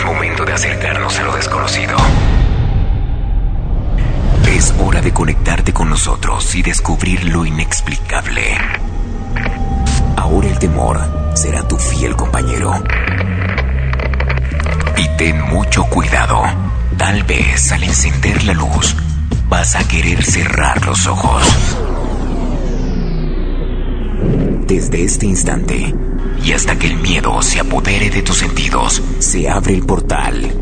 Es momento de acercarnos a lo desconocido. Es hora de conectarte con nosotros y descubrir lo inexplicable. Ahora el temor será tu fiel compañero. Y ten mucho cuidado. Tal vez al encender la luz vas a querer cerrar los ojos. Desde este instante y hasta que el miedo se apodere de tus sentidos, se abre el portal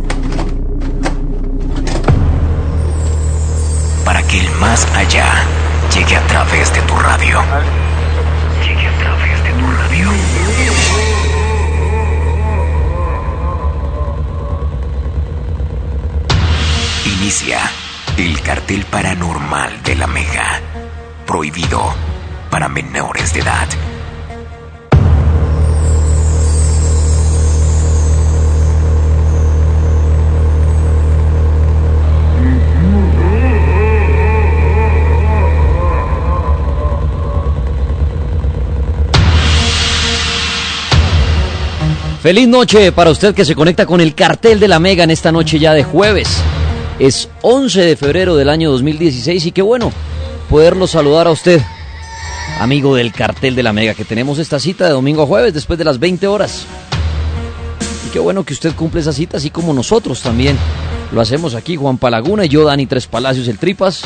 para que el más allá llegue a través de tu radio. Llegue a través de tu radio. Inicia el cartel paranormal de la Mega. Prohibido para menores de edad. Feliz noche para usted que se conecta con el cartel de la Mega en esta noche ya de jueves. Es 11 de febrero del año 2016 y qué bueno poderlo saludar a usted, amigo del cartel de la Mega, que tenemos esta cita de domingo a jueves después de las 20 horas. Y qué bueno que usted cumple esa cita así como nosotros también. Lo hacemos aquí, Juan Palaguna y yo, Dani Tres Palacios, el Tripas.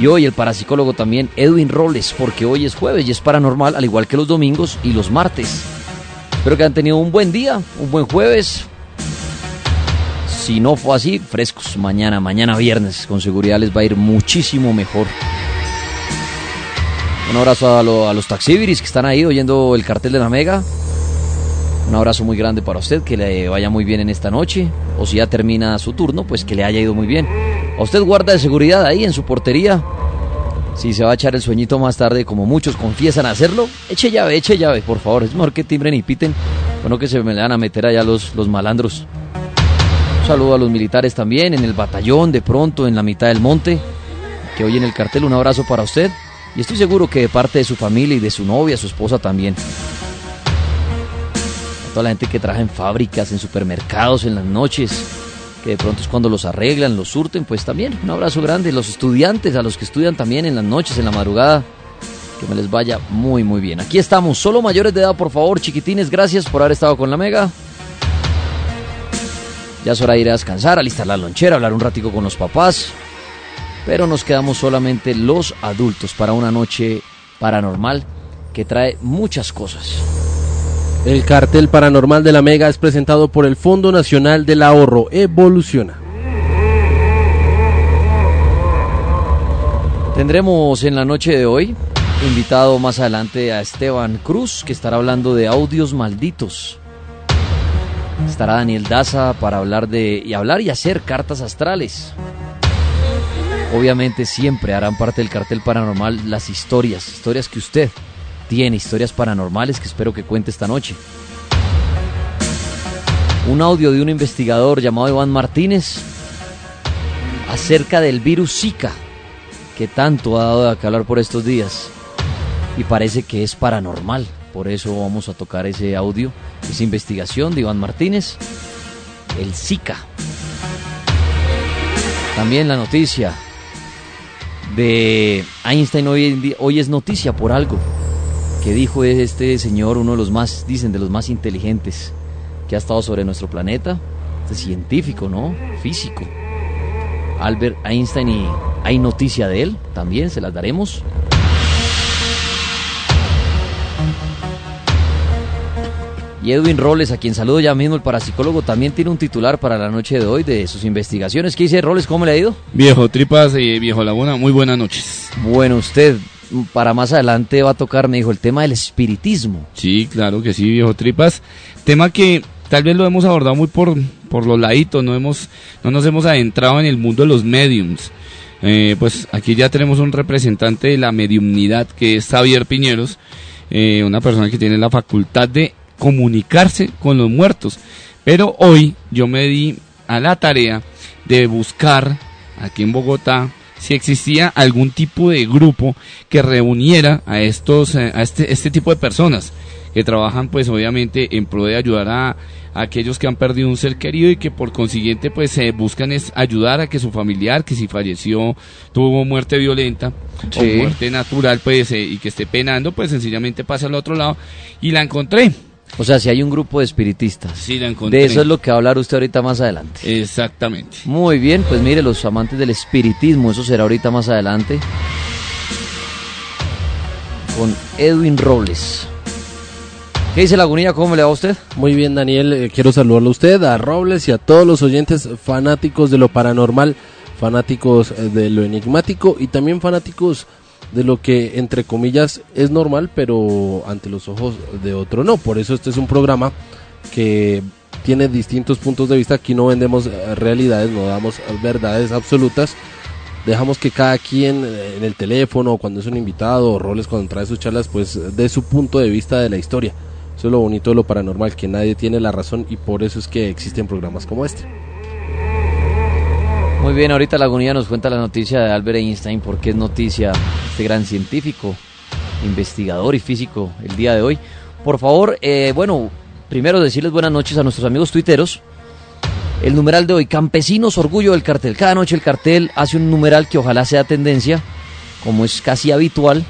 Y hoy el parapsicólogo también, Edwin Roles, porque hoy es jueves y es paranormal, al igual que los domingos y los martes. Espero que han tenido un buen día, un buen jueves. Si no fue así, frescos mañana, mañana viernes, con seguridad les va a ir muchísimo mejor. Un abrazo a, los taxibiris que están ahí oyendo el cartel de la Mega. Un abrazo muy grande para usted, que le vaya muy bien en esta noche. O si ya termina su turno, pues que le haya ido muy bien. A usted guarda de seguridad ahí en su portería. Si se va a echar el sueñito más tarde, como muchos confiesan hacerlo, eche llave, eche llave, por favor. Es mejor que timbren y piten. Bueno, que se me van a meter allá los, los malandros. Un saludo a los militares también, en el batallón, de pronto, en la mitad del monte, que hoy en el cartel. Un abrazo para usted. Y estoy seguro que de parte de su familia y de su novia, su esposa también. A toda la gente que trabaja en fábricas, en supermercados, en las noches de pronto es cuando los arreglan, los surten, pues también un abrazo grande. Los estudiantes, a los que estudian también en las noches, en la madrugada, que me les vaya muy, muy bien. Aquí estamos, solo mayores de edad, por favor, chiquitines, gracias por haber estado con la Mega. Ya es hora de ir a descansar, alistar la lonchera, hablar un ratico con los papás. Pero nos quedamos solamente los adultos para una noche paranormal que trae muchas cosas. El cartel paranormal de la Mega es presentado por el Fondo Nacional del Ahorro. Evoluciona. Tendremos en la noche de hoy invitado más adelante a Esteban Cruz, que estará hablando de audios malditos. Estará Daniel Daza para hablar de y hablar y hacer cartas astrales. Obviamente siempre harán parte del cartel paranormal las historias, historias que usted tiene historias paranormales que espero que cuente esta noche. Un audio de un investigador llamado Iván Martínez acerca del virus Zika, que tanto ha dado a hablar por estos días. Y parece que es paranormal. Por eso vamos a tocar ese audio, esa investigación de Iván Martínez. El Zika. También la noticia de Einstein hoy, hoy es noticia por algo que dijo este señor, uno de los más, dicen, de los más inteligentes que ha estado sobre nuestro planeta, este científico, ¿no? Físico. Albert Einstein y hay noticia de él, también se las daremos. Y Edwin Roles, a quien saludo ya mismo, el parapsicólogo, también tiene un titular para la noche de hoy de sus investigaciones. ¿Qué dice Roles? ¿Cómo le ha ido? Viejo Tripas y Viejo Laguna, muy buenas noches. Bueno, usted, para más adelante va a tocar, me dijo, el tema del espiritismo. Sí, claro que sí, viejo Tripas. Tema que tal vez lo hemos abordado muy por, por los laditos, no, hemos, no nos hemos adentrado en el mundo de los mediums. Eh, pues aquí ya tenemos un representante de la mediumnidad que es Javier Piñeros, eh, una persona que tiene la facultad de comunicarse con los muertos. Pero hoy yo me di a la tarea de buscar aquí en Bogotá si existía algún tipo de grupo que reuniera a estos a este, este tipo de personas que trabajan pues obviamente en pro de ayudar a, a aquellos que han perdido un ser querido y que por consiguiente pues se buscan es ayudar a que su familiar que si falleció tuvo muerte violenta o muerte natural pues eh, y que esté penando pues sencillamente pasa al otro lado y la encontré O sea, si hay un grupo de espiritistas. sí la encontré De eso es lo que va a hablar usted ahorita más adelante. exactamente Muy bien, pues mire, los amantes del espiritismo, eso será ahorita más adelante. Con Edwin Robles. ¿Qué dice Lagunilla? ¿Cómo le va a usted? Muy bien, Daniel, eh, quiero saludarlo a usted, a Robles y a todos los oyentes fanáticos de lo paranormal, fanáticos eh, de lo enigmático y también fanáticos de lo que, entre comillas, es normal, pero ante los ojos de otro no. Por eso este es un programa que tiene distintos puntos de vista. Aquí no vendemos eh, realidades, no damos verdades absolutas. Dejamos que cada quien eh, en el teléfono, cuando es un invitado, o Roles cuando trae sus charlas, pues dé su punto de vista de la historia. Eso es lo bonito de lo paranormal, que nadie tiene la razón y por eso es que existen programas como este. Muy bien, ahorita Lagunilla nos cuenta la noticia de Albert Einstein, porque es noticia este gran científico, investigador y físico el día de hoy. Por favor, eh, bueno, primero decirles buenas noches a nuestros amigos tuiteros. El numeral de hoy, Campesinos Orgullo del Cartel. Cada noche el cartel hace un numeral que ojalá sea tendencia, como es casi habitual.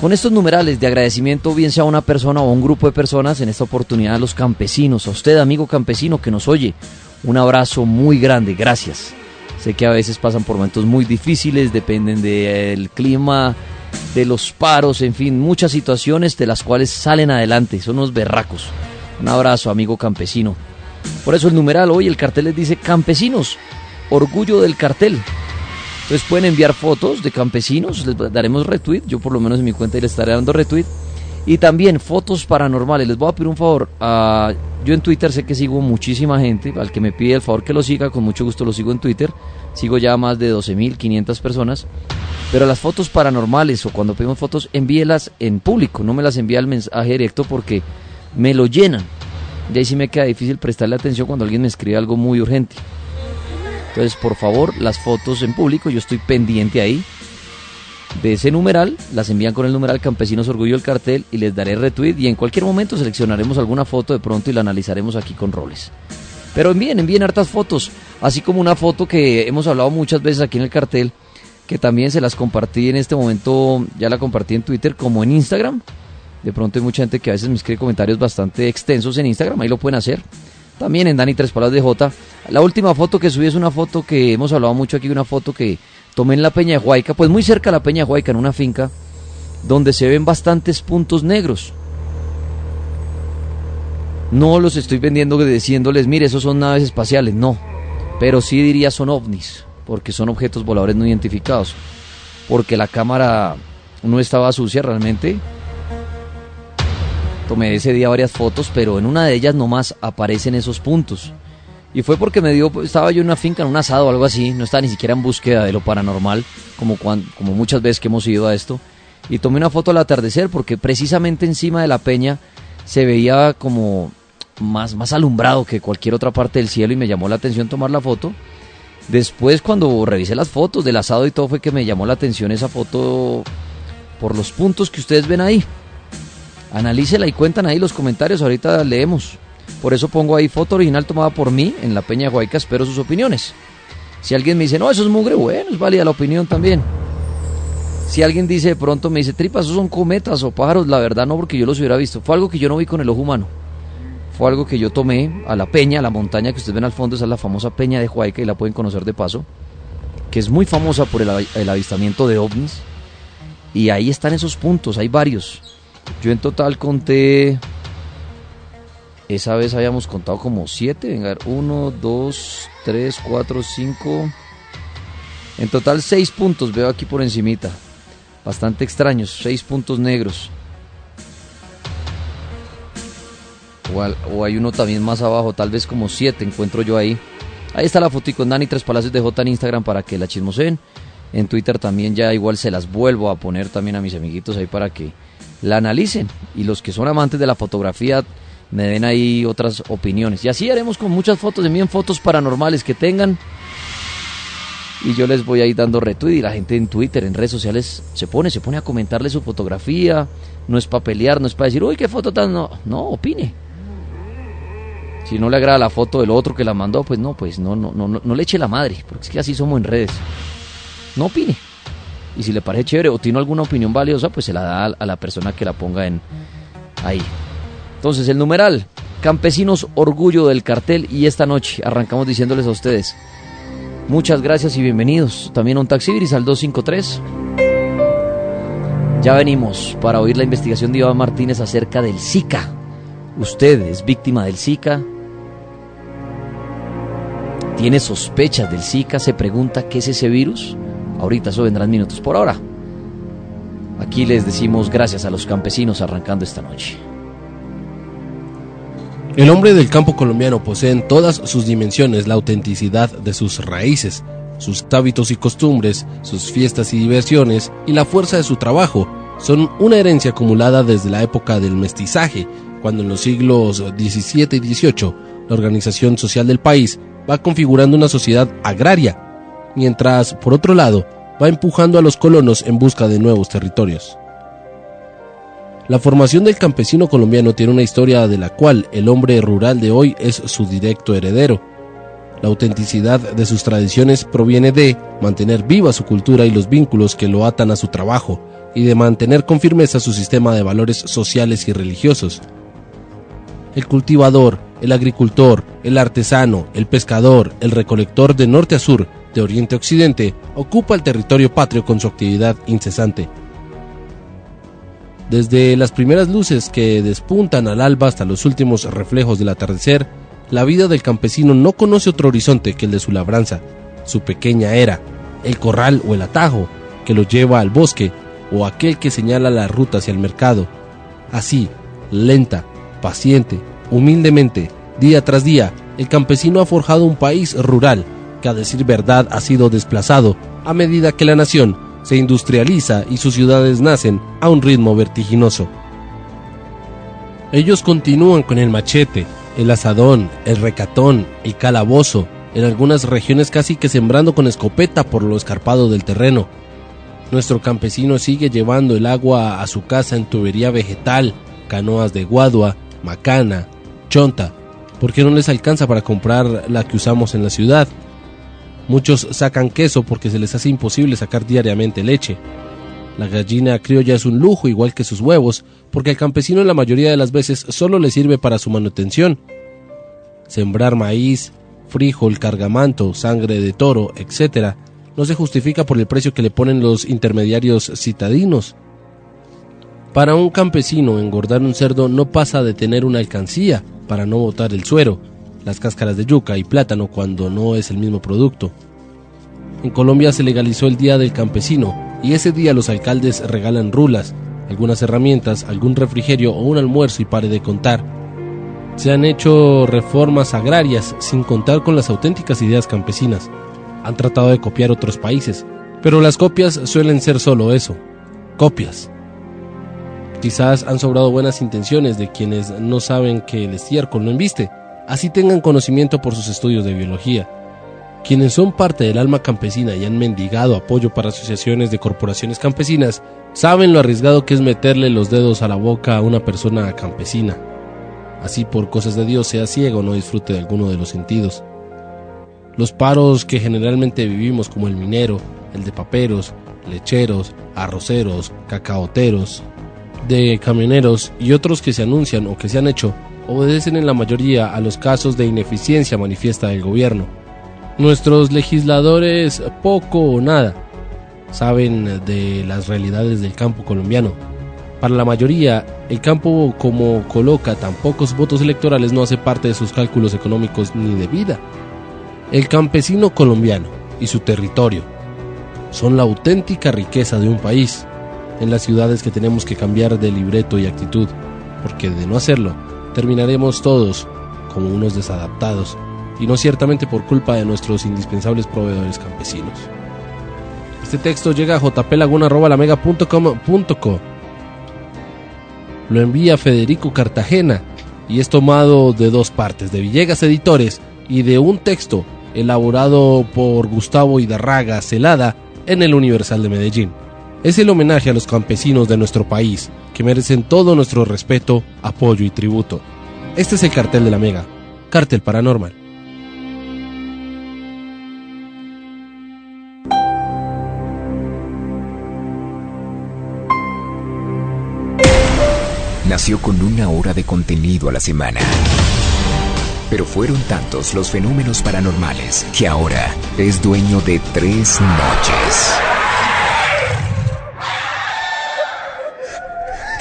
Con estos numerales de agradecimiento, bien sea a una persona o a un grupo de personas, en esta oportunidad a los campesinos, a usted amigo campesino que nos oye, un abrazo muy grande, gracias. Sé que a veces pasan por momentos muy difíciles, dependen del clima, de los paros, en fin, muchas situaciones de las cuales salen adelante, son unos berracos. Un abrazo amigo campesino. Por eso el numeral hoy, el cartel les dice campesinos, orgullo del cartel. Entonces pueden enviar fotos de campesinos, les daremos retweet, yo por lo menos en mi cuenta les estaré dando retweet. Y también fotos paranormales, les voy a pedir un favor, ah, yo en Twitter sé que sigo muchísima gente, al que me pide el favor que lo siga, con mucho gusto lo sigo en Twitter, sigo ya más de 12.500 personas, pero las fotos paranormales o cuando pedimos fotos, envíelas en público, no me las envíe al mensaje directo porque me lo llenan. Y ahí sí me queda difícil prestarle atención cuando alguien me escribe algo muy urgente. Entonces, por favor, las fotos en público, yo estoy pendiente ahí de ese numeral, las envían con el numeral Campesinos Orgullo del Cartel y les daré retweet y en cualquier momento seleccionaremos alguna foto de pronto y la analizaremos aquí con roles. Pero envíen, envíen hartas fotos, así como una foto que hemos hablado muchas veces aquí en el cartel, que también se las compartí en este momento, ya la compartí en Twitter como en Instagram. De pronto hay mucha gente que a veces me escribe comentarios bastante extensos en Instagram, ahí lo pueden hacer. También en Dani Tres Palas de J. La última foto que subí es una foto que hemos hablado mucho aquí, una foto que tomé en la Peña Huayca, pues muy cerca de la Peña Huayca, en una finca, donde se ven bastantes puntos negros. No los estoy vendiendo diciéndoles, mire, esos son naves espaciales, no. Pero sí diría son ovnis, porque son objetos voladores no identificados. Porque la cámara no estaba sucia realmente. Tomé ese día varias fotos, pero en una de ellas nomás aparecen esos puntos. Y fue porque me dio, estaba yo en una finca, en un asado o algo así, no estaba ni siquiera en búsqueda de lo paranormal, como, cuan- como muchas veces que hemos ido a esto. Y tomé una foto al atardecer, porque precisamente encima de la peña se veía como más, más alumbrado que cualquier otra parte del cielo y me llamó la atención tomar la foto. Después cuando revisé las fotos del asado y todo fue que me llamó la atención esa foto por los puntos que ustedes ven ahí. Analícela y cuentan ahí los comentarios, ahorita leemos. Por eso pongo ahí foto original tomada por mí en la Peña de Huayca, espero sus opiniones. Si alguien me dice, no, eso es mugre, bueno, es válida la opinión también. Si alguien dice de pronto, me dice, tripas, esos son cometas o pájaros, la verdad no, porque yo los hubiera visto. Fue algo que yo no vi con el ojo humano. Fue algo que yo tomé a la peña, a la montaña que ustedes ven al fondo, esa es la famosa Peña de Huayca y la pueden conocer de paso, que es muy famosa por el, el avistamiento de ovnis. Y ahí están esos puntos, hay varios. Yo en total conté, esa vez habíamos contado como siete, venga, uno, dos, tres, cuatro, cinco, en total seis puntos veo aquí por encimita, bastante extraños, seis puntos negros. O, o hay uno también más abajo, tal vez como siete encuentro yo ahí. Ahí está la foto con Dani Tres Palacios de J en Instagram para que la chismoseen. En Twitter también ya igual se las vuelvo a poner también a mis amiguitos ahí para que la analicen. Y los que son amantes de la fotografía me den ahí otras opiniones. Y así haremos con muchas fotos, envíen fotos paranormales que tengan. Y yo les voy a ir dando retweet y la gente en Twitter, en redes sociales, se pone, se pone a comentarle su fotografía, no es para pelear, no es para decir, uy, qué foto tan... No, no, opine. Si no le agrada la foto del otro que la mandó, pues no, pues no, no, no, no le eche la madre, porque es que así somos en redes. No opine. Y si le parece chévere o tiene alguna opinión valiosa, pues se la da a la persona que la ponga en ahí. Entonces, el numeral, campesinos orgullo del cartel y esta noche arrancamos diciéndoles a ustedes, muchas gracias y bienvenidos. También a un taxibiris al 253. Ya venimos para oír la investigación de Iván Martínez acerca del Zika. Usted es víctima del Zika, tiene sospechas del Zika, se pregunta qué es ese virus. Ahorita eso vendrán minutos por hora. Aquí les decimos gracias a los campesinos arrancando esta noche. El hombre del campo colombiano posee en todas sus dimensiones la autenticidad de sus raíces, sus hábitos y costumbres, sus fiestas y diversiones y la fuerza de su trabajo son una herencia acumulada desde la época del mestizaje, cuando en los siglos XVII y XVIII la organización social del país va configurando una sociedad agraria, mientras, por otro lado, va empujando a los colonos en busca de nuevos territorios. La formación del campesino colombiano tiene una historia de la cual el hombre rural de hoy es su directo heredero. La autenticidad de sus tradiciones proviene de mantener viva su cultura y los vínculos que lo atan a su trabajo, y de mantener con firmeza su sistema de valores sociales y religiosos. El cultivador, el agricultor, el artesano, el pescador, el recolector de norte a sur, de oriente a occidente, ocupa el territorio patrio con su actividad incesante. Desde las primeras luces que despuntan al alba hasta los últimos reflejos del atardecer, la vida del campesino no conoce otro horizonte que el de su labranza, su pequeña era, el corral o el atajo que lo lleva al bosque o aquel que señala la ruta hacia el mercado. Así, lenta, paciente, humildemente, día tras día, el campesino ha forjado un país rural que a decir verdad ha sido desplazado a medida que la nación se industrializa y sus ciudades nacen a un ritmo vertiginoso. Ellos continúan con el machete, el asadón, el recatón, el calabozo, en algunas regiones casi que sembrando con escopeta por lo escarpado del terreno. Nuestro campesino sigue llevando el agua a su casa en tubería vegetal, canoas de guadua, macana, chonta, porque no les alcanza para comprar la que usamos en la ciudad. Muchos sacan queso porque se les hace imposible sacar diariamente leche. La gallina criolla es un lujo igual que sus huevos, porque al campesino la mayoría de las veces solo le sirve para su manutención. Sembrar maíz, frijol, cargamanto, sangre de toro, etc., no se justifica por el precio que le ponen los intermediarios citadinos. Para un campesino engordar un cerdo no pasa de tener una alcancía para no botar el suero, las cáscaras de yuca y plátano cuando no es el mismo producto. En Colombia se legalizó el Día del Campesino y ese día los alcaldes regalan rulas, algunas herramientas, algún refrigerio o un almuerzo y pare de contar. Se han hecho reformas agrarias sin contar con las auténticas ideas campesinas. Han tratado de copiar otros países, pero las copias suelen ser solo eso, copias. Quizás han sobrado buenas intenciones de quienes no saben que el estiércol no embiste, así tengan conocimiento por sus estudios de biología. Quienes son parte del alma campesina y han mendigado apoyo para asociaciones de corporaciones campesinas, saben lo arriesgado que es meterle los dedos a la boca a una persona campesina. Así por cosas de Dios sea ciego o no disfrute de alguno de los sentidos. Los paros que generalmente vivimos como el minero, el de paperos, lecheros, arroceros, cacaoteros, de camioneros y otros que se anuncian o que se han hecho obedecen en la mayoría a los casos de ineficiencia manifiesta del gobierno. Nuestros legisladores poco o nada saben de las realidades del campo colombiano. Para la mayoría, el campo como coloca tan pocos votos electorales no hace parte de sus cálculos económicos ni de vida. El campesino colombiano y su territorio son la auténtica riqueza de un país en las ciudades que tenemos que cambiar de libreto y actitud, porque de no hacerlo, terminaremos todos como unos desadaptados, y no ciertamente por culpa de nuestros indispensables proveedores campesinos. Este texto llega a jplaguna.lamega.com.co. Lo envía Federico Cartagena y es tomado de dos partes, de Villegas Editores y de un texto elaborado por Gustavo Hidarraga Celada en el Universal de Medellín. Es el homenaje a los campesinos de nuestro país, que merecen todo nuestro respeto, apoyo y tributo. Este es el cartel de la Mega, Cartel Paranormal. Nació con una hora de contenido a la semana. Pero fueron tantos los fenómenos paranormales que ahora es dueño de tres noches.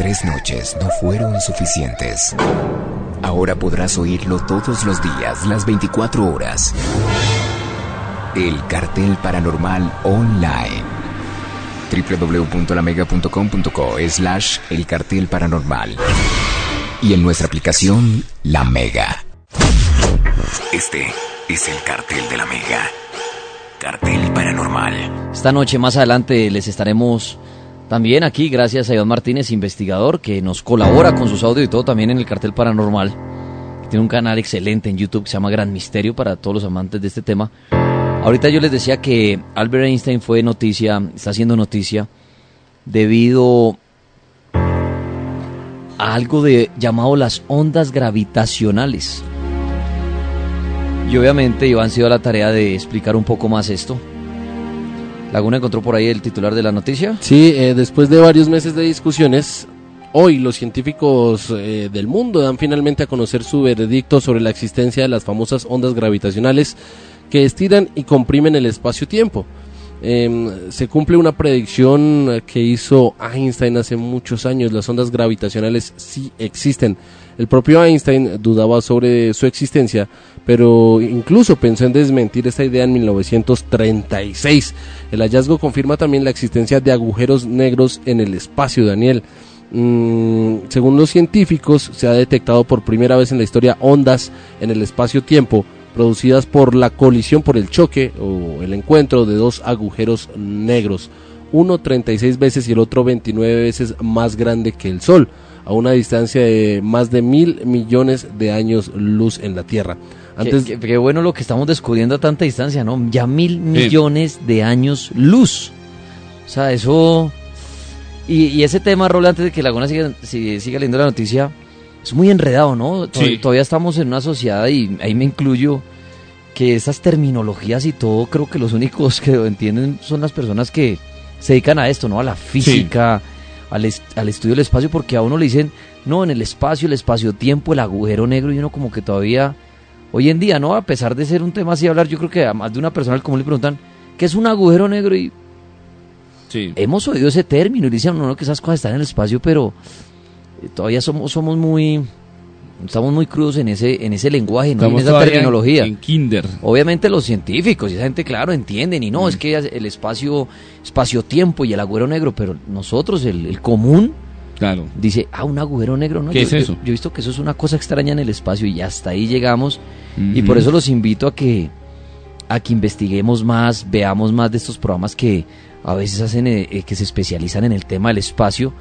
Tres noches no fueron suficientes. Ahora podrás oírlo todos los días, las 24 horas. El cartel paranormal online www.lamega.com.co slash el cartel paranormal y en nuestra aplicación La Mega. Este es el cartel de la Mega. Cartel paranormal. Esta noche más adelante les estaremos también aquí, gracias a Iván Martínez, investigador, que nos colabora con sus audios y todo también en el cartel paranormal. Tiene un canal excelente en YouTube que se llama Gran Misterio para todos los amantes de este tema. Ahorita yo les decía que Albert Einstein fue noticia, está haciendo noticia, debido a algo de llamado las ondas gravitacionales. Y obviamente Iván se dio a la tarea de explicar un poco más esto. Laguna encontró por ahí el titular de la noticia. Sí, eh, después de varios meses de discusiones, hoy los científicos eh, del mundo dan finalmente a conocer su veredicto sobre la existencia de las famosas ondas gravitacionales que estiran y comprimen el espacio-tiempo. Em, se cumple una predicción que hizo Einstein hace muchos años. Las ondas gravitacionales sí existen. El propio Einstein dudaba sobre su existencia, pero incluso pensó en desmentir esta idea en 1936. El hallazgo confirma también la existencia de agujeros negros en el espacio, Daniel. Mm, según los científicos, se ha detectado por primera vez en la historia ondas en el espacio-tiempo producidas por la colisión por el choque o el encuentro de dos agujeros negros, uno 36 veces y el otro 29 veces más grande que el Sol, a una distancia de más de mil millones de años luz en la Tierra. Antes... Qué, bueno lo que estamos descubriendo a tanta distancia, ¿no? Ya mil millones de años luz. O sea, eso... Y, ese tema, Rol, antes de que Laguna siga, siga leyendo la noticia, es muy enredado, ¿no? Todavía estamos en una sociedad, y ahí me incluyo, que esas terminologías y todo, creo que los únicos que lo entienden son las personas que se dedican a esto, ¿no? A la física, al, al, estudio del espacio, porque a uno le dicen, no, en el espacio, el espacio-tiempo, el agujero negro, y uno como que todavía, hoy en día, ¿no? A pesar de ser un tema así hablar, yo creo que a más de una persona como le preguntan, ¿qué es un agujero negro? Y sí. hemos oído ese término y dicen, no, no, que esas cosas están en el espacio, pero todavía somos, somos muy estamos muy crudos en ese en ese lenguaje, ¿no? en esa terminología. En, kinder. Obviamente los científicos y esa gente, claro, entienden y no, es mm. que el espacio espacio-tiempo y el agujero negro, pero nosotros, el, común, claro. dice, ah, un agujero negro, ¿no? ¿Qué es eso? Yo, he visto que eso es una cosa extraña en el espacio y hasta ahí llegamos y por eso los invito a que a que investiguemos más, veamos más de estos programas que a veces hacen, eh, eh, que se especializan en el tema del espacio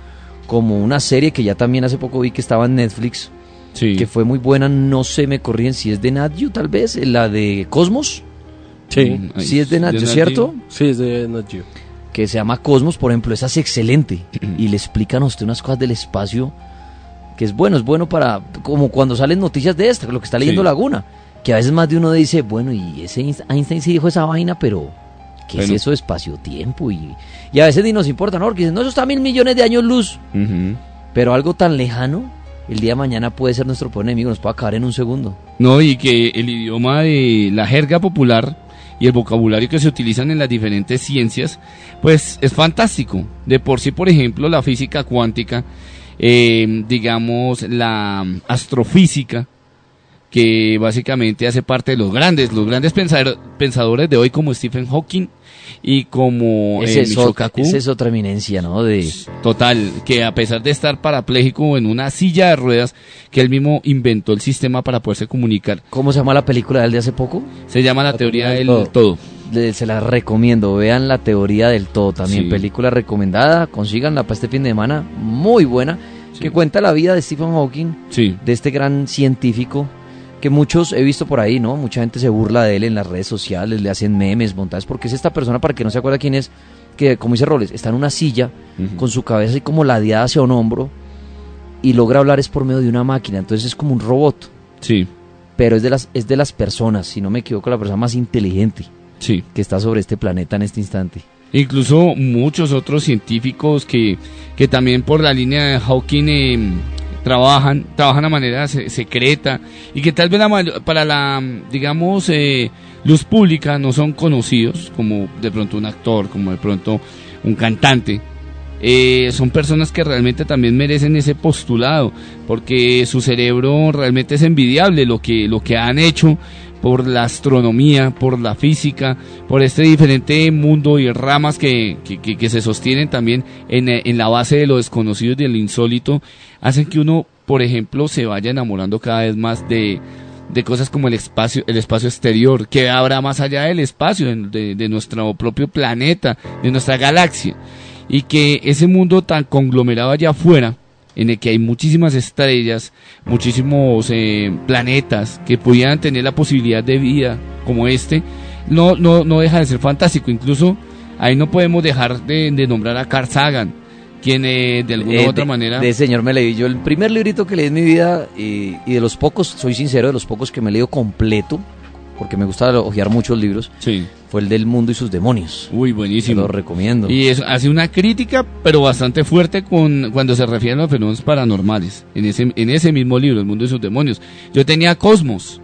como una serie que ya también hace poco vi que estaba en Netflix, que fue muy buena, no sé, me corrían si es de Natju tal vez, la de Cosmos. Sí, mm, sí es de Natju, ¿cierto? Sí, es de Natju. Que se llama Cosmos, por ejemplo, esa es excelente y le explican a usted unas cosas del espacio que es bueno, es bueno para, como cuando salen noticias de esta, lo que está leyendo Laguna, que a veces más de uno dice, bueno, y ese Einstein sí dijo esa vaina, pero ¿Qué es eso de espacio-tiempo? Y, y a veces ni nos importa, ¿no? Porque dicen, no, eso está a mil millones de años luz. Pero algo tan lejano, el día de mañana puede ser nuestro enemigo, nos puede acabar en un segundo. No, y que el idioma de la jerga popular y el vocabulario que se utilizan en las diferentes ciencias, pues es fantástico. De por sí, por ejemplo, la física cuántica, eh, digamos, la astrofísica, que básicamente hace parte de los grandes, los grandes pensadores de hoy como Stephen Hawking y como ese eh, Esa es otra eminencia, ¿no? De... Total, que a pesar de estar parapléjico en una silla de ruedas, que él mismo inventó el sistema para poderse comunicar. ¿Cómo se llama la película del de hace poco? Se llama La, teoría, del todo. se la recomiendo, vean La teoría del todo también, película recomendada, consíganla para este fin de semana, muy buena, que cuenta la vida de Stephen Hawking, de este gran científico que muchos he visto por ahí, ¿no? Mucha gente se burla de él en las redes sociales, le hacen memes, montajes, porque es esta persona, para que no se acuerda quién es, que, como dice Roles, está en una silla con su cabeza así como ladeada hacia un hombro y logra hablar es por medio de una máquina, entonces es como un robot, Sí, pero es de las, es de las personas, si no me equivoco, la persona más inteligente sí. que está sobre este planeta en este instante. Incluso muchos otros científicos que, que también por la línea de Hawking eh, trabajan, trabajan de manera se- secreta y que tal vez la para la, digamos, eh, luz pública no son conocidos, como de pronto un actor, como de pronto un cantante. Eh, son personas que realmente también merecen ese postulado, porque su cerebro realmente es envidiable lo que, lo que han hecho por la astronomía, por la física, por este diferente mundo y ramas que, que, se sostienen también en, eh, en la base de lo desconocido y de lo insólito, hacen que uno, por ejemplo, se vaya enamorando cada vez más de, de cosas como el espacio, el espacio exterior, que habrá más allá del espacio, de, de nuestro propio planeta, de nuestra galaxia, y que ese mundo tan conglomerado allá afuera, en el que hay muchísimas estrellas, muchísimos eh, planetas que pudieran tener la posibilidad de vida como este, no, no, no deja de ser fantástico. Incluso ahí no podemos dejar de, de nombrar a Carl Sagan, quien eh, de alguna Eh, u otra de- manera... De señor me leí yo el primer librito que leí en mi vida y, y de los pocos, soy sincero, de los pocos que me he leído completo, porque me gusta hojear muchos libros, Sí, fue el del mundo y sus demonios. uy, buenísimo. lo recomiendo. Y eso hace una crítica, pero bastante fuerte con cuando se refiere a los fenómenos paranormales. En ese, en ese mismo libro, El mundo de sus demonios. Yo tenía Cosmos,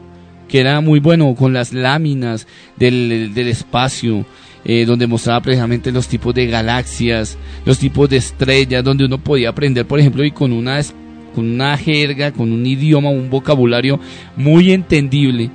que era muy bueno con las láminas del, del espacio, eh, donde mostraba precisamente los tipos de galaxias, los tipos de estrellas, donde uno podía aprender, por ejemplo, y con una, es- con una jerga, con un idioma, un vocabulario muy entendible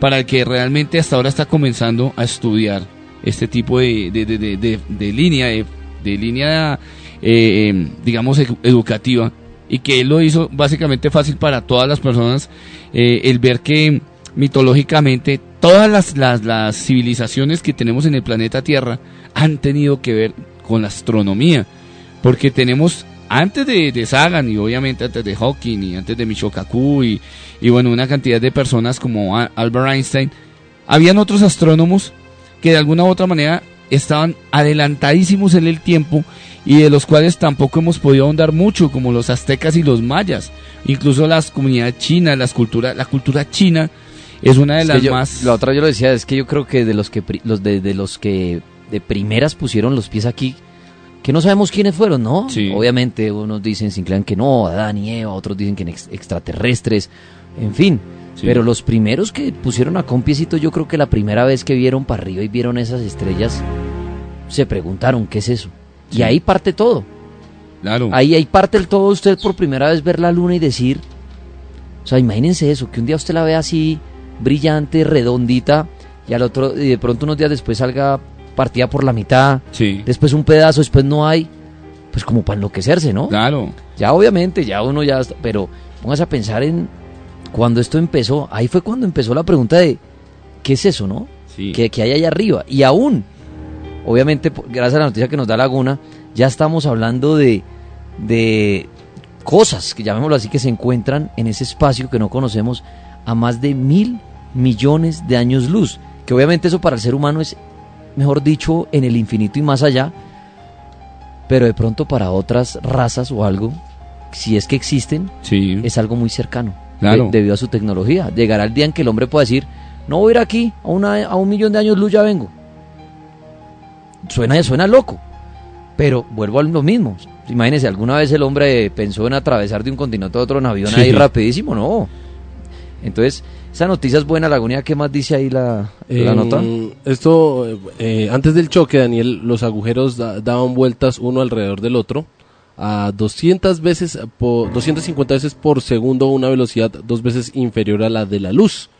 para el que realmente hasta ahora está comenzando a estudiar este tipo de, de, de, de- línea, de, línea, eh, eh, digamos, edu- educativa, y que él lo hizo básicamente fácil para todas las personas, eh, el ver que mitológicamente todas las, las, las civilizaciones que tenemos en el planeta Tierra han tenido que ver con la astronomía, porque tenemos antes de, de Sagan y obviamente antes de Hawking y antes de Michokaku y, y bueno, una cantidad de personas como Albert Einstein, habían otros astrónomos que de alguna u otra manera estaban adelantadísimos en el tiempo y de los cuales tampoco hemos podido ahondar mucho, como los aztecas y los mayas, incluso las comunidades chinas, las culturas, la cultura china es una de Es las yo- más La otra yo lo decía, es que yo creo que de los que pri- los de, de los que de primeras pusieron los pies aquí, que no sabemos quiénes fueron, ¿no? Sí. Obviamente unos dicen, se inclinan que no, Adán y Eva, otros dicen que ex- extraterrestres, en fin. Sí. Pero los primeros que pusieron acá un piecito, yo creo que la primera vez que vieron para arriba y vieron esas estrellas, se preguntaron, ¿qué es eso? Y Sí. ahí parte todo. claro. Ahí, ahí parte el todo usted por primera vez ver la luna y decir, o sea, imagínense eso, que un día usted la ve así brillante, redondita, y al otro, y de pronto unos días después salga partida por la mitad, Sí. después un pedazo, después no hay, pues como para enloquecerse, ¿no? Claro. Ya obviamente, ya uno ya, está- pero póngase a pensar en cuando esto empezó, ahí fue cuando empezó la pregunta de, ¿qué es eso, no? Sí. que, que hay allá arriba. Y aún, obviamente, gracias a la noticia que nos da Laguna, ya estamos hablando de, de cosas, que llamémoslo así, que se encuentran en ese espacio que no conocemos a más de mil millones de años luz. Que obviamente eso para el ser humano es, mejor dicho, en el infinito y más allá. Pero de pronto para otras razas o algo, si es que existen, Sí. es algo muy cercano. Claro. de- debido a su tecnología. Llegará el día en que el hombre pueda decir, no voy a ir aquí, a, una, a un millón de años luz ya vengo. Suena, suena loco, pero vuelvo a lo mismo. Imagínense, ¿alguna vez el hombre pensó en atravesar de un continente a otro en avión Sí. ahí rapidísimo? No. Entonces, esa noticia es buena, Laguna. ¿Qué más dice ahí la, la Eh, nota? Esto, eh, antes del choque, Daniel, los agujeros da- daban vueltas uno alrededor del otro a 200 veces, por, 250 veces por segundo, una velocidad dos veces inferior a la de la luz.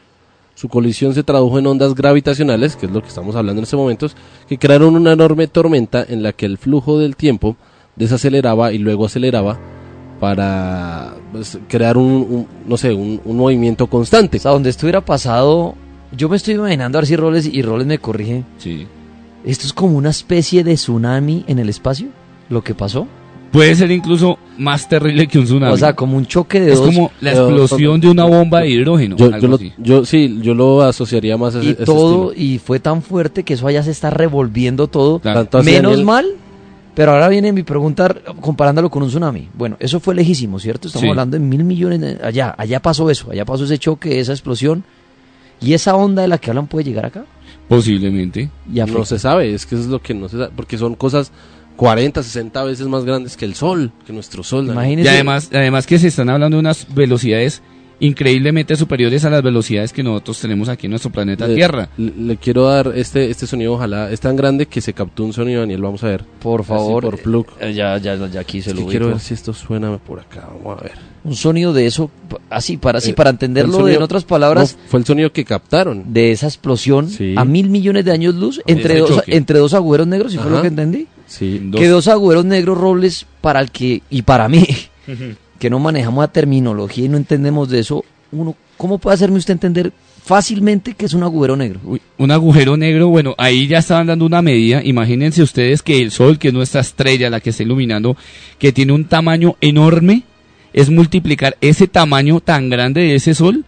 Su colisión se tradujo en ondas gravitacionales, que es lo que estamos hablando en estos momentos, que crearon una enorme tormenta en la que el flujo del tiempo desaceleraba y luego aceleraba para pues, crear un, un, no sé, un, un movimiento constante. O sea, donde esto hubiera pasado, yo me estoy imaginando, a ver si Roles y Roles me corrige. Sí. ¿Esto es como una especie de tsunami en el espacio? ¿Lo que pasó? puede ser incluso más terrible que un tsunami. O sea, como un choque de es dos. como la Pero explosión de una bomba de hidrógeno. Yo, algo yo, lo, así. yo sí, yo lo asociaría más a ese, y ese todo, y fue tan fuerte que eso allá se está revolviendo todo. Claro. Menos mal, pero ahora viene mi pregunta comparándolo con un tsunami. Bueno, eso fue lejísimo, ¿cierto? Estamos Sí. hablando de mil millones de- allá. Allá pasó eso, allá pasó ese choque, esa explosión. Y esa onda de la que hablan puede llegar acá. Posiblemente. Y No se sabe, es que eso es lo que no se sabe, porque son cosas 40, 60 veces más grandes que el Sol, que nuestro Sol. Daniel. Y Imagínese. además, además que se están hablando de unas velocidades increíblemente superiores a las velocidades que nosotros tenemos aquí en nuestro planeta Le- Tierra. Le, le quiero dar este, este sonido, ojalá, es tan grande que se captó un sonido, Daniel, vamos a ver. Por favor. por plug. eh, Ya, ya, ya aquí se Es lo quiero ver si esto suena por acá, vamos a ver. Un sonido de eso, así, para, así, Eh, para entenderlo sonido- en otras palabras, No, fue el sonido que captaron. de esa explosión Sí. a mil millones de años luz entre, dos, choque. entre dos agujeros negros, si fue lo que entendí. Sí. Dos. Que dos agujeros negros robles para el que, y para mí, que no manejamos la terminología y no entendemos de eso, uno, ¿cómo puede hacerme usted entender fácilmente que es un agujero negro? Uy, un agujero negro, bueno, ahí ya estaban dando una medida. Imagínense ustedes que el Sol, que es nuestra estrella, la que está iluminando, que tiene un tamaño enorme, es multiplicar ese tamaño tan grande de ese Sol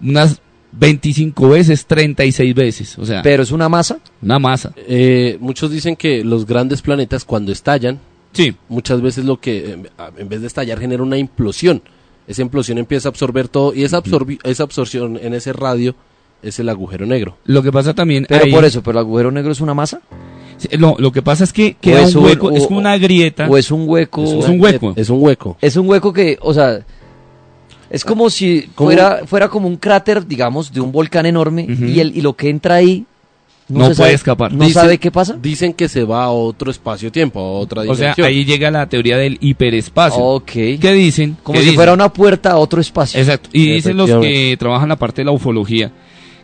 unas 25 veces, 36 veces. O sea, Pero es una masa. una masa. Eh, muchos dicen que los grandes planetas cuando estallan, Sí, muchas veces lo que eh, en vez de estallar genera una implosión. Esa implosión empieza a absorber todo y esa, absorbi- esa absorción en ese radio es el agujero negro. lo que pasa también. Pero ahí- por eso, pero el agujero negro es una masa. Sí, No, lo que pasa es que queda es un un- hueco, o- es como una grieta. O es un hueco. Es un hueco. Es un hueco. Es un hueco que, o sea, es como si fuera, fuera como un cráter, digamos, de un volcán enorme y, el, y lo que entra ahí No puede sabe- escapar. No Dicen- sabe qué pasa. Dicen que se va a otro espacio-tiempo, a otra o sea, dimensión. ahí llega la teoría del hiperespacio. Ok. ¿Qué dicen? Como ¿Qué si dicen? fuera una puerta a otro espacio. Exacto. Y dicen los que trabajan la parte de la ufología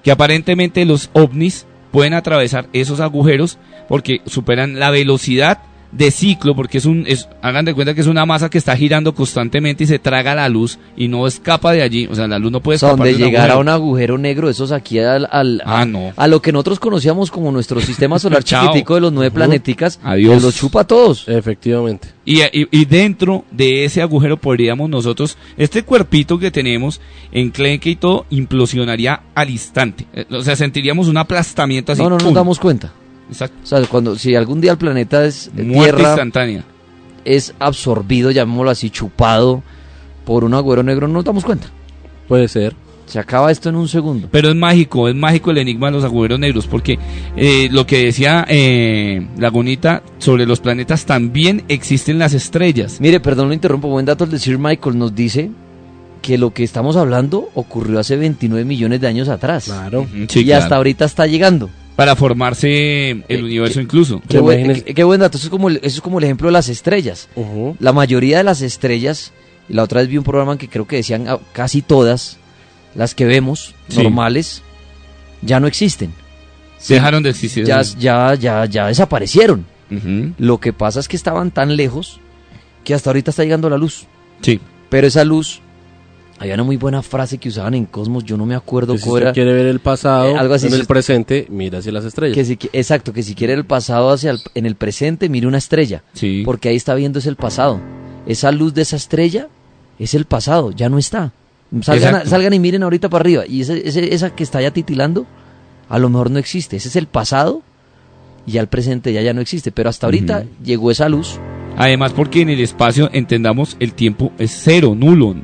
que aparentemente los ovnis pueden atravesar esos agujeros porque superan la velocidad de ciclo, porque es un, es, hagan de cuenta que es una masa que está girando constantemente y se traga la luz y no escapa de allí. O sea, la luz no puede O sea, escapar donde de un llegar a agujero. un agujero negro, esos aquí al, al- Ah, no. a lo que nosotros conocíamos como nuestro sistema solar chiquitico de los nueve planeticas, Adiós. que los chupa a todos. Efectivamente. Y, y- y dentro de ese agujero podríamos nosotros, este cuerpito que tenemos, enclenque y todo, implosionaría al instante. Eh, O sea, sentiríamos un aplastamiento así. no, no nos damos cuenta. Exacto. O sea, cuando, si algún día el planeta es Muerte Tierra, instantánea. es absorbido, llamémoslo así, chupado por un agujero negro, no nos damos cuenta. Puede ser. Se acaba esto en un segundo. Pero es mágico, es mágico el enigma de los agujeros negros, porque eh, lo que decía eh, Lagunita sobre los planetas, también existen las estrellas. Mire, perdón, lo interrumpo. Buen dato el de Sir Michael nos dice que lo que estamos hablando ocurrió hace 29 millones de años atrás. Claro. Sí, y claro. hasta ahorita está llegando. Para formarse el Eh, universo incluso. Qué buen, qué- qué buen dato. Eso es, como el, eso es como el ejemplo de las estrellas. La mayoría de las estrellas, y la otra vez vi un programa en que creo que decían ah, casi todas, las que vemos, Sí. normales, ya no existen. Dejaron de existir. Ya, ya, ya, ya desaparecieron. Lo que pasa es que estaban tan lejos que hasta ahorita está llegando la luz. Sí. Pero esa luz, había una muy buena frase que usaban en Cosmos, yo no me acuerdo Que si cuál usted era. quiere ver el pasado, Eh, algo así, en si el presente, mira hacia las estrellas. Que si exacto, que si quiere el pasado hacia el- en el presente, mire una estrella. Sí. Porque ahí está viendo es el pasado. Esa luz de esa estrella es el pasado, ya no está. Salgan, a- Exacto. salgan y miren ahorita para arriba. Y ese, ese- esa que está ya titilando, a lo mejor no existe. Ese es el pasado y ya el presente ya, ya no existe. Pero hasta ahorita llegó esa luz. Además, porque en el espacio, entendamos, el tiempo es cero, nulo.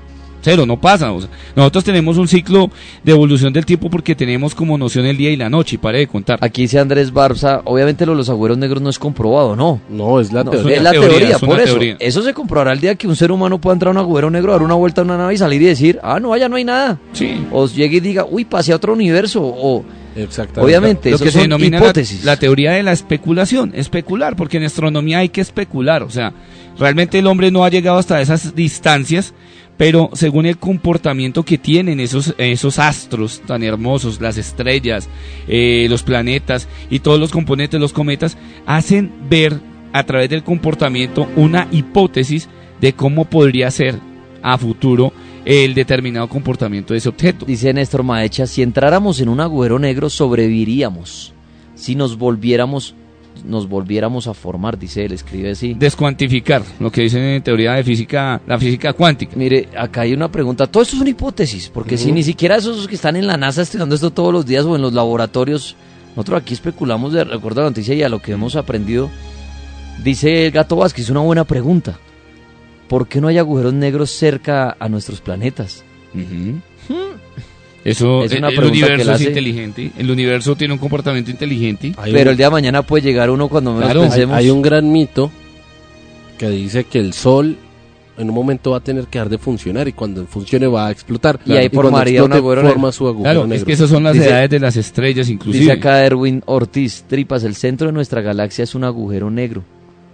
Cero, no pasa. O sea, nosotros tenemos un ciclo de evolución del tiempo porque tenemos como noción el día y la noche, y pare de contar. Aquí dice Andrés Barza, obviamente lo de los agujeros negros no es comprobado, no. No, es la No, teoría. es la teoría, teoría, es una por eso. teoría. Eso se comprobará el día que un ser humano pueda entrar a un agujero negro, dar una vuelta a una nave y salir y decir, ah, no, allá no hay nada. Sí. O llegue y diga, uy, pasé a otro universo. O, Exactamente. obviamente, Lo eso que se son denomina la, hipótesis. la teoría de la especulación, especular, porque en astronomía hay que especular, o sea, realmente el hombre no ha llegado hasta esas distancias, pero según el comportamiento que tienen esos, esos astros tan hermosos, las estrellas, eh, los planetas y todos los componentes, los cometas, hacen ver a través del comportamiento una hipótesis de cómo podría ser a futuro el determinado comportamiento de ese objeto. Dice Néstor Maecha, si entráramos en un agujero negro sobreviviríamos. Si nos volviéramos nos volviéramos a formar, dice él, escribe así. Descuantificar, lo que dicen en teoría de física, la física cuántica. Mire, acá hay una pregunta. Todo esto es una hipótesis, porque si ni siquiera esos que están en la NASA estudiando esto todos los días o en los laboratorios, nosotros aquí especulamos de acuerdo a la noticia y a lo que hemos aprendido. Dice el gato Vázquez, una buena pregunta. ¿Por qué no hay agujeros negros cerca a nuestros planetas? Eso, Es una el universo es inteligente, el universo tiene un comportamiento inteligente. Hay Pero un- el día de mañana puede llegar uno cuando menos Claro, Hay, pensemos. hay un gran mito que dice que el sol en un momento va a tener que dejar de funcionar y cuando funcione va a explotar. Y ahí formaría un agujero negro. forma su agujero Claro, negro. es que esas son las Dice- edades de las estrellas inclusive. Dice acá Erwin Ortiz, tripas, el centro de nuestra galaxia es un agujero negro,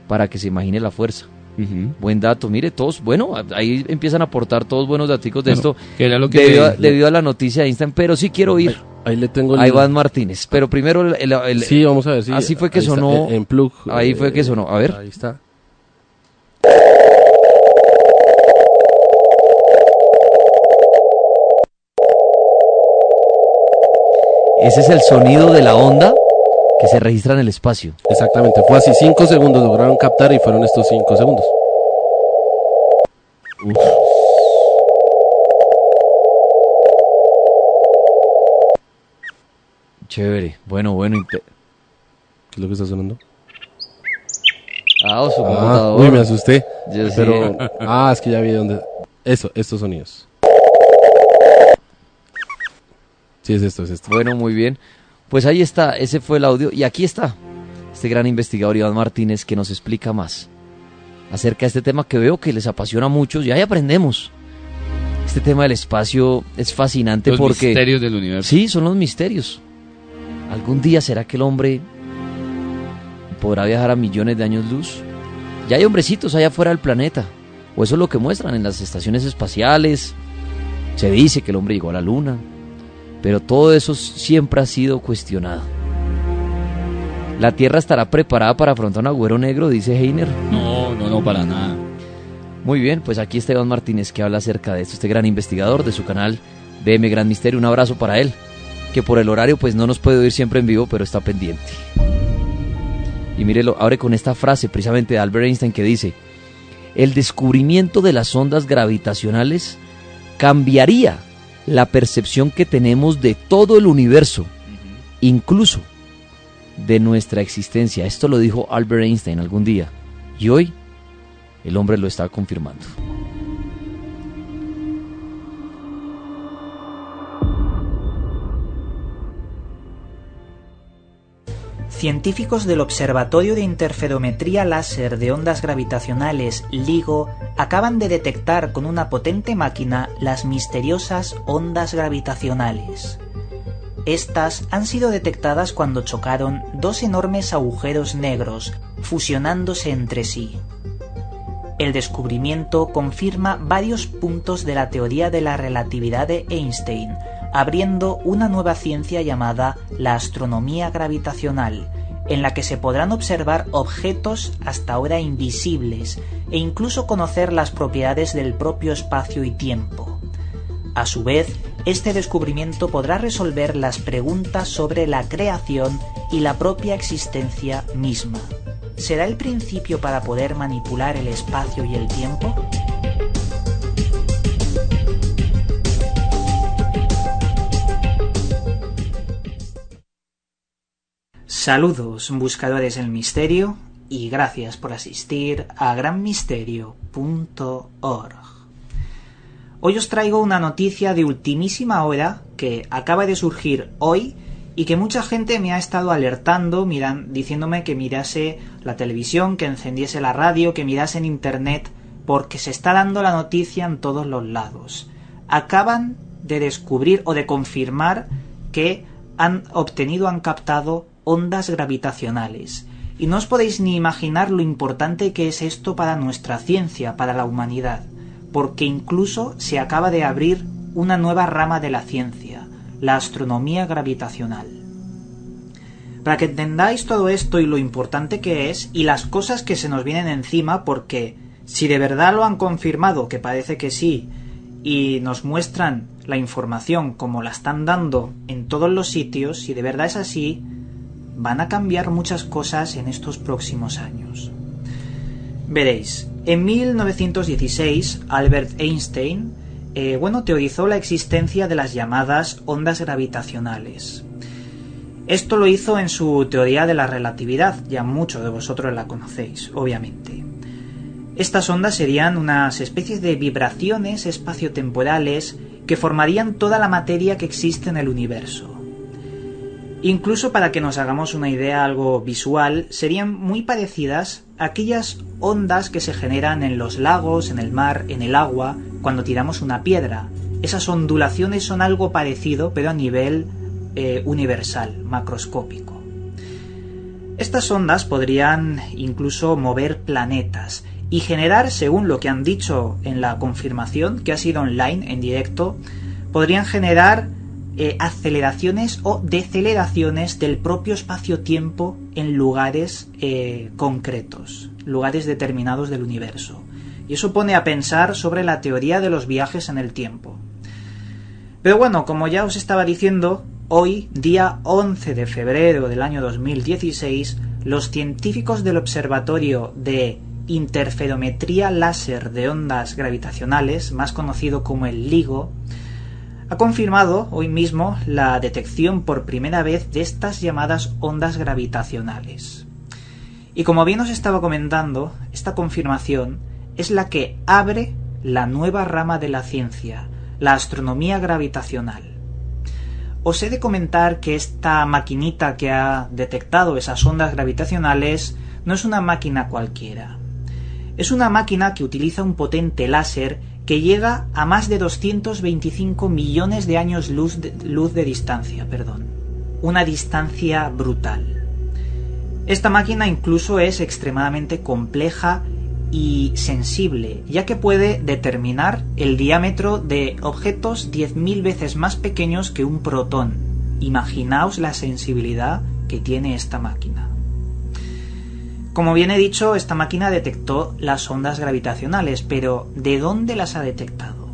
para que se imagine la fuerza. Ujú. Buen dato, mire, todos, bueno, ahí empiezan a aportar todos buenos datos de Bueno, esto, que era lo que debido, a, le- debido a la noticia de Einstein, pero sí quiero ir Ahí le tengo el... a Iván Martínez. Pero primero, el, el- el- Sí, vamos a ver. Sí, así fue que ahí está, sonó- en, en plug. ahí fue que sonó. A ver. Ahí está. ese es el sonido de la onda que se registra en el espacio. Exactamente, fue así. Cinco segundos lograron captar y fueron estos cinco segundos. Uf. Chévere, bueno, bueno. ¿Qué es lo que está sonando? Ah, su Ah, computador. uy, me asusté. Yo sí. Pero, ah, es que ya vi dónde. Eso, estos sonidos. Sí, es esto, es esto. Bueno, muy bien. Pues ahí está, ese fue el audio. Y aquí está este gran investigador Iván Martínez que nos explica más acerca de este tema que veo que les apasiona a muchos y ahí aprendemos. Este tema del espacio es fascinante los porque... misterios del universo. Sí, son los misterios. ¿Algún día será que el hombre podrá viajar a millones de años luz? Ya hay hombrecitos allá afuera del planeta. O eso es lo que muestran en las estaciones espaciales. Se dice que el hombre llegó a la luna. Pero todo eso siempre ha sido cuestionado. ¿La Tierra estará preparada para afrontar un agüero negro? Dice Heiner. No, no, no, para nada. Muy bien, pues aquí está Iván Martínez que habla acerca de esto, este gran investigador de su canal DM Gran Misterio. Un abrazo para él, que por el horario pues no nos puede oír siempre en vivo, pero está pendiente. Y mírelo, abre con esta frase precisamente de Albert Einstein que dice, el descubrimiento de las ondas gravitacionales cambiaría la percepción que tenemos de todo el universo, incluso de nuestra existencia. Esto lo dijo Albert Einstein algún día. Y hoy el hombre lo está confirmando. Científicos del Observatorio de Interferometría Láser de Ondas Gravitacionales LIGO acaban de detectar con una potente máquina las misteriosas ondas gravitacionales. Estas han sido detectadas cuando chocaron dos enormes agujeros negros, fusionándose entre sí. El descubrimiento confirma varios puntos de la teoría de la relatividad de Einstein, abriendo una nueva ciencia llamada la astronomía gravitacional, en la que se podrán observar objetos hasta ahora invisibles e incluso conocer las propiedades del propio espacio y tiempo. A su vez, este descubrimiento podrá resolver las preguntas sobre la creación y la propia existencia misma. ¿Será el principio para poder manipular el espacio y el tiempo? Saludos, buscadores del misterio, y gracias por asistir a granmisterio.org. Hoy os traigo una noticia de ultimísima hora que acaba de surgir hoy y que mucha gente me ha estado alertando, miran, diciéndome que mirase la televisión, que encendiese la radio, que mirase en internet, porque se está dando la noticia en todos los lados. Acaban de descubrir o de confirmar que han obtenido, han captado ondas gravitacionales. Y no os podéis ni imaginar lo importante que es esto para nuestra ciencia, para la humanidad, porque incluso se acaba de abrir una nueva rama de la ciencia, la astronomía gravitacional. Para que entendáis todo esto y lo importante que es y las cosas que se nos vienen encima, porque si de verdad lo han confirmado, que parece que sí, y nos muestran la información como la están dando en todos los sitios, si de verdad es así, van a cambiar muchas cosas en estos próximos años. Veréis, en 1916 Albert Einstein eh, bueno, teorizó la existencia de las llamadas ondas gravitacionales. Esto lo hizo en su teoría de la relatividad, ya muchos de vosotros la conocéis, obviamente. Estas ondas serían unas especies de vibraciones espaciotemporales que formarían toda la materia que existe en el universo. Incluso para que nos hagamos una idea algo visual, serían muy parecidas a aquellas ondas que se generan en los lagos, en el mar, en el agua, cuando tiramos una piedra. Esas ondulaciones son algo parecido, pero a nivel eh, universal, macroscópico. Estas ondas podrían incluso mover planetas y generar, según lo que han dicho en la confirmación, que ha sido online, en directo, podrían generar eh, aceleraciones o deceleraciones del propio espacio-tiempo en lugares eh, concretos, lugares determinados del universo. Y eso pone a pensar sobre la teoría de los viajes en el tiempo. Pero bueno, como ya os estaba diciendo, hoy, día 11 de febrero del año 2016, los científicos del Observatorio de Interferometría Láser de Ondas Gravitacionales, más conocido como el LIGO, ha confirmado hoy mismo la detección por primera vez de estas llamadas ondas gravitacionales. Y como bien os estaba comentando, esta confirmación es la que abre la nueva rama de la ciencia, la astronomía gravitacional. Os he de comentar que esta maquinita que ha detectado esas ondas gravitacionales no es una máquina cualquiera. Es una máquina que utiliza un potente láser que llega a más de 225 millones de años luz de, distancia, perdón. Una distancia brutal. Esta máquina incluso es extremadamente compleja y sensible, ya que puede determinar el diámetro de objetos 10.000 veces más pequeños que un protón. Imaginaos la sensibilidad que tiene esta máquina. Como bien he dicho, esta máquina detectó las ondas gravitacionales, pero ¿de dónde las ha detectado?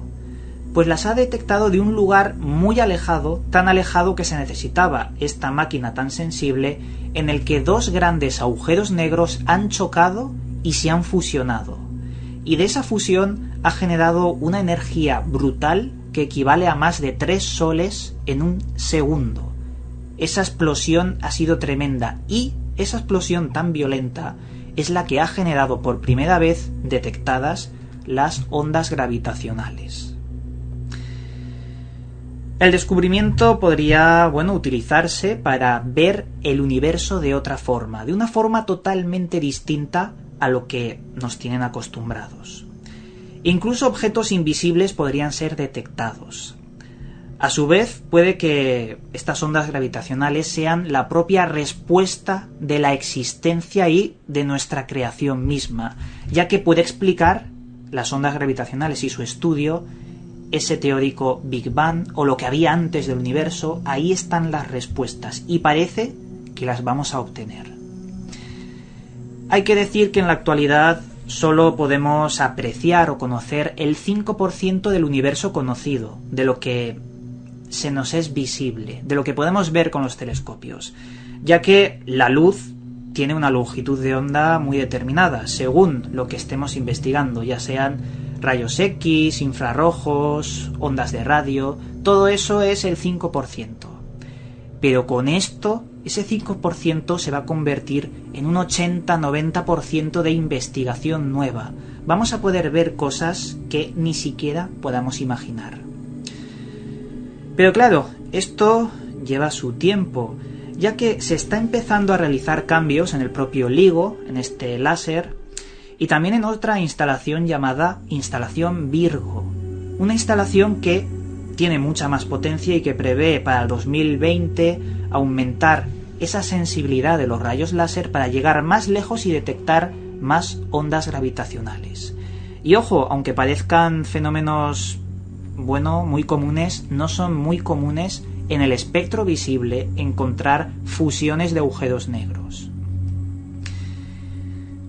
Pues las ha detectado de un lugar muy alejado, tan alejado que se necesitaba esta máquina tan sensible, en el que dos grandes agujeros negros han chocado y se han fusionado. Y de esa fusión ha generado una energía brutal que equivale a más de tres soles en un segundo. Esa explosión ha sido tremenda y esa explosión tan violenta es la que ha generado por primera vez detectadas las ondas gravitacionales. El descubrimiento podría, bueno, utilizarse para ver el universo de otra forma, de una forma totalmente distinta a lo que nos tienen acostumbrados. Incluso objetos invisibles podrían ser detectados. A su vez, puede que estas ondas gravitacionales sean la propia respuesta de la existencia y de nuestra creación misma, ya que puede explicar las ondas gravitacionales y su estudio, ese teórico Big Bang o lo que había antes del universo, ahí están las respuestas y parece que las vamos a obtener. Hay que decir que en la actualidad solo podemos apreciar o conocer el 5% del universo conocido, de lo que se nos es visible, de lo que podemos ver con los telescopios, ya que la luz tiene una longitud de onda muy determinada, según lo que estemos investigando, ya sean rayos X, infrarrojos, ondas de radio, todo eso es el 5%. Pero con esto, ese 5% se va a convertir en un 80-90% de investigación nueva. Vamos a poder ver cosas que ni siquiera podamos imaginar. Pero claro, esto lleva su tiempo, ya que se está empezando a realizar cambios en el propio LIGO, en este láser, y también en otra instalación llamada instalación Virgo, una instalación que tiene mucha más potencia y que prevé para el 2020 aumentar esa sensibilidad de los rayos láser para llegar más lejos y detectar más ondas gravitacionales. Y ojo, aunque parezcan fenómenos bueno, muy comunes, no son muy comunes en el espectro visible encontrar fusiones de agujeros negros.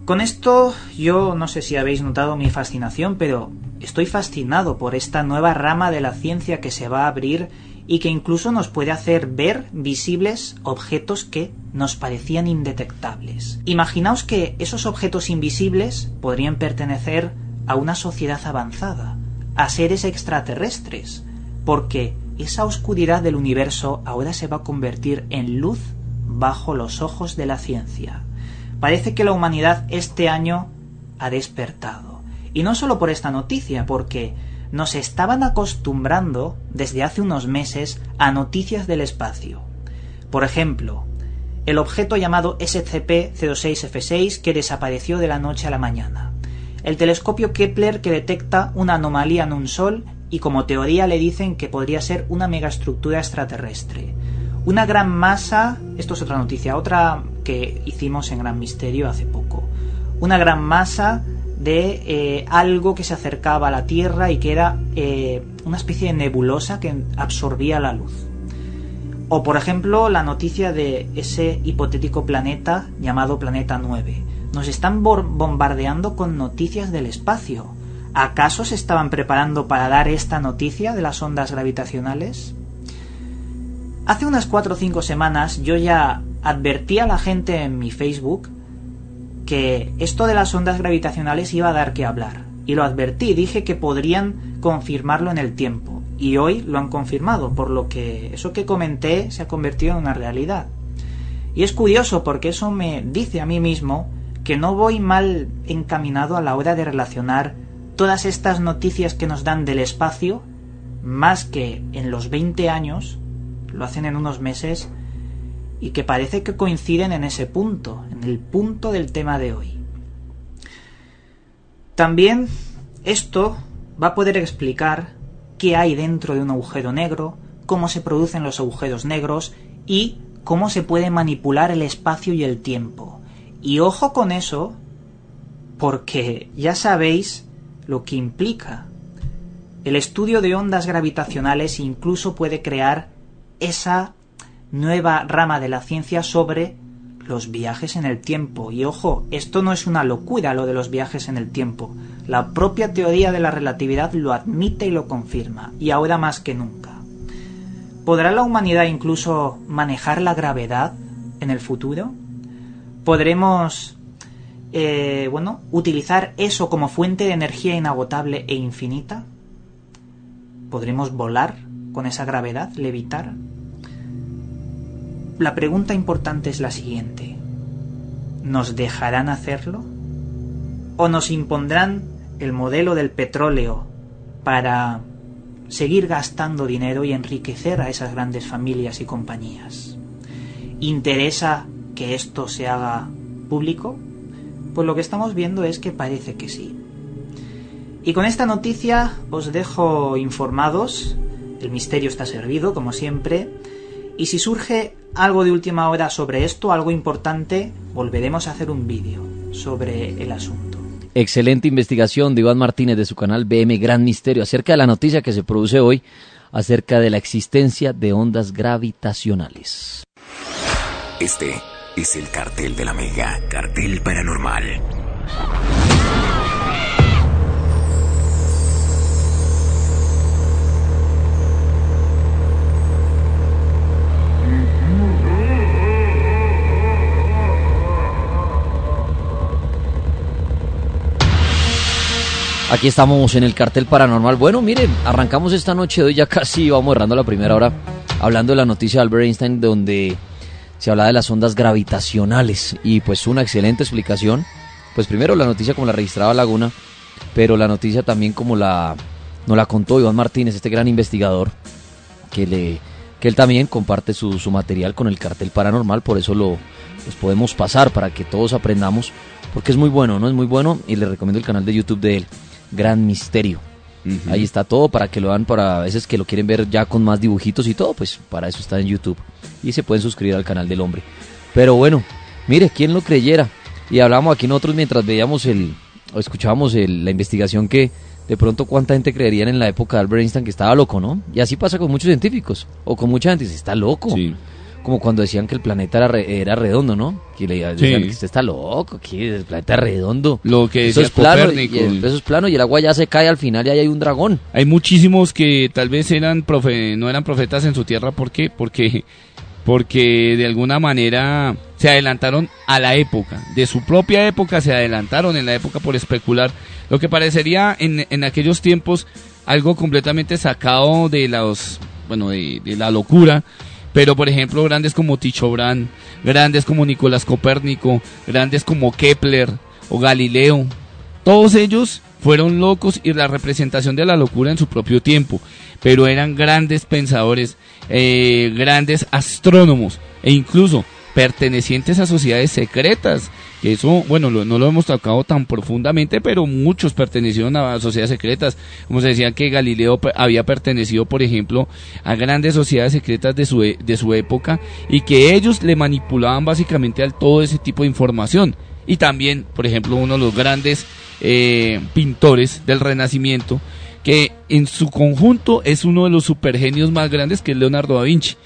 Con esto yo no sé si habéis notado mi fascinación, pero estoy fascinado por esta nueva rama de la ciencia que se va a abrir y que incluso nos puede hacer ver visibles objetos que nos parecían indetectables. Imaginaos que esos objetos invisibles podrían pertenecer a una sociedad avanzada, a seres extraterrestres, porque esa oscuridad del universo ahora se va a convertir en luz bajo los ojos de la ciencia. Parece que la humanidad este año ha despertado. Y no solo por esta noticia, porque nos estaban acostumbrando desde hace unos meses a noticias del espacio. Por ejemplo, el objeto llamado SCP-06F6 que desapareció de la noche a la mañana. El telescopio Kepler que detecta una anomalía en un sol y como teoría le dicen que podría ser una megaestructura extraterrestre. Una gran masa, esto es otra noticia, otra que hicimos en Gran Misterio hace poco. Una gran masa de eh, algo que se acercaba a la Tierra y que era eh, una especie de nebulosa que absorbía la luz. O por ejemplo la noticia de ese hipotético planeta llamado Planeta 9. Nos están bombardeando con noticias del espacio. ¿Acaso se estaban preparando para dar esta noticia de las ondas gravitacionales? Hace unas 4 o 5 semanas yo ya advertí a la gente en mi Facebook que esto de las ondas gravitacionales iba a dar que hablar. Y lo advertí, dije que podrían confirmarlo en el tiempo. Y hoy lo han confirmado, por lo que eso que comenté se ha convertido en una realidad. Y es curioso porque eso me dice a mí mismo que no voy mal encaminado a la hora de relacionar todas estas noticias que nos dan del espacio, más que en los 20 años, lo hacen en unos meses, y que parece que coinciden en ese punto, en el punto del tema de hoy. También esto va a poder explicar qué hay dentro de un agujero negro, cómo se producen los agujeros negros y cómo se puede manipular el espacio y el tiempo. Y ojo con eso, porque ya sabéis lo que implica. El estudio de ondas gravitacionales incluso puede crear esa nueva rama de la ciencia sobre los viajes en el tiempo. Y ojo, esto no es una locura lo de los viajes en el tiempo. La propia teoría de la relatividad lo admite y lo confirma, y ahora más que nunca. ¿Podrá la humanidad incluso manejar la gravedad en el futuro? ¿Podremos, eh, bueno, utilizar eso como fuente de energía inagotable e infinita? ¿Podremos volar con esa gravedad, levitar? La pregunta importante es la siguiente. ¿Nos dejarán hacerlo? ¿O nos impondrán el modelo del petróleo para seguir gastando dinero y enriquecer a esas grandes familias y compañías? ¿Interesa que esto se haga público? Pues lo que estamos viendo es que parece que sí. Y con esta noticia os dejo informados, el misterio está servido, como siempre, y si surge algo de última hora sobre esto, algo importante, volveremos a hacer un vídeo sobre el asunto. Excelente investigación de Iván Martínez de su canal BM Gran Misterio acerca de la noticia que se produce hoy acerca de la existencia de ondas gravitacionales. Este es el cartel de la Mega, cartel paranormal. Aquí estamos en el cartel paranormal. Bueno, miren, arrancamos esta noche de hoy, ya casi vamos errando la primera hora, hablando de la noticia de Albert Einstein, donde se habla de las ondas gravitacionales. Y pues una excelente explicación. Pues primero la noticia como la registraba Laguna, pero la noticia también como la nos la contó Iván Martínez, este gran investigador, que le que él también comparte su, su material con el cartel paranormal, por eso lo los podemos pasar para que todos aprendamos, porque es muy bueno, ¿no? Es muy bueno y le recomiendo el canal de YouTube de él. Gran Misterio. Ahí está todo para que lo vean para a veces que lo quieren ver ya con más dibujitos y todo, pues para eso está en YouTube. Y se pueden suscribir al canal del hombre. Pero bueno, mire, ¿quién lo creyera? Y hablamos aquí nosotros mientras veíamos el, o escuchábamos la investigación que de pronto cuánta gente creería en la época de Albert Einstein que estaba loco, ¿no? Y así pasa con muchos científicos, o con mucha gente, dice, está loco. Sí como cuando decían que el planeta era, era redondo, ¿no? Que le decían que usted está loco, que el planeta es redondo. Lo que eso es plano, y el, eso es plano y el agua ya se cae al final y ahí hay un dragón. Hay muchísimos que tal vez eran profe, no eran profetas en su tierra, ¿por qué? Porque porque de alguna manera se adelantaron a la época, de su propia época se adelantaron en la época por especular, lo que parecería en, en aquellos tiempos algo completamente sacado de los, bueno, de, de la locura, pero por ejemplo grandes como Ticho Brand, grandes como Nicolás Copérnico, grandes como Kepler o Galileo, todos ellos fueron locos y la representación de la locura en su propio tiempo, pero eran grandes pensadores, eh, grandes astrónomos e incluso pertenecientes a sociedades secretas. Eso, bueno, no lo hemos tocado tan profundamente, pero muchos pertenecieron a sociedades secretas. Como se decía que Galileo había pertenecido, por ejemplo, a grandes sociedades secretas de su, e, de su época y que ellos le manipulaban básicamente a todo ese tipo de información. Y también, por ejemplo, uno de los grandes eh, pintores del Renacimiento, que en su conjunto es uno de los supergenios más grandes, que es Leonardo da Vinci.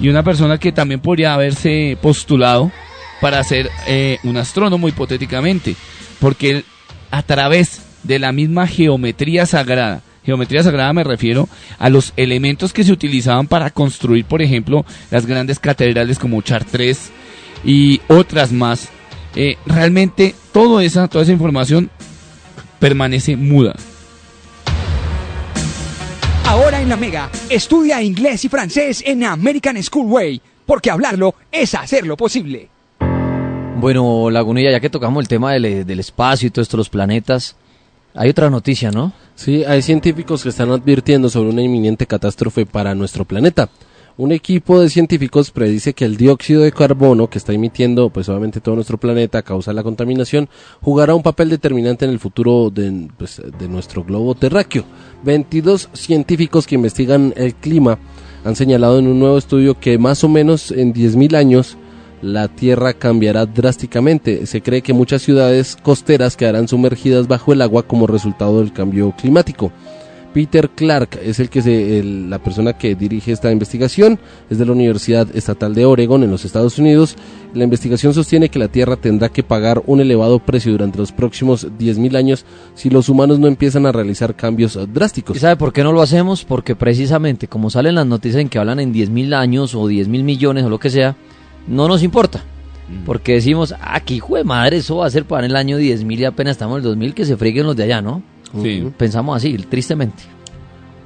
Y una persona que también podría haberse postulado para ser eh, un astrónomo hipotéticamente, porque a través de la misma geometría sagrada, geometría sagrada me refiero a los elementos que se utilizaban para construir, por ejemplo, las grandes catedrales como Chartres y otras más. Eh, realmente toda esa, toda esa información permanece muda. Ahora en la Mega, estudia inglés y francés en American School Way, porque hablarlo es hacerlo posible. Bueno, Lagunilla, ya que tocamos el tema del, del espacio y todo esto, los planetas, hay otra noticia, ¿no? Sí, hay científicos que están advirtiendo sobre una inminente catástrofe para nuestro planeta. Un equipo de científicos predice que el dióxido de carbono que está emitiendo pues obviamente todo nuestro planeta a causa la contaminación jugará un papel determinante en el futuro de, pues, nuestro globo terráqueo. 22 científicos que investigan el clima han señalado en un nuevo estudio que más o menos en 10.000 años la Tierra cambiará drásticamente. Se cree que muchas ciudades costeras quedarán sumergidas bajo el agua como resultado del cambio climático. Peter Clark es el que se, la persona que dirige esta investigación, es de la Universidad Estatal de Oregon en los Estados Unidos. La investigación sostiene que la Tierra tendrá que pagar un elevado precio durante los próximos 10.000 años si los humanos no empiezan a realizar cambios drásticos. ¿Y sabe por qué no lo hacemos? Porque precisamente como salen las noticias en que hablan en 10.000 años o 10.000 millones o lo que sea, no nos importa. Mm. Porque decimos, aquí, ah, de madre, eso va a ser para el año 10.000 y apenas estamos en el 2000, que se freguen los de allá, ¿no? Pensamos así, tristemente.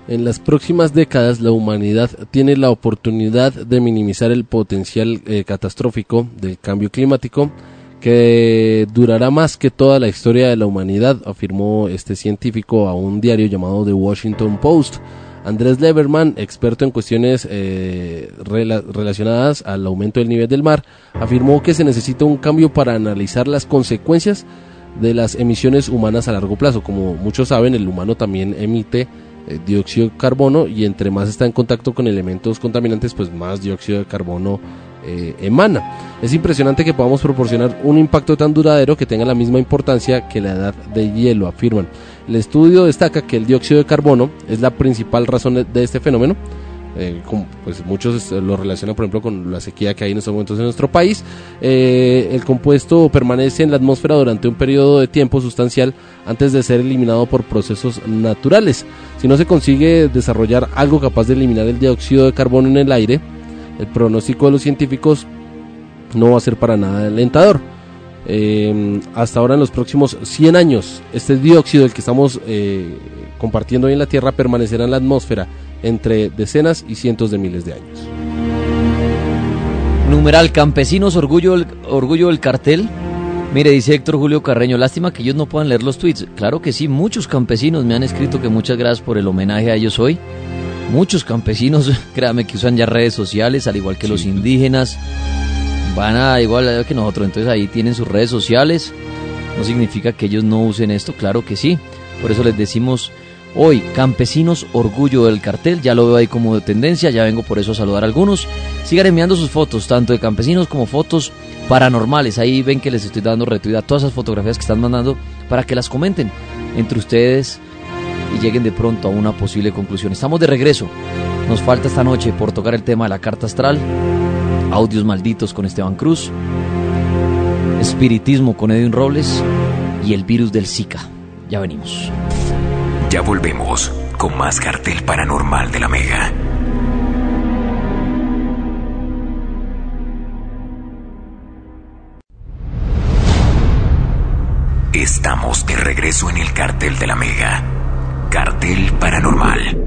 En las próximas décadas la humanidad tiene la oportunidad de minimizar el potencial eh, catastrófico del cambio climático que durará más que toda la historia de la humanidad, afirmó este científico a un diario llamado The Washington Post. Andrés Leverman, experto en cuestiones eh, relacionadas al aumento del nivel del mar, afirmó que se necesita un cambio para analizar las consecuencias de las emisiones humanas a largo plazo. Como muchos saben, el humano también emite eh, dióxido de carbono y entre más está en contacto con elementos contaminantes, pues más dióxido de carbono eh, emana. Es impresionante que podamos proporcionar un impacto tan duradero que tenga la misma importancia que la edad de hielo, afirman. El estudio destaca que el dióxido de carbono es la principal razón de este fenómeno eh, pues muchos lo relacionan por ejemplo con la sequía que hay en estos momentos en nuestro país. Eh, el compuesto permanece en la atmósfera durante un periodo de tiempo sustancial antes de ser eliminado por procesos naturales. Si no se consigue desarrollar algo capaz de eliminar el dióxido de carbono en el aire, el pronóstico de los científicos no va a ser para nada alentador. Eh, hasta ahora en los próximos 100 años, este dióxido el que estamos compartiendo hoy en la Tierra permanecerá en la atmósfera entre decenas y cientos de miles de años. Numeral Campesinos, orgullo, orgullo del cartel. Mire, dice Héctor Julio Carreño, lástima que ellos no puedan leer los tweets. Claro que sí, muchos campesinos me han escrito que muchas gracias por el homenaje a ellos hoy. Muchos campesinos, créame que usan ya redes sociales, al igual que los indígenas. Van a igual que nosotros, entonces ahí tienen sus redes sociales. No significa que ellos no usen esto, claro que sí. Por eso les decimos Hoy, Campesinos Orgullo del Cartel, ya lo veo ahí como de tendencia, ya vengo por eso a saludar a algunos. Sigan enviando sus fotos, tanto de campesinos como fotos paranormales. Ahí ven que les estoy dando retweet a todas esas fotografías que están mandando para que las comenten entre ustedes y lleguen de pronto a una posible conclusión. Estamos de regreso. Nos falta esta noche por tocar el tema de la carta astral, audios malditos con Esteban Cruz, espiritismo con Edwin Robles y el virus del Zika. Ya venimos. Ya volvemos con más cartel paranormal de la Mega. Estamos de regreso en el cartel de la Mega. Cartel paranormal.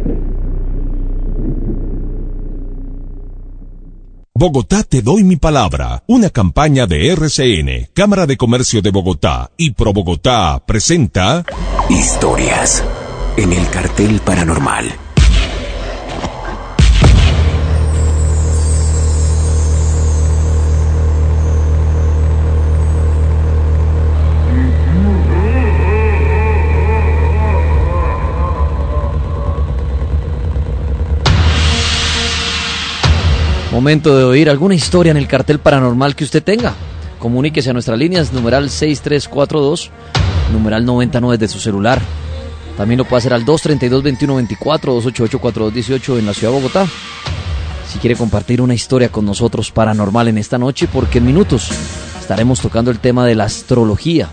Bogotá Te Doy Mi Palabra, una campaña de RCN, Cámara de Comercio de Bogotá y Pro Bogotá presenta Historias en el cartel paranormal. Momento de oír alguna historia en el cartel paranormal que usted tenga. Comuníquese a nuestras líneas, numeral 6342, numeral 99 de su celular. También lo puede hacer al 232-2124, 288-4218 en la ciudad de Bogotá. Si quiere compartir una historia con nosotros paranormal en esta noche, porque en minutos estaremos tocando el tema de la astrología.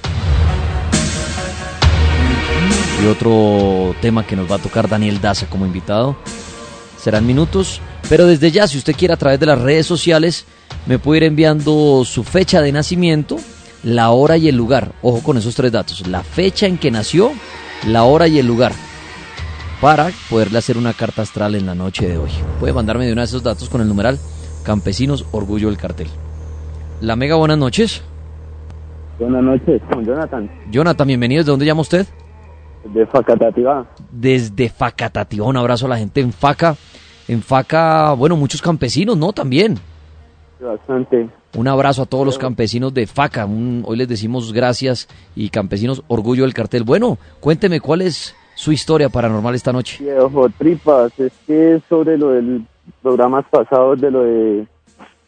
Y otro tema que nos va a tocar Daniel Daza como invitado. Serán minutos pero desde ya, si usted quiere a través de las redes sociales, me puede ir enviando su fecha de nacimiento, la hora y el lugar. Ojo con esos tres datos. La fecha en que nació, la hora y el lugar. Para poderle hacer una carta astral en la noche de hoy. Puede mandarme de una de esos datos con el numeral Campesinos Orgullo del Cartel. La Mega, buenas noches. Buenas noches, con Jonathan. Jonathan, bienvenido. ¿De dónde llama usted? De Facatativá. Desde Facatativá. Un abrazo a la gente en Faca en Faca, bueno, muchos campesinos, ¿no? También. Bastante. Un abrazo a todos los campesinos de Faca. hoy les decimos gracias y campesinos, orgullo del cartel. Bueno, cuénteme cuál es su historia paranormal esta noche. Viejo, tripas, es que sobre lo del programas pasados de lo de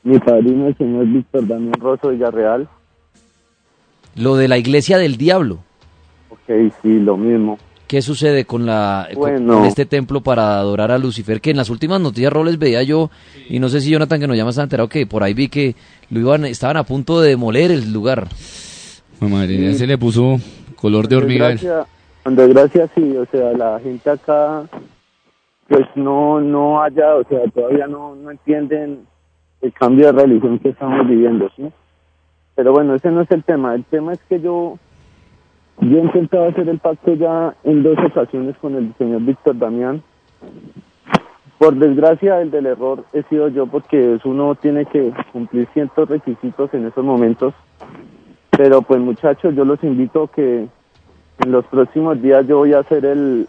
mi padrino, el señor Víctor Daniel Rosso Villarreal. Lo de la iglesia del diablo. Ok, sí, lo mismo. ¿Qué sucede con, la, con, este templo para adorar a Lucifer? Que en las últimas noticias roles veía yo, y no sé si Jonathan que nos llama está enterado, que por ahí vi que lo iban, estaban a punto de demoler el lugar. Madre, se le puso color de hormiga. Cuando gracias sí, o sea, la gente acá, pues no, no haya, o sea, todavía no, no entienden el cambio de religión que estamos viviendo, ¿sí? Pero bueno, ese no es el tema. El tema es que yo yo he intentado hacer el pacto ya en dos ocasiones con el señor Víctor Damián. Por desgracia, el del error he sido yo porque uno tiene que cumplir ciertos requisitos en esos momentos. Pero pues muchachos, yo los invito que en los próximos días yo voy a hacer el,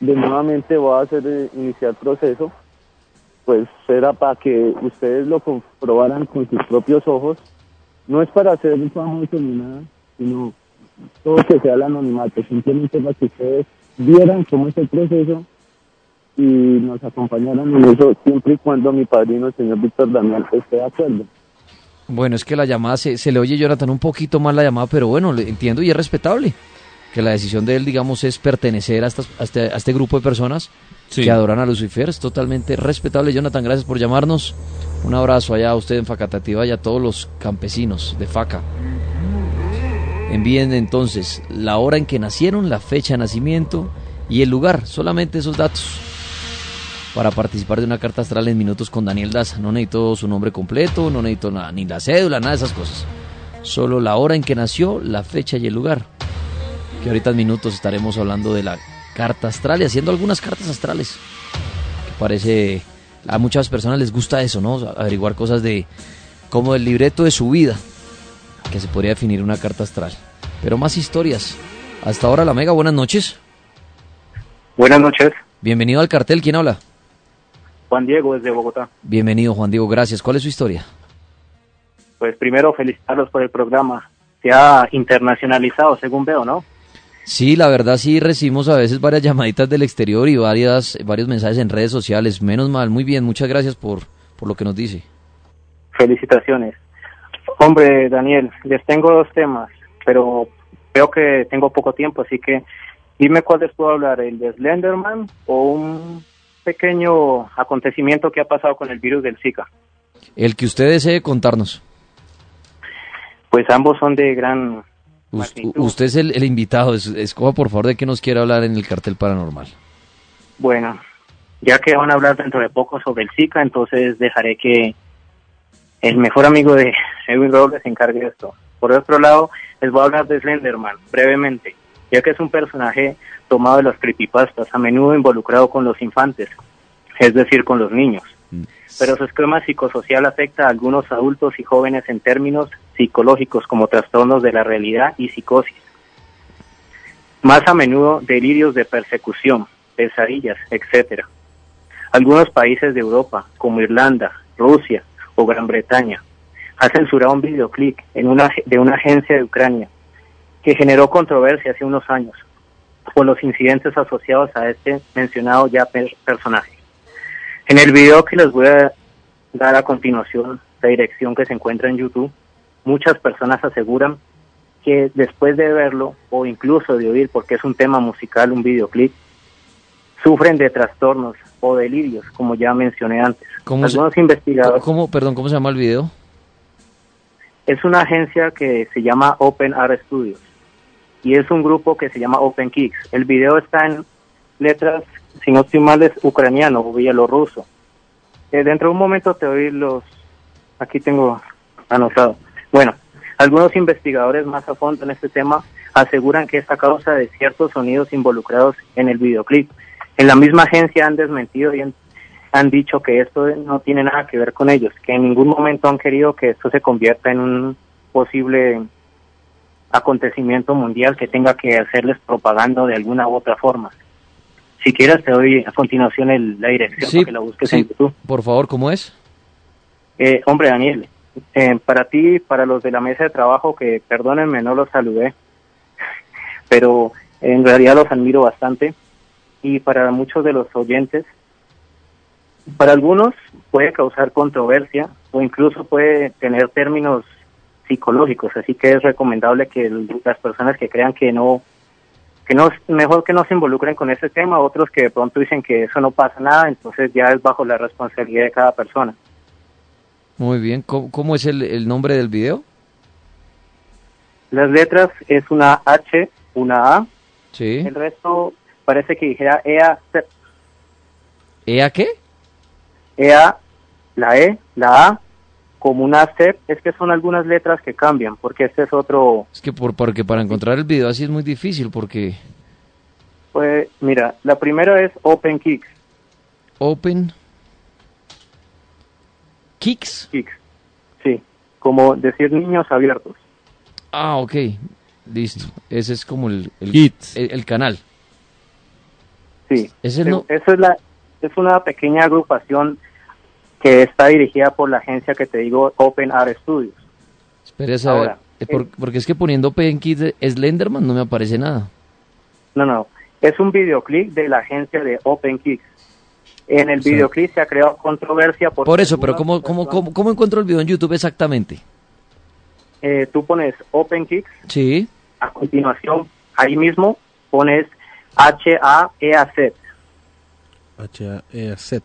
de nuevamente voy a hacer eh, iniciar proceso. Pues era para que ustedes lo comprobaran con sus propios ojos. No es para hacer un famoso ni nada, sino todo que sea el anonimato, simplemente para que ustedes vieran cómo es el proceso y nos acompañaran en eso siempre y cuando mi padrino, el señor Víctor Daniel, esté de acuerdo. Bueno, es que la llamada se, se le oye, Jonathan, un poquito más la llamada, pero bueno, le entiendo y es respetable. Que la decisión de él, digamos, es pertenecer a, estas, a, este, a este grupo de personas que adoran a Lucifer. Es totalmente respetable. Jonathan, gracias por llamarnos. Un abrazo allá a usted en Facatativa y a todos los campesinos de Faca. Envíen entonces la hora en que nacieron, la fecha de nacimiento y el lugar, solamente esos datos para participar de una carta astral en minutos con Daniel Daza. No necesito su nombre completo, no necesito nada, ni la cédula, nada de esas cosas. Solo la hora en que nació, la fecha y el lugar. Que ahorita en minutos estaremos hablando de la carta astral y haciendo algunas cartas astrales. Que parece a muchas personas les gusta eso, ¿no? Averiguar cosas de como el libreto de su vida que se podría definir una carta astral. Pero más historias. Hasta ahora la Mega, buenas noches. Buenas noches. Bienvenido al cartel, ¿quién habla? Juan Diego desde Bogotá. Bienvenido Juan Diego, gracias. ¿Cuál es su historia? Pues primero felicitarlos por el programa. Se ha internacionalizado, según veo, ¿no? Sí, la verdad sí recibimos a veces varias llamaditas del exterior y varias, varios mensajes en redes sociales. Menos mal, muy bien, muchas gracias por, por lo que nos dice. Felicitaciones. Hombre, Daniel, les tengo dos temas, pero veo que tengo poco tiempo, así que dime cuál les puedo hablar, el de Slenderman o un pequeño acontecimiento que ha pasado con el virus del Zika. El que usted desee contarnos. Pues ambos son de gran... usted es el, invitado, escoja por favor de qué nos quiere hablar en el cartel paranormal. Bueno, ya que van a hablar dentro de poco sobre el Zika, entonces dejaré que el mejor amigo de Edwin Robles se encargue de esto. Por otro lado, les voy a hablar de Slenderman brevemente, ya que es un personaje tomado de los creepypastas, a menudo involucrado con los infantes, es decir, con los niños. Pero su esquema psicosocial afecta a algunos adultos y jóvenes en términos psicológicos como trastornos de la realidad y psicosis. Más a menudo delirios de persecución, pesadillas, etc. Algunos países de Europa, como Irlanda, Rusia o Gran Bretaña, ha censurado un videoclip en una, de una agencia de Ucrania que generó controversia hace unos años por los incidentes asociados a este mencionado ya per- personaje. En el video que les voy a dar a continuación, la dirección que se encuentra en YouTube, muchas personas aseguran que después de verlo o incluso de oír, porque es un tema musical, un videoclip, sufren de trastornos o delirios, como ya mencioné antes. ¿Cómo se- Algunos investigadores... ¿Cómo, perdón, cómo se llama el video? Es una agencia que se llama Open Art Studios y es un grupo que se llama Open Kicks. El video está en letras, si no estoy mal, es ucraniano o bielorruso. Eh, dentro de un momento te doy los... Aquí tengo anotado. Bueno, algunos investigadores más a fondo en este tema aseguran que es a causa de ciertos sonidos involucrados en el videoclip. En la misma agencia han desmentido y han, han dicho que esto no tiene nada que ver con ellos, que en ningún momento han querido que esto se convierta en un posible acontecimiento mundial que tenga que hacerles propaganda de alguna u otra forma. Si quieres te doy a continuación el- la dirección Sí, para que la busques sí. en YouTube. Por favor, ¿cómo es? Eh, hombre, Daniel, eh, para ti para los de la mesa de trabajo, que perdónenme, no los saludé, pero en realidad los admiro bastante. Y para muchos de los oyentes, para algunos puede causar controversia o incluso puede tener términos psicológicos, así que es recomendable que las personas que crean que no que no mejor que no se involucren con ese tema, otros que de pronto dicen que eso no pasa nada, entonces ya es bajo la responsabilidad de cada persona. Muy bien. ¿Cómo, cómo es el, el nombre del video? Las letras es una H, una A, Sí. el resto parece que dijera EA, ¿EA qué? EA, la E, la A, como una C, es que son algunas letras que cambian, porque este es otro, Es que por, porque para encontrar el video así es muy difícil porque pues mira, la primera es Open Kicks, Open Kicks. Kicks, sí, como decir niños abiertos. Ah, ok. Listo. Ese es como el, el- el canal. Sí, Es el Eh, no- eso es la es una pequeña agrupación que está dirigida por la agencia que te digo Open Art Studios. Espérese a ver. Eh, por- porque es que poniendo Open Kicks de Slenderman no me aparece nada. No, no, es un videoclip de la agencia de Open Kicks. En el videoclip se ha creado controversia porque Por eso, pero ¿cómo, cómo, cómo, cómo encuentro el video en YouTube exactamente? eh, tú pones Open Kicks, Sí. a continuación ahí mismo pones H-A-E-A-Z. H-A-E-Z.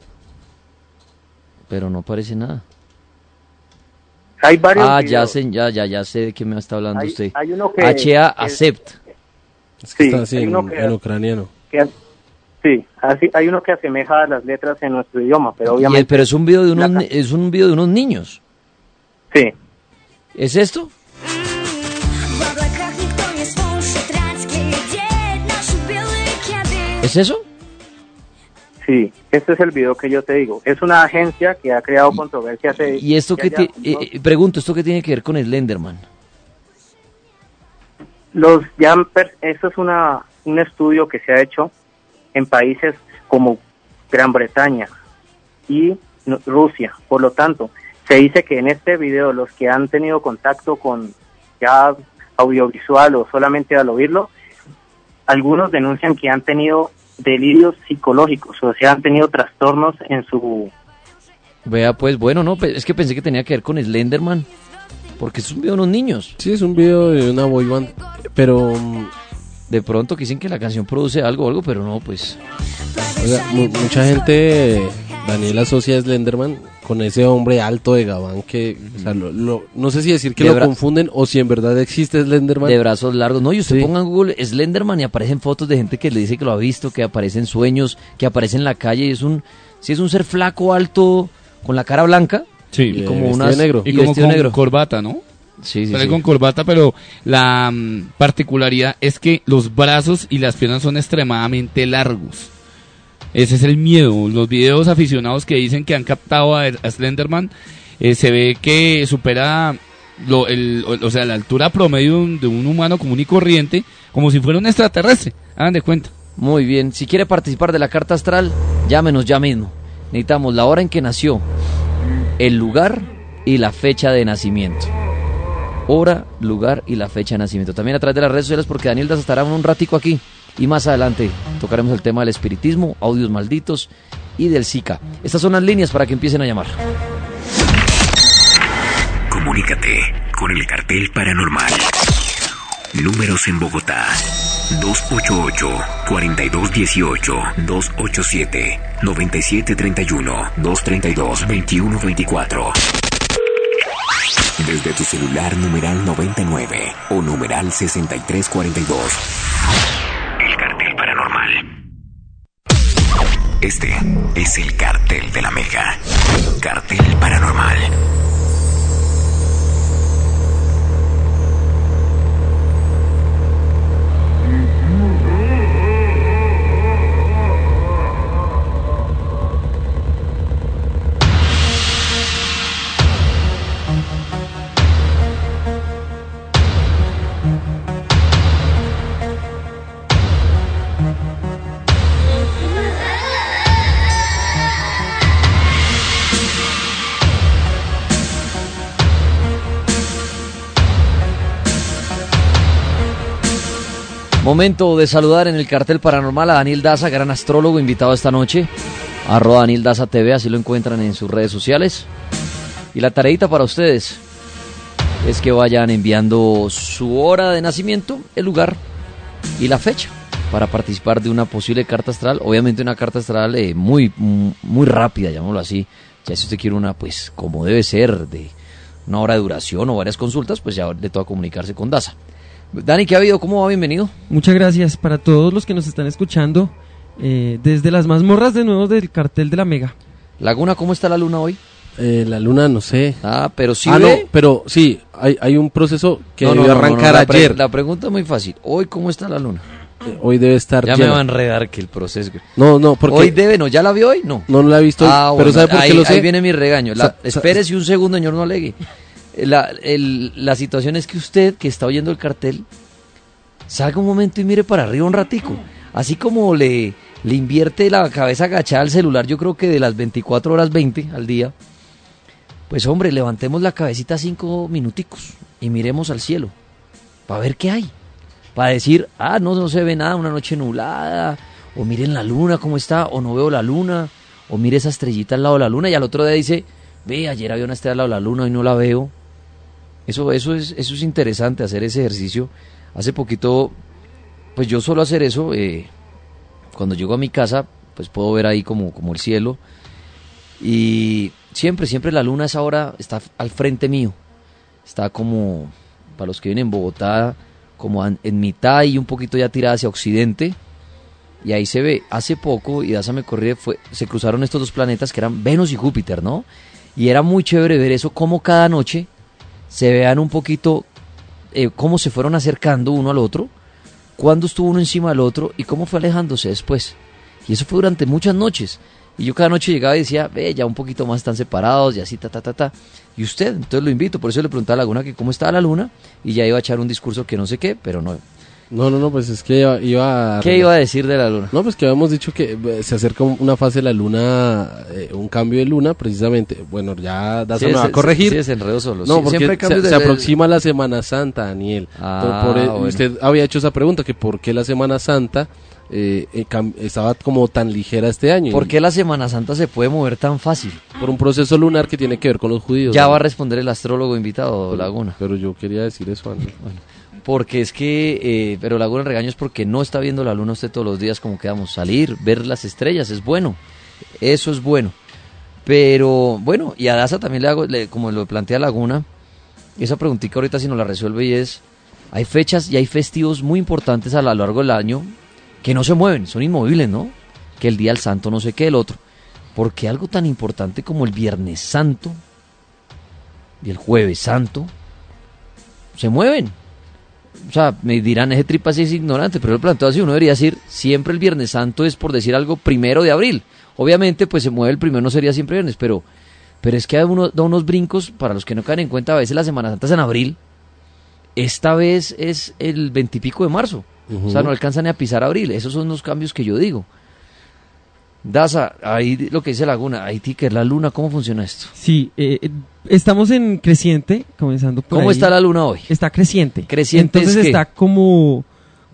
Pero no aparece nada. Hay varios Ah, ya sé, ya, ya, ya sé de qué me está hablando Hay- usted. hay uno que- HA que- Accept. Es que Sí, está así hay en, uno que- en ucraniano. que- sí, así, hay uno que asemeja las letras en nuestro idioma, pero el- obviamente... pero es un video de unos, es un video de unos niños. Sí, ¿Es esto? ¿Es eso? sí, este es el video que yo te digo. Es una agencia que ha creado controversia hace... Y esto que eh, eh, pregunto, ¿esto qué tiene que ver con Slenderman? Los per- eso es una un estudio que se ha hecho en países como Gran Bretaña y Rusia. Por lo tanto, se dice que en este video los que han tenido contacto con ya audiovisual o solamente al oírlo, algunos denuncian que han tenido delirios psicológicos, o sea, han tenido trastornos en su Vea, pues, bueno, no, es que pensé que tenía que ver con Slenderman. Porque es un video de unos niños. Sí, es un video de una boy band, pero mm, De pronto que dicen que la canción produce algo o algo, pero no, pues. o sea, mu- mucha gente, Daniel asocia a Slenderman con ese hombre alto de Gabán que, o sea, lo- lo- no sé si decir que De lo confunden o si en verdad existe Slenderman. De brazos largos. No, y usted Sí. ponga en Google Slenderman y aparecen fotos de gente que le dice que lo ha visto, que aparecen sueños, que aparece en la calle. Y es un, si es un ser flaco, alto, con la cara blanca. Sí. Y como unas, negro. Y y como con negro. corbata, ¿no? Sí, sí, sale sí. con corbata, pero la mm, particularidad es que los brazos y las piernas son extremadamente largos. Ese es el miedo. Los videos aficionados que dicen que han captado a, Slenderman, eh, se ve que supera lo, el, o, sea, la altura promedio de un, humano común y corriente, como si fuera un extraterrestre. Hagan de cuenta. Muy bien, si quiere participar de la carta astral, llámenos ya mismo. Necesitamos la hora en que nació, el lugar y la fecha de nacimiento. Hora, lugar y la fecha de nacimiento. También a través de las redes sociales porque Daniel Das estará un ratico aquí. Y más adelante tocaremos el tema del espiritismo, audios malditos y del Zika. Estas son las líneas para que empiecen a llamar. Comunícate con el cartel paranormal. Números en Bogotá. 288-4218-287-9731-232-2124. Desde tu celular numeral 99 o numeral 6342. El cartel paranormal. Este es el cartel de la Mega. Cartel paranormal. Momento de saludar en el cartel paranormal a Daniel Daza, gran astrólogo invitado esta noche. Arroba Daniel Daza TV, así lo encuentran en sus redes sociales. Y la tareita para ustedes es que vayan enviando su hora de nacimiento, el lugar y la fecha para participar de una posible carta astral. Obviamente una carta astral eh, muy, muy rápida, llamémoslo así. Ya si usted quiere una, pues como debe ser, de una hora de duración o varias consultas, pues ya le toca comunicarse con Daza. Dani, ¿qué ha habido? ¿Cómo va? Bienvenido. Muchas gracias para todos los que nos están escuchando eh, desde las mazmorras de nuevo del cartel de la Mega. Laguna, ¿cómo está la luna hoy? Eh, la luna no sé. Ah, pero sí ah, ve. no, pero sí, hay, hay un proceso que No, no, debió no, no, no, arrancar la pre- ayer. la pregunta es muy fácil. Hoy, ¿cómo está la luna? Eh, Hoy debe estar Ya me va a enredar que el proceso. No, no, porque Hoy debe, ¿no? ¿Ya la vio hoy? No. no la he visto, hoy, Ah, pero bueno, ¿sabe por qué ahí, lo sé? ahí viene mi regaño. La, Sa- sa- espérese un segundo, señor, no alegue. La, la situación es que usted, que está oyendo el cartel, salga un momento y mire para arriba un ratico. Así como le, le invierte la cabeza agachada al celular, yo creo que de las 24 horas 20 al día, pues hombre, levantemos la cabecita cinco minuticos y miremos al cielo para ver qué hay. Para decir, ah, no, no se ve nada, una noche nublada, o miren la luna cómo está, o no veo la luna, o mire esa estrellita al lado de la luna, y al otro día dice, ve, ayer había una estrella al lado de la luna y no la veo. Eso, eso, es, eso es interesante, hacer ese ejercicio. Hace poquito, pues yo suelo hacer eso, eh, cuando llego a mi casa, pues puedo ver ahí como, como el cielo, y siempre, siempre la luna a esa hora está al frente mío, está como, para los que vienen en Bogotá, como en, mitad y un poquito ya tirada hacia occidente, y ahí se ve, hace poco, y Daza me corrí, fue, se cruzaron estos dos planetas que eran Venus y Júpiter, ¿no? Y era muy chévere ver eso, como cada noche se vean un poquito eh, cómo se fueron acercando uno al otro, cuándo estuvo uno encima del otro y cómo fue alejándose después. Y eso fue durante muchas noches. Y yo cada noche llegaba y decía, ve, ya un poquito más están separados y así, ta, ta, ta, ta. Y usted, entonces lo invito, por eso le preguntaba a Laguna que cómo estaba la luna y ya iba a echar un discurso que no sé qué, pero no. No, no, no, pues es que iba, iba a... ¿Qué iba a decir de la luna? No, pues que habíamos dicho que eh, se acerca un- una fase de la luna, eh, un cambio de luna, precisamente. Bueno, ya Daza Sí, me va a corregir. sí, solo. No, Sí, porque siempre se, de- se aproxima la Semana Santa, Daniel. Ah, Por- por- e- bueno. Usted había hecho esa pregunta, que por qué la Semana Santa eh, eh, estaba como tan ligera este año. ¿Por qué la Semana Santa se puede mover tan fácil? Por un proceso lunar que tiene que ver con los judíos. Ya ¿no? va a responder el astrólogo invitado, Laguna. Pero yo quería decir eso antes. Porque es que, eh, pero Laguna el regaño es porque no está viendo la luna usted todos los días como quedamos. Salir, ver las estrellas, es bueno. Eso es bueno. Pero bueno, y a Daza también le hago, le- como lo plantea Laguna, esa preguntita ahorita si nos la resuelve y es, hay fechas y hay festivos muy importantes a lo largo del año que no se mueven, son inmovibles, ¿no? Que el Día del Santo, no sé qué, el otro. Porque algo tan importante como el Viernes Santo y el Jueves Santo se mueven. O sea, me dirán, ese tripas es ignorante, pero el planteo así, uno debería decir, siempre el Viernes Santo es, por decir algo, primero de abril. Obviamente, pues se mueve el primero, no sería siempre viernes, pero, pero es que da, uno, da unos brincos, para los que no caen en cuenta, a veces la Semana Santa es en abril, esta vez es el veintipico de marzo. O sea, no alcanzan ni a pisar abril. Esos son los cambios que yo digo. Daza, ahí lo que dice Laguna, ahí ticker, la luna, ¿cómo funciona esto? Sí, eh, eh, estamos en creciente, comenzando por ¿Cómo ahí. está la luna hoy? Está creciente. ¿Creciente Entonces es está como,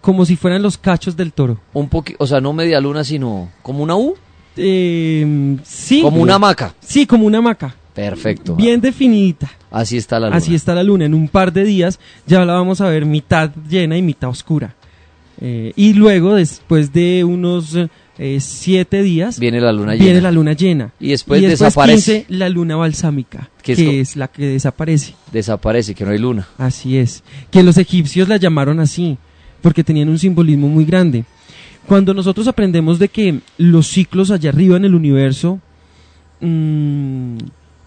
como si fueran los cachos del toro. Un poquito, o sea, no media luna, sino como una U, Eh, sí. como una hamaca. Sí, como una hamaca. Perfecto. Bien definidita. Así está la luna. Así está la luna. En un par de días ya la vamos a ver mitad llena y mitad oscura. Eh, y luego, después de unos eh, siete días, Viene la luna viene llena. la luna llena. Y después desaparece. 15, la luna balsámica, ¿Qué que es es, la que desaparece. Desaparece, que no hay luna. Así es. Que los egipcios la llamaron así, porque tenían un simbolismo muy grande. Cuando nosotros aprendemos de que los ciclos allá arriba en el universo, mm,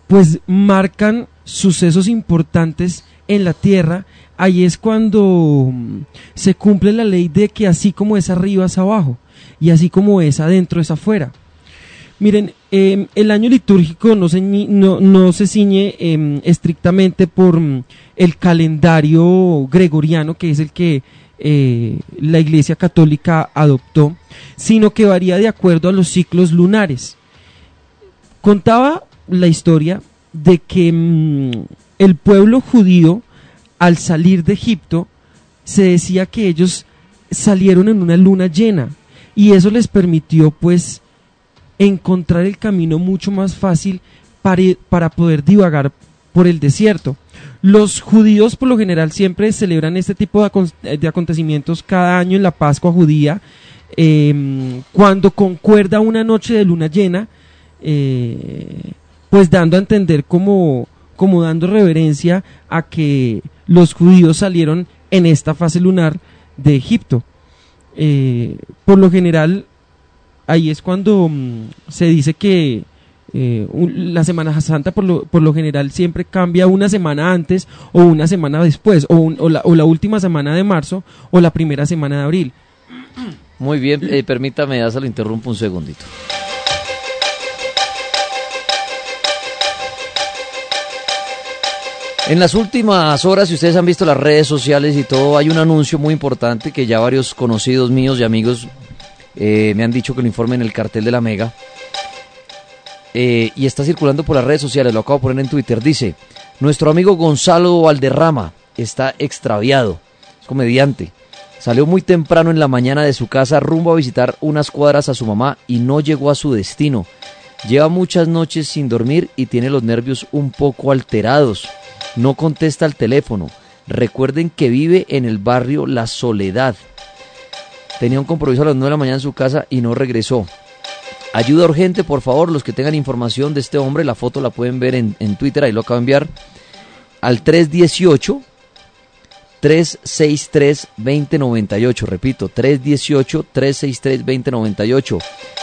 pues marcan sucesos importantes en la Tierra, ahí es cuando mm, se cumple la ley de que así como es arriba es abajo, y así como es adentro es afuera. Miren, eh, el año litúrgico no se, ciñe eh, estrictamente por mm, el calendario gregoriano, que es el que eh, la Iglesia Católica adoptó, sino que varía de acuerdo a los ciclos lunares. Contaba la historia de que mm, el pueblo judío, al salir de Egipto, se decía que ellos salieron en una luna llena y eso les permitió pues encontrar el camino mucho más fácil para, para poder divagar por el desierto. Los judíos por lo general siempre celebran este tipo de, acon- de acontecimientos cada año en la Pascua judía, eh, cuando concuerda una noche de luna llena, eh, pues dando a entender como, como dando reverencia a que los judíos salieron en esta fase lunar de Egipto. Eh, por lo general, ahí es cuando mm, se dice que eh, un- la Semana Santa por lo, por lo general siempre cambia una semana antes o una semana después, o, un- o la, o la última semana de marzo o la primera semana de abril. Muy bien, eh, permítame, ya se lo interrumpo un segundito. En las últimas horas, si ustedes han visto las redes sociales y todo, hay un anuncio muy importante que ya varios conocidos míos y amigos eh, me han dicho que lo informen en el cartel de la Mega. Eh, y está circulando por las redes sociales, lo acabo de poner en Twitter. Dice, nuestro amigo Gonzalo Valderrama está extraviado, es comediante. Salió muy temprano en la mañana de su casa rumbo a visitar unas cuadras a su mamá y no llegó a su destino. Lleva muchas noches sin dormir y tiene los nervios un poco alterados. No contesta el teléfono. Recuerden que vive en el barrio La Soledad. Tenía un compromiso a las 9 de la mañana en su casa y no regresó. Ayuda urgente, por favor, los que tengan información de este hombre, la foto la pueden ver en, en Twitter, ahí lo acabo de enviar, al 318 363 2098, repito, 318 363 2098.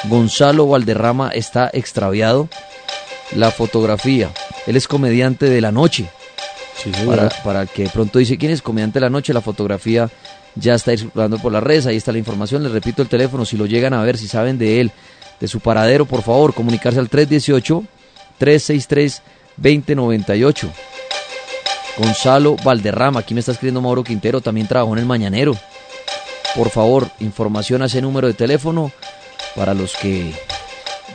Gonzalo Valderrama está extraviado. La fotografía, él es comediante de la noche. Para, para el que pronto dice quién es comediante de la noche, la fotografía ya está circulando por las redes, ahí está la información, les repito el teléfono, si lo llegan a ver, si saben de él, de su paradero, por favor, comunicarse al 318-363-2098. Gonzalo Valderrama, aquí me está escribiendo Mauro Quintero, también trabajó en el Mañanero. Por favor, información a ese número de teléfono para los que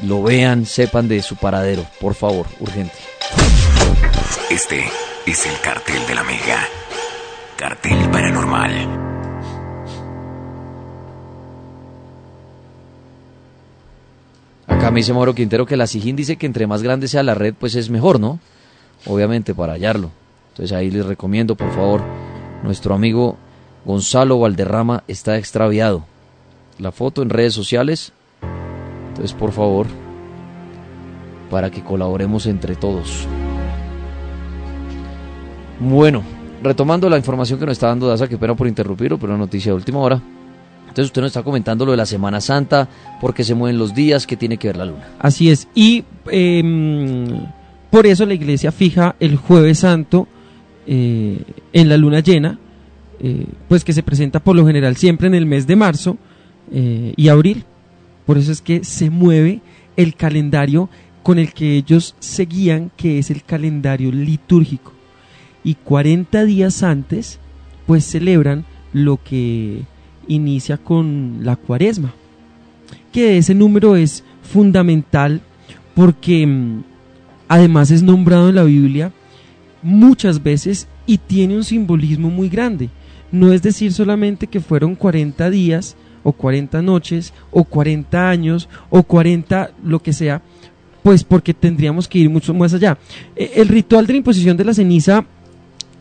lo vean, sepan de su paradero, por favor, urgente. Este es el cartel de la Mega. Cartel paranormal. Acá me dice Mauro Quintero que la Sijín dice que entre más grande sea la red, pues es mejor, ¿no? Obviamente para hallarlo. Entonces ahí les recomiendo, por favor, nuestro amigo Gonzalo Valderrama está extraviado. La foto en redes sociales. Entonces, por favor, para que colaboremos entre todos. Bueno, retomando la información que nos está dando Daza, que pena por interrumpirlo, pero noticia de última hora. Entonces usted nos está comentando lo de la Semana Santa, porque se mueven los días, que tiene que ver la luna. Así es. Y em, por eso la iglesia fija el jueves santo eh, en la luna llena, eh, pues que se presenta por lo general siempre en el mes de marzo eh, y abril. Por eso es que se mueve el calendario con el que ellos seguían, que es el calendario litúrgico. Y 40 días antes, pues celebran lo que inicia con la cuaresma. Que ese número es fundamental porque mm, además es nombrado en la Biblia muchas veces y tiene un simbolismo muy grande. No es decir solamente que fueron 40 días o 40 noches o 40 años o 40 lo que sea, pues porque tendríamos que ir mucho más allá. Eh, El ritual de la imposición de la ceniza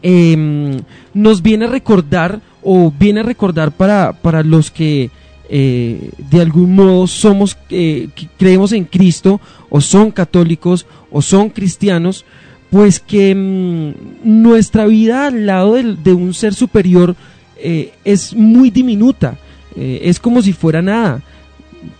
em, nos viene a recordar o viene a recordar para, para los que eh, de algún modo somos, eh, creemos en Cristo o son católicos o son cristianos, pues que mm, nuestra vida al lado del- de, un ser superior eh, es muy diminuta, eh, es como si fuera nada.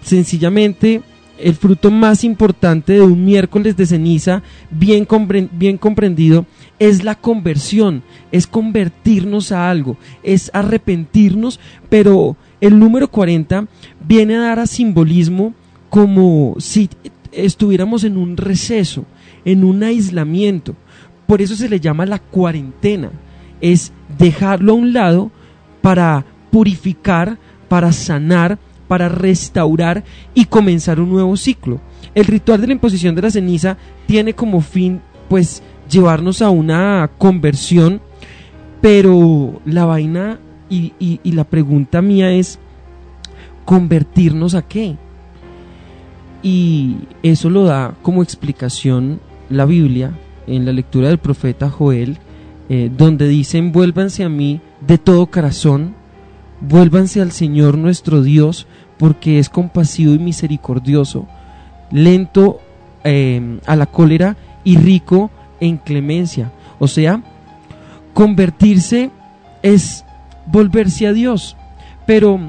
Sencillamente, el fruto más importante de un miércoles de ceniza, bien, bien comprendido, es la conversión, es convertirnos a algo, es arrepentirnos, pero el número 40 viene a dar a simbolismo como si estuviéramos en un receso, en un aislamiento. Por eso se le llama la cuarentena. Es dejarlo a un lado para purificar, para sanar, para restaurar y comenzar un nuevo ciclo. El ritual de la imposición de la ceniza tiene como fin, pues, llevarnos a una conversión, pero la vaina y, la pregunta mía es, ¿convertirnos a qué? Y eso lo da como explicación la Biblia en la lectura del profeta Joel, eh, donde dicen, vuélvanse a mí de todo corazón, vuélvanse al Señor nuestro Dios, porque es compasivo y misericordioso, lento eh, a la cólera y rico en clemencia. O sea, convertirse es volverse a Dios. Pero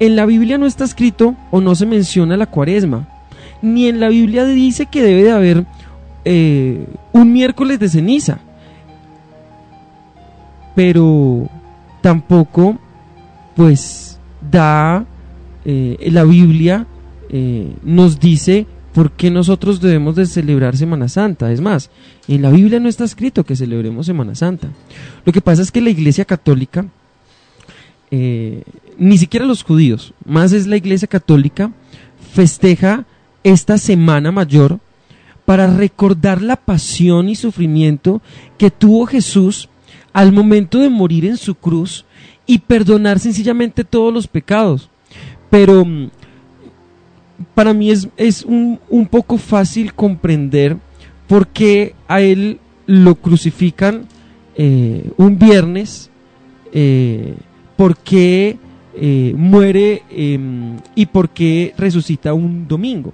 en la Biblia no está escrito o no se menciona la cuaresma. Ni en la Biblia dice que debe de haber eh, un miércoles de ceniza. Pero tampoco, pues, da eh, la Biblia eh, nos dice por qué nosotros debemos de celebrar Semana Santa. Es más, en la Biblia no está escrito que celebremos Semana Santa. Lo que pasa es que la Iglesia Católica, ni siquiera los judíos, más es la Iglesia Católica, festeja esta Semana Mayor para recordar la pasión y sufrimiento que tuvo Jesús al momento de morir en su cruz y perdonar sencillamente todos los pecados. Pero mm, para mí es, es un, un poco fácil comprender por qué a él lo crucifican eh, un viernes, eh, por qué eh, muere em, y por qué resucita un domingo.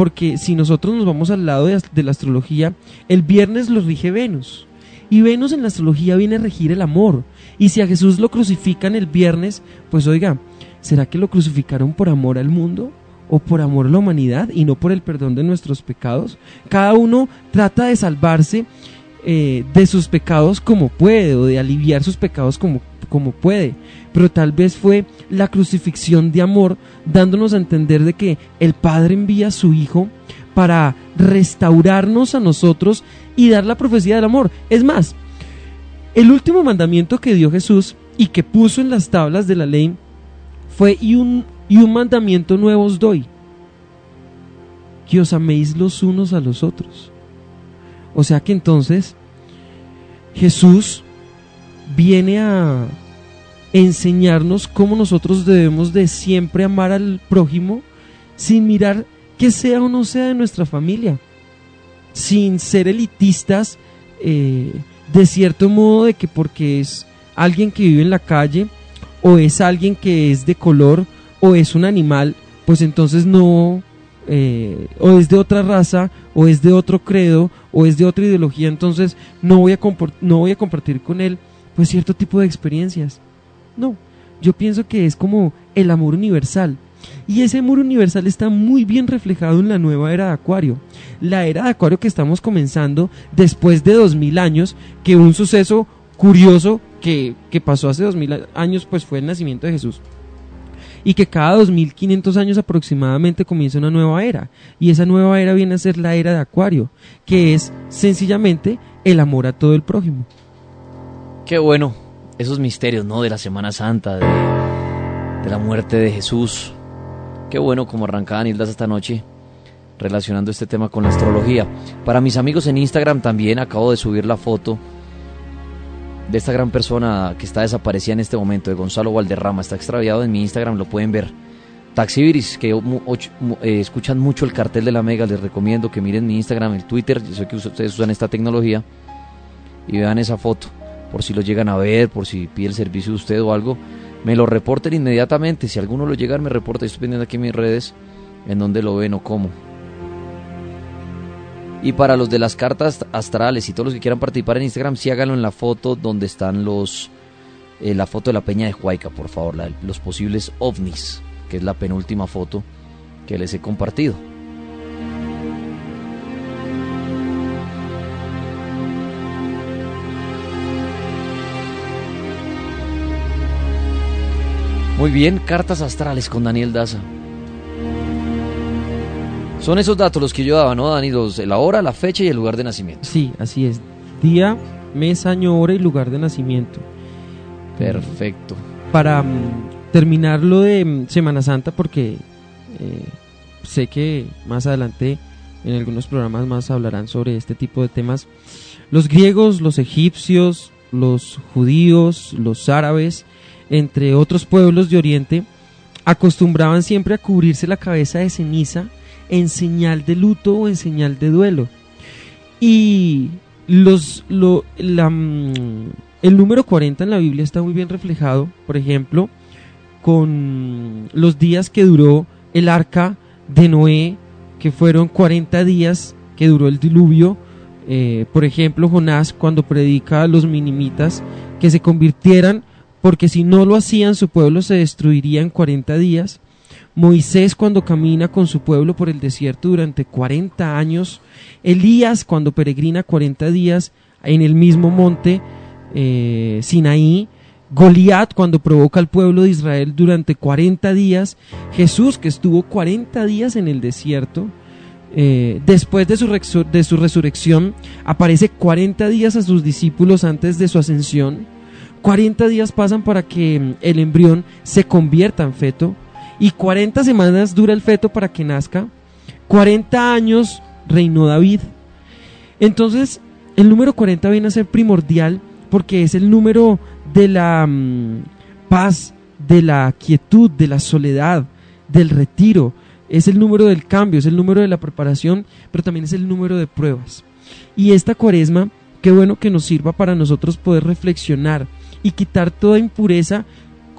Porque si nosotros nos vamos al lado de, la astrología, el viernes lo rige Venus. Y Venus en la astrología viene a regir el amor. Y si a Jesús lo crucifican el viernes, pues oiga, ¿será que lo crucificaron por amor al mundo? ¿O por amor a la humanidad y no por el perdón de nuestros pecados? Cada uno trata de salvarse eh, de sus pecados como puede, o de aliviar sus pecados como, como puede. Pero tal vez fue la crucifixión de amor dándonos a entender de que el Padre envía a su Hijo para restaurarnos a nosotros y dar la profecía del amor. Es más, el último mandamiento que dio Jesús y que puso en las tablas de la ley fue y un, y un mandamiento nuevo os doy, que os améis los unos a los otros. O sea que entonces Jesús viene a enseñarnos cómo nosotros debemos de siempre amar al prójimo sin mirar que sea o no sea de nuestra familia, sin ser elitistas eh, de cierto modo de que porque es alguien que vive en la calle o es alguien que es de color o es un animal, pues entonces no, eh, o es de otra raza, o es de otro credo, o es de otra ideología, entonces no voy a, no voy a compartir con él pues cierto tipo de experiencias. No, yo pienso que es como el amor universal. Y ese amor universal está muy bien reflejado en la nueva era de Acuario. La era de Acuario que estamos comenzando después de 2000 años, que un suceso curioso que, que pasó hace 2000 años, pues fue el nacimiento de Jesús. Y que cada 2500 años aproximadamente comienza una nueva era. Y esa nueva era viene a ser la era de Acuario, que es sencillamente el amor a todo el prójimo. Qué bueno, esos misterios, ¿no? De la Semana Santa, de, la muerte de Jesús. Qué bueno como arrancaba Nildas esta noche relacionando este tema con la astrología. Para mis amigos en Instagram también acabo de subir la foto de esta gran persona que está desaparecida en este momento, de Gonzalo Valderrama. Está extraviado en mi Instagram, lo pueden ver. Taxibiris, que mu- och- mu- eh, escuchan mucho el cartel de la Mega, les recomiendo que miren mi Instagram, el Twitter, yo sé que ustedes usan esta tecnología, y vean esa foto, por si lo llegan a ver, por si pide el servicio de usted o algo, me lo reporten inmediatamente, si alguno lo llega, me reporta, estoy pendiente aquí en mis redes, en donde lo ven o cómo. Y para los de las cartas astrales y todos los que quieran participar en Instagram, sí háganlo en la foto donde están los... eh, la foto de la peña de Huayca, por favor, la- los posibles ovnis, que es la penúltima foto que les he compartido. Muy bien, cartas astrales con Daniel Daza. Son esos datos los que yo daba, ¿no, Dani? Los- la hora, la fecha y el lugar de nacimiento. Sí, así es. Día, mes, año, hora y lugar de nacimiento. Perfecto. Para mm, terminar lo de mm, Semana Santa, porque eh, sé que más adelante en algunos programas más hablarán sobre este tipo de temas. Los griegos, los egipcios, los judíos, los árabes, entre otros pueblos de Oriente, acostumbraban siempre a cubrirse la cabeza de ceniza en señal de luto o en señal de duelo. Y los, lo, la, mm, el número 40 en la Biblia está muy bien reflejado, por ejemplo, con los días que duró el arca de Noé, que fueron 40 días que duró el diluvio. Eh, por ejemplo, Jonás cuando predica a los minimitas que se convirtieran, porque si no lo hacían su pueblo se destruiría en 40 días. Moisés cuando camina con su pueblo por el desierto durante 40 años. Elías cuando peregrina 40 días en el mismo monte eh, Sinaí. Goliat cuando provoca al pueblo de Israel durante 40 días. Jesús que estuvo 40 días en el desierto. Eh, después de su, de su resurrección, aparece 40 días a sus discípulos antes de su ascensión. 40 días pasan para que mm, el embrión se convierta en feto. Y 40 semanas dura el feto para que nazca. 40 años reinó David. Entonces, el número 40 viene a ser primordial porque es el número de la mm, paz, de la quietud, de la soledad, del retiro. Es el número del cambio, es el número de la preparación, pero también es el número de pruebas. Y esta cuaresma, qué bueno que nos sirva para nosotros poder reflexionar y quitar toda impureza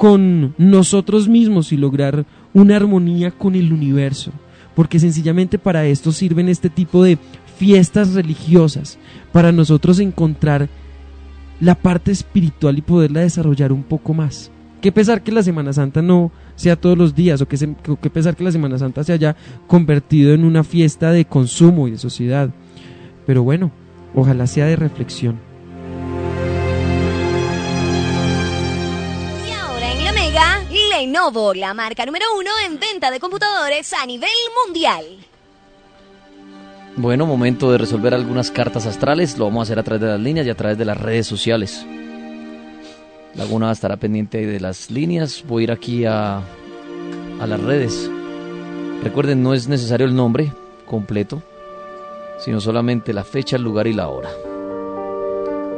con nosotros mismos y lograr una armonía con el universo. Porque sencillamente para esto sirven este tipo de fiestas religiosas, para nosotros encontrar la parte espiritual y poderla desarrollar un poco más. Qué pesar que la Semana Santa no sea todos los días, o que, qué pesar que la Semana Santa se haya convertido en una fiesta de consumo y de sociedad. Pero bueno, ojalá sea de reflexión. Lenovo, la marca número uno en venta de computadores a nivel mundial. Bueno, momento de resolver algunas cartas astrales. Lo vamos a hacer a través de las líneas y a través de las redes sociales. Laguna estará pendiente de las líneas. Voy a ir aquí a, a las redes. Recuerden, no es necesario el nombre completo, sino solamente la fecha, el lugar y la hora.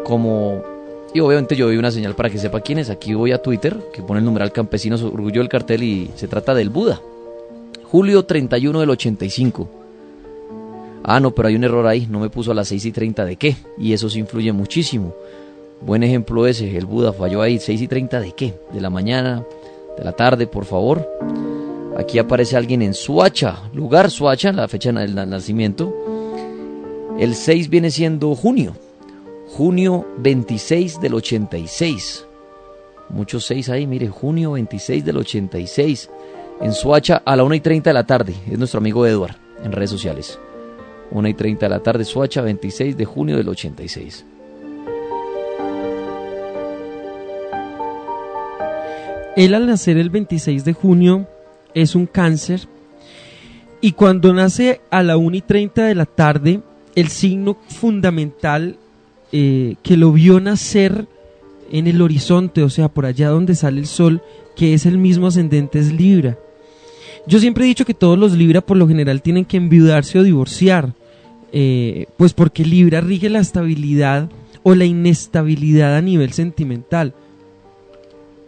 Como... Y obviamente yo doy una señal para que sepa quién es. Aquí voy a Twitter, que pone el numeral Campesinos Orgullo del Cartel y se trata del Buda. Julio 31 del 85. Ah, no, pero hay un error ahí, no me puso a las 6 y 30 de qué, y eso sí influye muchísimo. Buen ejemplo ese, el Buda falló ahí, 6 y 30 de qué, de la mañana, de la tarde, por favor. Aquí aparece alguien en Suacha, lugar Suacha, la fecha del na- nacimiento. El 6 viene siendo junio, junio 26 del 86. Muchos 6 ahí, mire, junio 26 del 86. En Suacha a la 1 y 30 de la tarde, es nuestro amigo Eduard, en redes sociales. 1 y 30 de la tarde, Suacha, 26 de junio del 86. Él al nacer el 26 de junio es un cáncer y cuando nace a la 1 y 30 de la tarde, el signo fundamental eh, que lo vio nacer en el horizonte, o sea, por allá donde sale el sol, que es el mismo ascendente, es Libra. Yo siempre he dicho que todos los Libra por lo general tienen que enviudarse o divorciar, eh, pues porque Libra rige la estabilidad o la inestabilidad a nivel sentimental.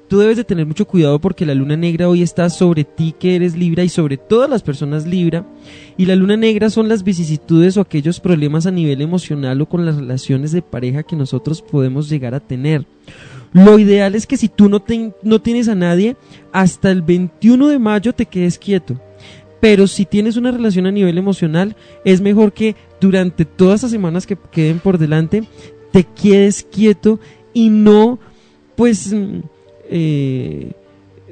Tú debes de tener mucho cuidado porque la luna negra hoy está sobre ti que eres Libra y sobre todas las personas Libra. Y la luna negra son las vicisitudes o aquellos problemas a nivel emocional o con las relaciones de pareja que nosotros podemos llegar a tener. Lo ideal es que si tú no, no tienes a nadie, hasta el 21 de mayo te quedes quieto. Pero si tienes una relación a nivel emocional, es mejor que durante todas las semanas que queden por delante, te quedes quieto y no, pues eh,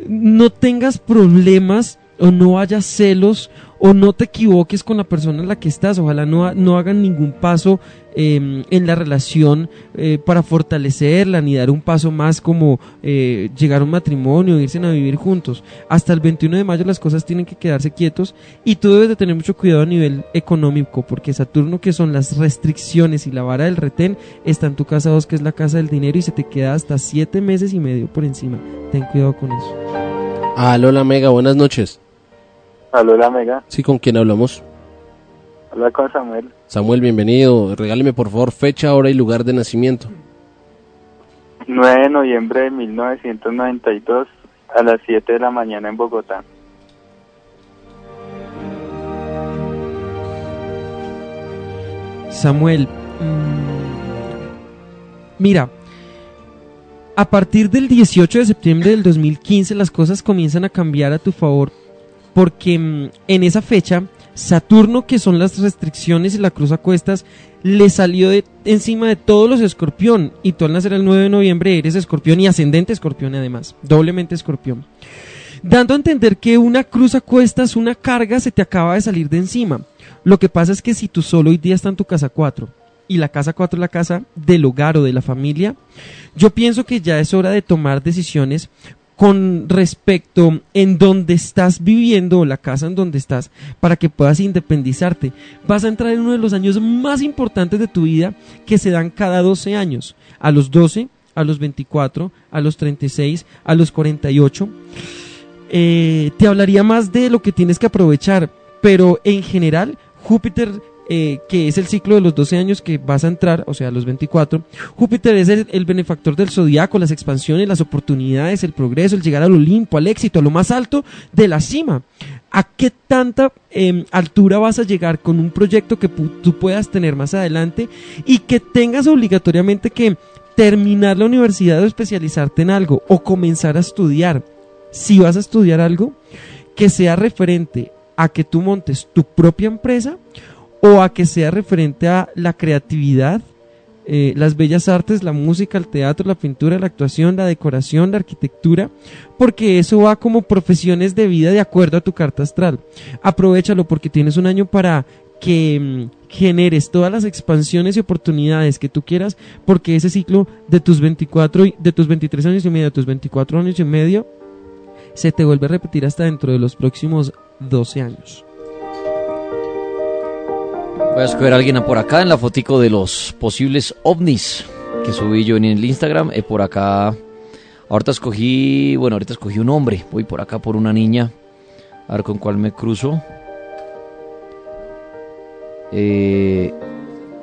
no tengas problemas o no haya celos o no te equivoques con la persona en la que estás. Ojalá no, no hagan ningún paso em, en la relación eh, para fortalecerla, ni dar un paso más como eh, llegar a un matrimonio, irse a vivir juntos. Hasta el 21 de mayo las cosas tienen que quedarse quietos y tú debes de tener mucho cuidado a nivel económico, porque Saturno, que son las restricciones y la vara del retén, está en tu casa 2, que es la casa del dinero, y se te queda hasta 7 meses y medio por encima. Ten cuidado con eso. Aló, Mega, buenas noches. Aló, la Mega. Sí, ¿con quién hablamos? Habla con Samuel. Samuel, bienvenido. Regáleme por favor fecha, hora y lugar de nacimiento. 9 de noviembre de 1992 a las 7 de la mañana en Bogotá. Samuel, mmm, mira, a partir del 18 de septiembre del 2015 las cosas comienzan a cambiar a tu favor porque mm, en esa fecha Saturno, que son las restricciones y la cruz a cuestas, le salió de, encima de todos los escorpión. Y tú al nacer el 9 de noviembre eres escorpión y ascendente escorpión además, doblemente escorpión. Dando a entender que una cruz a cuestas, una carga se te acaba de salir de encima. Lo que pasa es que si tú solo hoy día está en tu casa 4 y la casa 4 es la casa del hogar o de la familia, yo pienso que ya es hora de tomar decisiones con respecto en dónde estás viviendo o la casa en donde estás para que puedas independizarte. Vas a entrar en uno de los años más importantes de tu vida que se dan cada 12 años. A los 12, a los 24, a los 36, a los 48. Eh, te hablaría más de lo que tienes que aprovechar, pero en general Júpiter eh, que es el ciclo de los 12 años que vas a entrar, o sea, los 24. Júpiter es el, benefactor del zodiaco, las expansiones, las oportunidades, el progreso, el llegar al Olimpo, al éxito, a lo más alto de la cima. ¿A qué tanta em, altura vas a llegar con un proyecto que tú puedas tener más adelante y que tengas obligatoriamente que terminar la universidad o especializarte en algo o comenzar a estudiar? Si vas a estudiar algo, que sea referente a que tú montes tu propia empresa o a que sea referente a la creatividad, eh, las bellas artes, la música, el teatro, la pintura, la actuación, la decoración, la arquitectura, porque eso va como profesiones de vida de acuerdo a tu carta astral. Aprovechalo porque tienes un año para que mm, generes todas las expansiones y oportunidades que tú quieras, porque ese ciclo de tus 24 de tus 23 años y medio, de tus 24 años y medio se te vuelve a repetir hasta dentro de los próximos 12 años. Voy a escoger a alguien por acá en la fotico de los posibles ovnis que subí yo en el Instagram. Eh, por acá, ahorita escogí, bueno, ahorita escogí un hombre. Voy por acá por una niña. A ver con cuál me cruzo. Eh,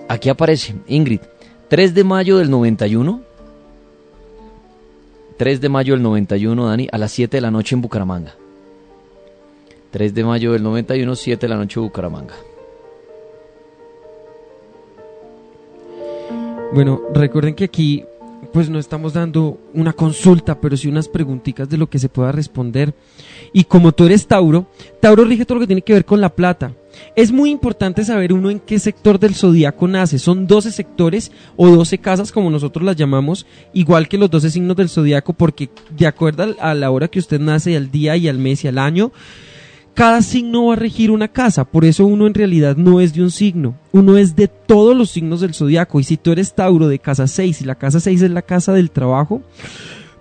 aquí aparece Ingrid. 3 de mayo del 91. 3 de mayo del 91, Dani, a las 7 de la noche en Bucaramanga. 3 de mayo del 91, 7 de la noche en Bucaramanga. Bueno, recuerden que aquí pues no estamos dando una consulta, pero sí unas preguntitas de lo que se pueda responder. Y como tú eres Tauro, Tauro rige todo lo que tiene que ver con la plata. Es muy importante saber uno en qué sector del zodiaco nace. Son 12 sectores o 12 casas, como nosotros las llamamos, igual que los 12 signos del zodiaco, porque de acuerdo a la hora que usted nace, al día y al mes y al año, cada signo va a regir una casa, por eso uno en realidad no es de un signo, uno es de todos los signos del zodiaco. Y si tú eres Tauro de casa 6 y la casa 6 es la casa del trabajo,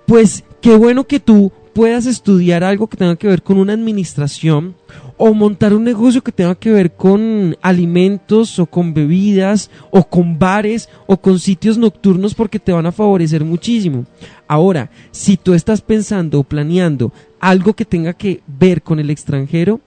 pues qué bueno que tú puedas estudiar algo que tenga que ver con una administración o montar un negocio que tenga que ver con alimentos o con bebidas o con bares o con sitios nocturnos porque te van a favorecer muchísimo. Ahora, si tú estás pensando o planeando algo que tenga que ver con el extranjero,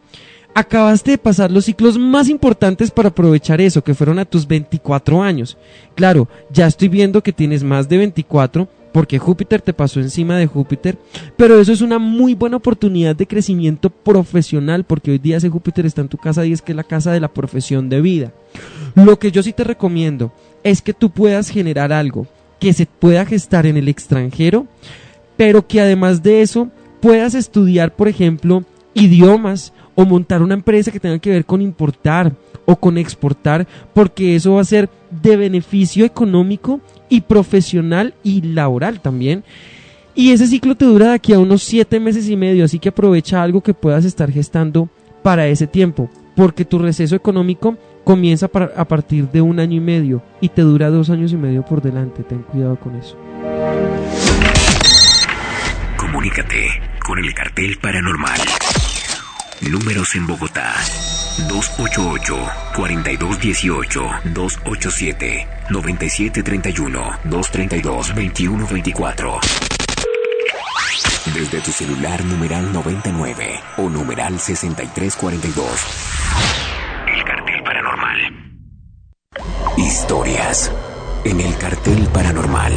acabaste de pasar los ciclos más importantes para aprovechar eso, que fueron a tus 24 años. Claro, ya estoy viendo que tienes más de 24 porque Júpiter te pasó encima de Júpiter, pero eso es una muy buena oportunidad de crecimiento profesional porque hoy día ese Júpiter está en tu casa y es que es la casa de la profesión de vida. Lo que yo sí te recomiendo es que tú puedas generar algo que se pueda gestar en el extranjero, pero que además de eso puedas estudiar, por ejemplo, idiomas o montar una empresa que tenga que ver con importar o con exportar, porque eso va a ser de beneficio económico y profesional y laboral también. Y ese ciclo te dura de aquí a unos siete meses y medio, así que aprovecha algo que puedas estar gestando para ese tiempo, porque tu receso económico comienza a partir de un año y medio y te dura dos años y medio por delante. Ten cuidado con eso. Comunícate con el cartel paranormal. Números en Bogotá. 288-4218, 287-9731, 232-2124. Desde tu celular numeral 99 o numeral 6342. El cartel paranormal. Historias en el cartel paranormal.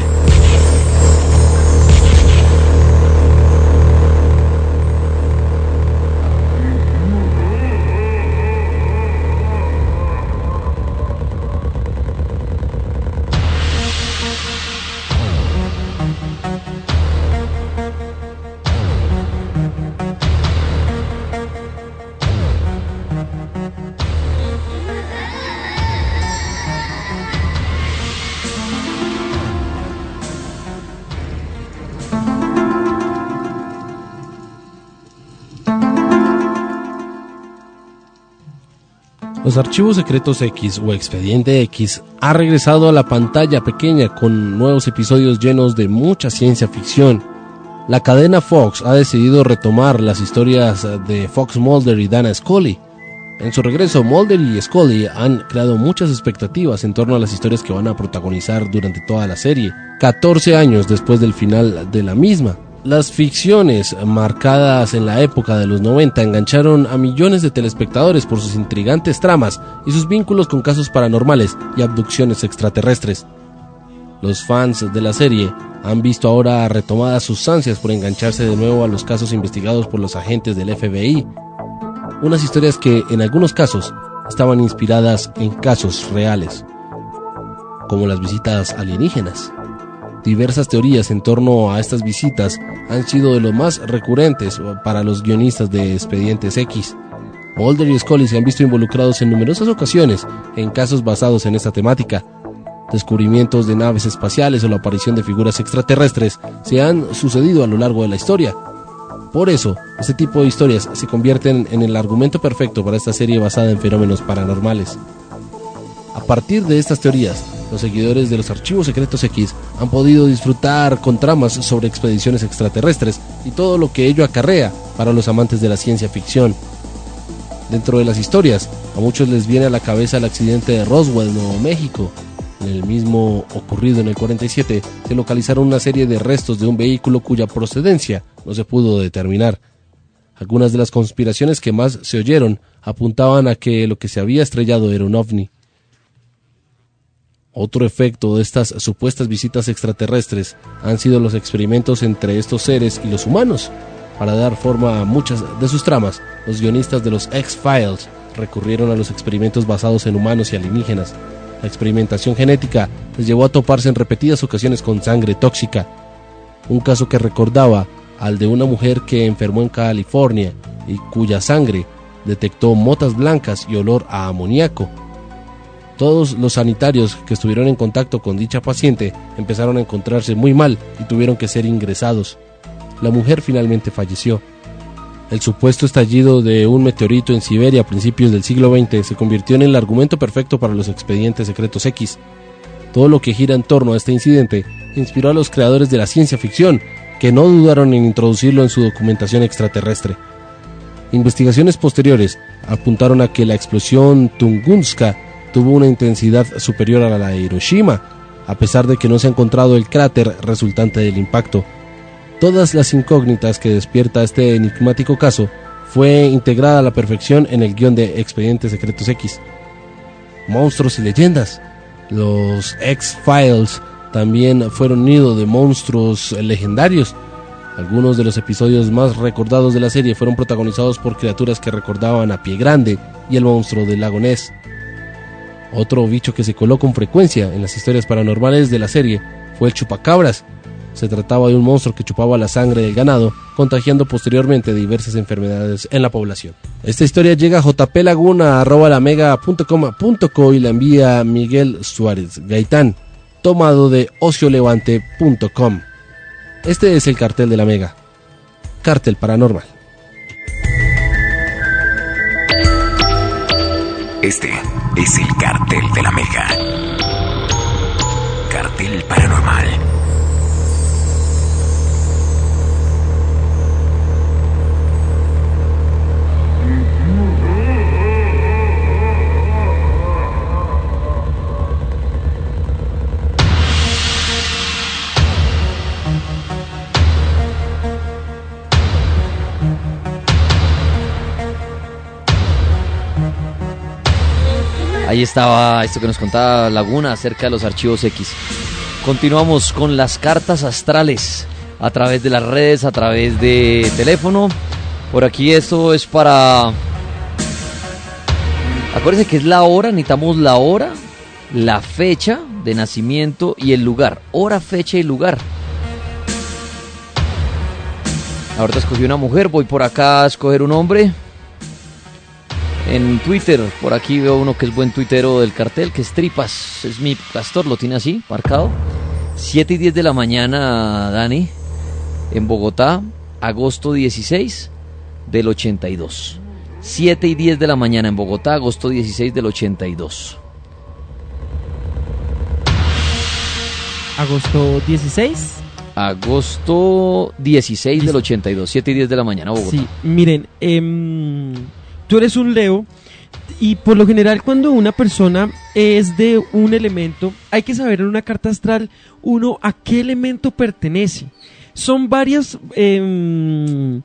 Los archivos secretos X o Expediente X ha regresado a la pantalla pequeña con nuevos episodios llenos de mucha ciencia ficción. La cadena Fox ha decidido retomar las historias de Fox Mulder y Dana Scully. En su regreso, Mulder y Scully han creado muchas expectativas en torno a las historias que van a protagonizar durante toda la serie, 14 años después del final de la misma. Las ficciones marcadas en la época de los 90 engancharon a millones de telespectadores por sus intrigantes tramas y sus vínculos con casos paranormales y abducciones extraterrestres. Los fans de la serie han visto ahora retomadas sus ansias por engancharse de nuevo a los casos investigados por los agentes del FBI, unas historias que en algunos casos estaban inspiradas en casos reales, como las visitas alienígenas. Diversas teorías en torno a estas visitas han sido de los más recurrentes para los guionistas de Expedientes X. Mulder y Scully se han visto involucrados en numerosas ocasiones en casos basados en esta temática. Descubrimientos de naves espaciales o la aparición de figuras extraterrestres se han sucedido a lo largo de la historia. Por eso, este tipo de historias se convierten en el argumento perfecto para esta serie basada en fenómenos paranormales. A partir de estas teorías, los seguidores de los archivos secretos X han podido disfrutar con tramas sobre expediciones extraterrestres y todo lo que ello acarrea para los amantes de la ciencia ficción. Dentro de las historias, a muchos les viene a la cabeza el accidente de Roswell, Nuevo México. En el mismo ocurrido en el 47, se localizaron una serie de restos de un vehículo cuya procedencia no se pudo determinar. Algunas de las conspiraciones que más se oyeron apuntaban a que lo que se había estrellado era un ovni. Otro efecto de estas supuestas visitas extraterrestres han sido los experimentos entre estos seres y los humanos. Para dar forma a muchas de sus tramas, los guionistas de los X-Files recurrieron a los experimentos basados en humanos y alienígenas. La experimentación genética les llevó a toparse en repetidas ocasiones con sangre tóxica. Un caso que recordaba al de una mujer que enfermó en California y cuya sangre detectó motas blancas y olor a amoníaco todos los sanitarios que estuvieron en contacto con dicha paciente empezaron a encontrarse muy mal y tuvieron que ser ingresados. La mujer finalmente falleció. El supuesto estallido de un meteorito en Siberia a principios del siglo XX se convirtió en el argumento perfecto para los expedientes secretos X. Todo lo que gira en torno a este incidente inspiró a los creadores de la ciencia ficción que no dudaron en introducirlo en su documentación extraterrestre. Investigaciones posteriores apuntaron a que la explosión Tunguska tuvo una intensidad superior a la de Hiroshima, a pesar de que no se ha encontrado el cráter resultante del impacto. Todas las incógnitas que despierta este enigmático caso fue integrada a la perfección en el guion de Expedientes Secretos X. Monstruos y leyendas. Los X-Files también fueron nido de monstruos legendarios. Algunos de los episodios más recordados de la serie fueron protagonizados por criaturas que recordaban a Pie Grande y el monstruo del lago Ness. Otro bicho que se coló con frecuencia en las historias paranormales de la serie fue el chupacabras. Se trataba de un monstruo que chupaba la sangre del ganado, contagiando posteriormente diversas enfermedades en la población. Esta historia llega a jplaguna.co y la envía Miguel Suárez Gaitán, tomado de ociolevante.com. Este es el cartel de la Mega. Cartel paranormal. Este es el cartel de la Mega. Cartel paranormal. Ahí estaba esto que nos contaba Laguna acerca de los archivos X. Continuamos con las cartas astrales a través de las redes, a través de teléfono. Por aquí esto es para... Acuérdense que es la hora, necesitamos la hora, la fecha de nacimiento y el lugar. Hora, fecha y lugar. Ahorita escogí una mujer, voy por acá a escoger un hombre. En Twitter, por aquí veo uno que es buen tuitero del cartel, que es Tripas, es mi pastor, lo tiene así, marcado. 7 y 10 de la mañana, Dani, en Bogotá, agosto 16 del 82. 7 y 10 de la mañana en Bogotá, agosto 16 del 82. Agosto 16. Agosto 16 del 82, 7 y 10 de la mañana, Bogotá. Sí, miren, em, tú eres un Leo y por lo general cuando una persona es de un elemento, hay que saber en una carta astral uno a qué elemento pertenece. Son varias... em,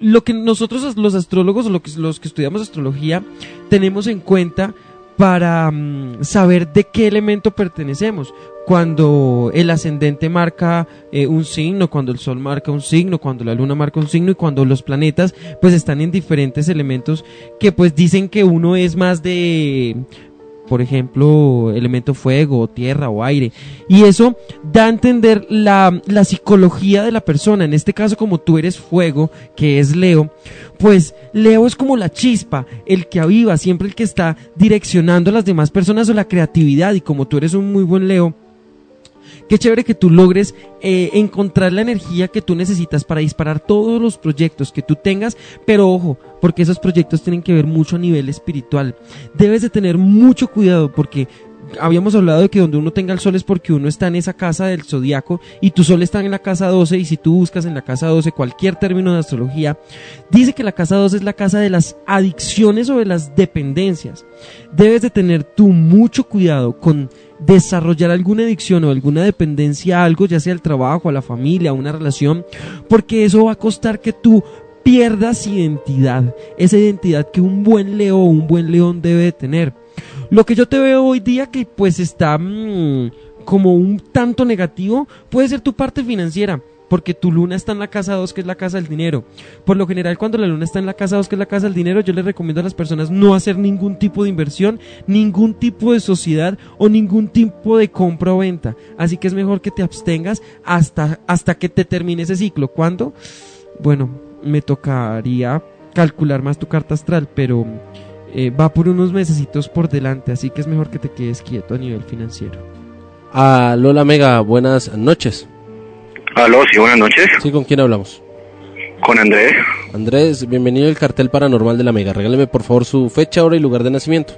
lo, que nosotros los astrólogos lo los que estudiamos astrología tenemos en cuenta para mm, saber de qué elemento pertenecemos. Cuando el ascendente marca eh, un signo, cuando el sol marca un signo, cuando la luna marca un signo y cuando los planetas pues están en diferentes elementos que pues dicen que uno es más de por ejemplo, elemento fuego, tierra o aire. Y eso da a entender la, la, psicología de la persona. En este caso, como tú eres fuego, que es Leo, pues Leo es como la chispa, el que aviva, siempre el que está direccionando a las demás personas o la creatividad. Y como tú eres un muy buen Leo, Qué chévere que tú logres eh, encontrar la energía que tú necesitas para disparar todos los proyectos que tú tengas, pero ojo, porque esos proyectos tienen que ver mucho a nivel espiritual. Debes de tener mucho cuidado porque habíamos hablado de que donde uno tenga el sol es porque uno está en esa casa del zodiaco y tu sol está en la casa 12 y si tú buscas en la casa 12 cualquier término de astrología, dice que la casa 12 es la casa de las adicciones o de las dependencias. Debes de tener tú mucho cuidado con desarrollar alguna adicción o alguna dependencia a algo, ya sea al trabajo, a la familia, a una relación, porque eso va a costar que tú pierdas identidad, esa identidad que un buen león un buen león debe de tener. Lo que yo te veo hoy día que pues está mmm, como un tanto negativo puede ser tu parte financiera. Porque tu luna está en la casa 2, que es la casa del dinero. Por lo general, cuando la luna está en la casa 2, que es la casa del dinero, yo les recomiendo a las personas no hacer ningún tipo de inversión, ningún tipo de sociedad o ningún tipo de compra o venta. Así que es mejor que te abstengas hasta, hasta que te termine ese ciclo. ¿Cuándo? Bueno, me tocaría calcular más tu carta astral, pero eh, va por unos mesecitos por delante, así que es mejor que te quedes quieto a nivel financiero. A Lola Mega, buenas noches. Aló, sí, buenas noches. Sí, ¿con quién hablamos? Con Andrés. Andrés, bienvenido al cartel paranormal de la Mega. Regáleme por favor su fecha, hora y lugar de nacimiento.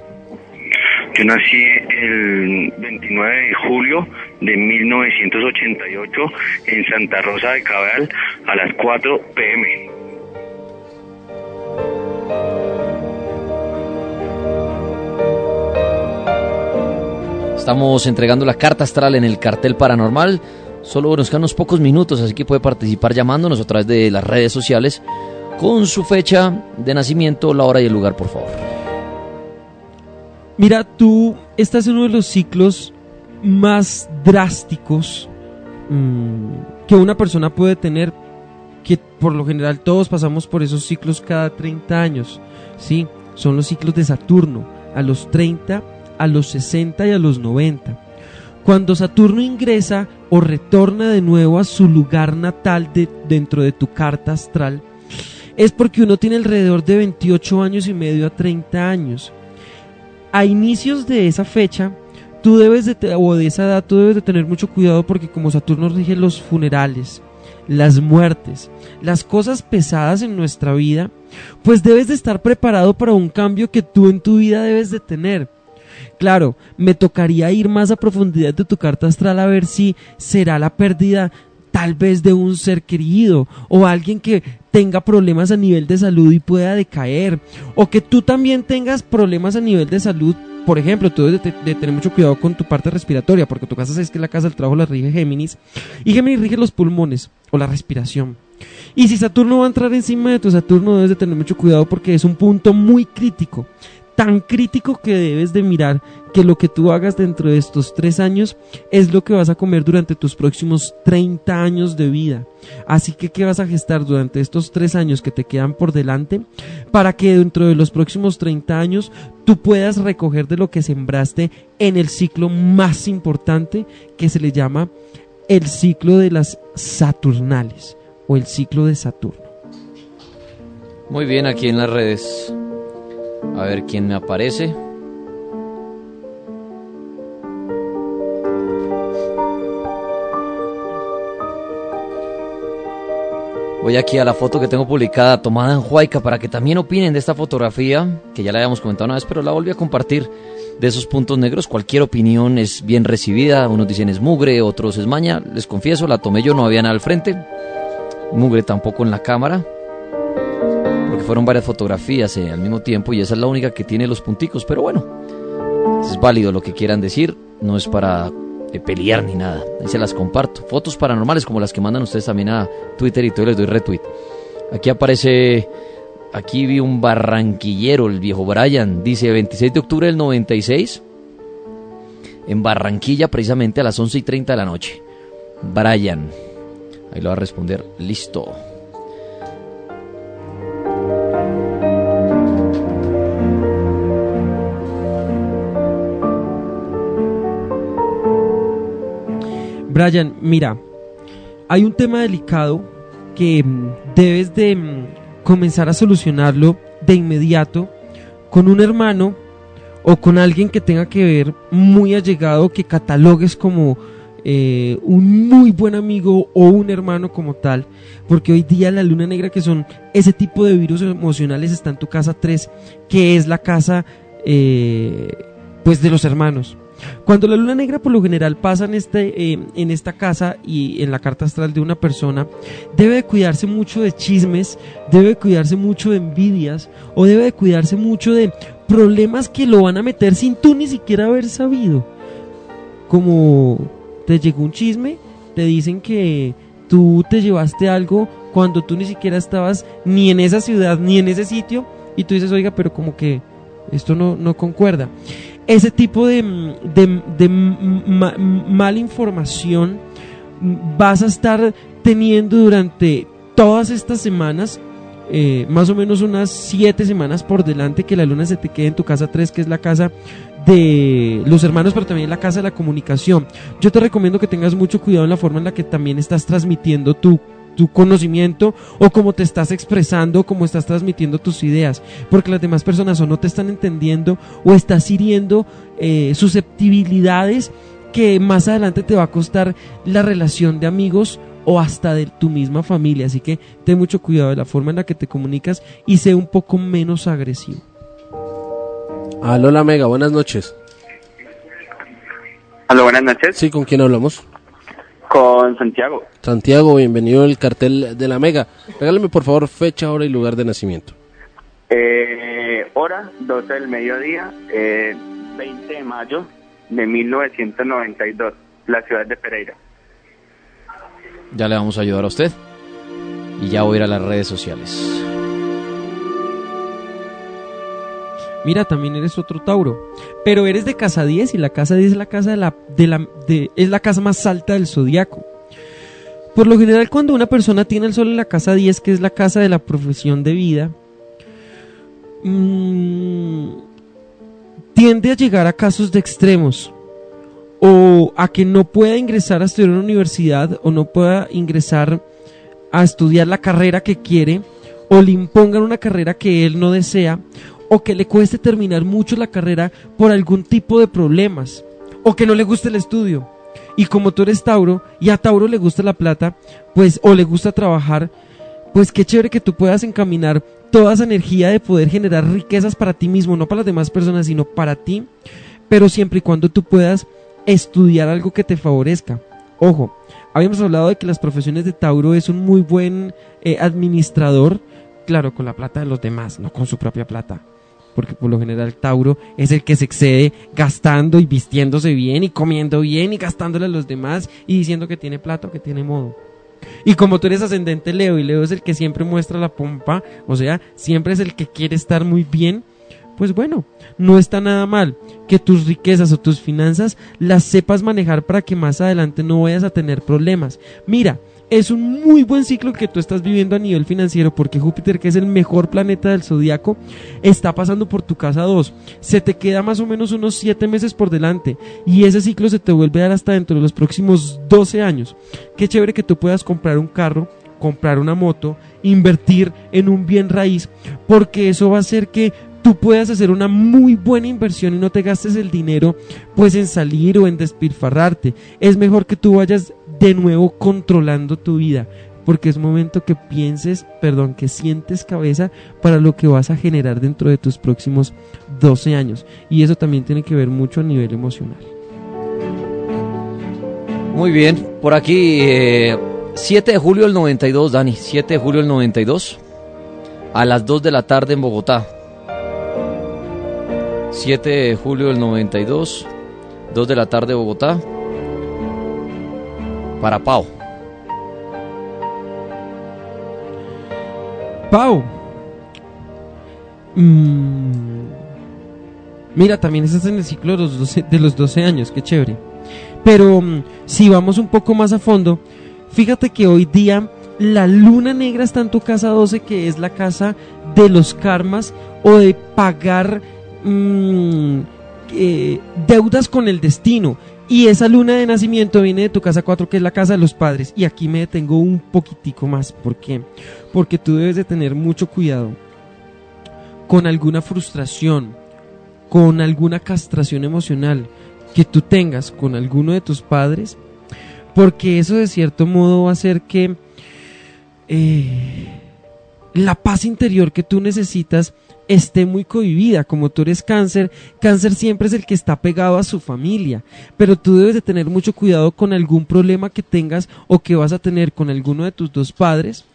Yo nací el 29 de julio de 1988 en Santa Rosa de Cabral a las 4 pm. Estamos entregando la carta astral en el cartel paranormal. Solo nos quedan unos pocos minutos, así que puede participar llamándonos a través de las redes sociales con su fecha de nacimiento, la hora y el lugar, por favor. Mira, tú estás en uno de los ciclos más drásticos mm, que una persona puede tener, que por lo general todos pasamos por esos ciclos cada 30 años, ¿sí? Son los ciclos de Saturno, a los 30, a los 60 y a los 90. Cuando Saturno ingresa o retorna de nuevo a su lugar natal de, dentro de tu carta astral, es porque uno tiene alrededor de 28 años y medio a 30 años. A inicios de esa fecha, tú debes de, o de esa edad, tú debes de tener mucho cuidado porque como Saturno rige los funerales, las muertes, las cosas pesadas en nuestra vida, pues debes de estar preparado para un cambio que tú en tu vida debes de tener. Claro, me tocaría ir más a profundidad de tu carta astral a ver si será la pérdida tal vez de un ser querido o alguien que tenga problemas a nivel de salud y pueda decaer o que tú también tengas problemas a nivel de salud por ejemplo, tú debes de, tener mucho cuidado con tu parte respiratoria, porque tu casa es que la casa del trabajo la rige Géminis, y Géminis rige los pulmones o la respiración. Y si Saturno va a entrar encima de tu Saturno, debes de tener mucho cuidado porque es un punto muy crítico tan crítico que debes de mirar que lo que tú hagas dentro de estos tres años es lo que vas a comer durante tus próximos 30 años de vida. Así que, ¿qué vas a gestar durante estos tres años que te quedan por delante? Para que dentro de los próximos 30 años tú puedas recoger de lo que sembraste en el ciclo más importante que se le llama el ciclo de las Saturnales o el ciclo de Saturno. Muy bien, aquí en las redes a ver quién me aparece. Voy aquí a la foto que tengo publicada, tomada en Huayca, para que también opinen de esta fotografía, que ya la habíamos comentado una vez, pero la volví a compartir, de esos puntos negros. Cualquier opinión es bien recibida, unos dicen es mugre, otros es maña. Les confieso, la tomé yo, no había nada al frente. Mugre tampoco en la cámara fueron varias fotografías eh, al mismo tiempo y esa es la única que tiene los punticos, pero bueno, es válido lo que quieran decir, no es para eh, pelear ni nada, ahí se las comparto. Fotos paranormales como las que mandan ustedes también a Twitter y todo les doy retweet. Aquí aparece, aquí vi un barranquillero, el viejo Brian, dice 26 de octubre del 96, en Barranquilla precisamente a las 11 y 30 de la noche. Brian, ahí lo va a responder, listo. Brian, mira, hay un tema delicado que mm, debes de mm, comenzar a solucionarlo de inmediato con un hermano o con alguien que tenga que ver muy allegado, que catalogues como eh, un muy buen amigo o un hermano como tal, porque hoy día la luna negra, que son ese tipo de virus emocionales, está en tu casa 3, que es la casa eh, pues de los hermanos. Cuando la luna negra por lo general pasa en, este, eh, en esta casa y en la carta astral de una persona, debe de cuidarse mucho de chismes, debe de cuidarse mucho de envidias o debe de cuidarse mucho de problemas que lo van a meter sin tú ni siquiera haber sabido. Como te llegó un chisme, te dicen que tú te llevaste algo cuando tú ni siquiera estabas ni en esa ciudad ni en ese sitio y tú dices, oiga, pero como que esto no, no concuerda ese tipo de, de, mala información vas a estar teniendo durante todas estas semanas, eh, más o menos unas siete semanas por delante que la luna se te quede en tu casa 3, que es la casa de los hermanos, pero también la casa de la comunicación. Yo te recomiendo que tengas mucho cuidado en la forma en la que también estás transmitiendo tu tu conocimiento o cómo te estás expresando, cómo estás transmitiendo tus ideas, porque las demás personas o no te están entendiendo o estás hiriendo eh, susceptibilidades que más adelante te va a costar la relación de amigos o hasta de tu misma familia. Así que ten mucho cuidado de la forma en la que te comunicas y sé un poco menos agresivo. Aló, la Mega, buenas noches. Aló, buenas noches. Sí, ¿con quién hablamos? Con Santiago. Santiago, bienvenido al cartel de la Mega. Regáleme por favor fecha, hora y lugar de nacimiento. Eh, hora, 12 del mediodía, eh, 20 de mayo de 1992, la ciudad de Pereira. Ya le vamos a ayudar a usted. Y ya voy a ir a las redes sociales. Mira, también eres otro Tauro. Pero eres de casa 10 y la casa 10 es la casa de la, de la es la casa más alta del zodiaco. Por lo general, cuando una persona tiene el sol en la casa 10, que es la casa de la profesión de vida, mm, tiende a llegar a casos de extremos. O a que no pueda ingresar a estudiar una universidad o no pueda ingresar a estudiar la carrera que quiere o le impongan una carrera que él no desea o que le cueste terminar mucho la carrera por algún tipo de problemas o que no le guste el estudio. Y como tú eres Tauro y a Tauro le gusta la plata, pues o le gusta trabajar, pues qué chévere que tú puedas encaminar toda esa energía de poder generar riquezas para ti mismo, no para las demás personas, sino para ti, pero siempre y cuando tú puedas estudiar algo que te favorezca. Ojo, habíamos hablado de que las profesiones de Tauro es un muy buen eh, administrador, claro, con la plata de los demás, no con su propia plata porque por lo general Tauro es el que se excede gastando y vistiéndose bien y comiendo bien y gastándole a los demás y diciendo que tiene plata o que tiene modo. Y como tú eres ascendente Leo y Leo es el que siempre muestra la pompa, o sea, siempre es el que quiere estar muy bien, pues bueno, no está nada mal que tus riquezas o tus finanzas las sepas manejar para que más adelante no vayas a tener problemas. Mira, es un muy buen ciclo que tú estás viviendo a nivel financiero porque Júpiter, que es el mejor planeta del zodiaco, está pasando por tu casa 2. Se te queda más o menos unos 7 meses por delante y ese ciclo se te vuelve a dar hasta dentro de los próximos 12 años. Qué chévere que tú puedas comprar un carro, comprar una moto, invertir en un bien raíz, porque eso va a hacer que tú puedas hacer una muy buena inversión y no te gastes el dinero pues en salir o en despilfarrarte. Es mejor que tú vayas de nuevo controlando tu vida, porque es momento que pienses, perdón, que sientes cabeza para lo que vas a generar dentro de tus próximos 12 años. Y eso también tiene que ver mucho a nivel emocional. Muy bien, por aquí 7 de julio del 92, Dani, 7 de julio del 92, a las 2 de la tarde en Bogotá. 7 de julio del 92, 2 de la tarde Bogotá para Pau. Pau. Mm. Mira, también estás en el ciclo de los 12, de los 12 años, qué chévere. Pero mm, si vamos un poco más a fondo, fíjate que hoy día la luna negra está en tu casa 12, que es la casa de los karmas o de pagar mm, eh, deudas con el destino. Y esa luna de nacimiento viene de tu casa 4, que es la casa de los padres. Y aquí me detengo un poquitico más. ¿Por qué? Porque tú debes de tener mucho cuidado con alguna frustración, con alguna castración emocional que tú tengas con alguno de tus padres. Porque eso de cierto modo va a hacer que eh, la paz interior que tú necesitas esté muy cohibida. Como tú eres cáncer, cáncer siempre es el que está pegado a su familia. Pero tú debes de tener mucho cuidado con algún problema que tengas o que vas a tener con alguno de tus dos padres.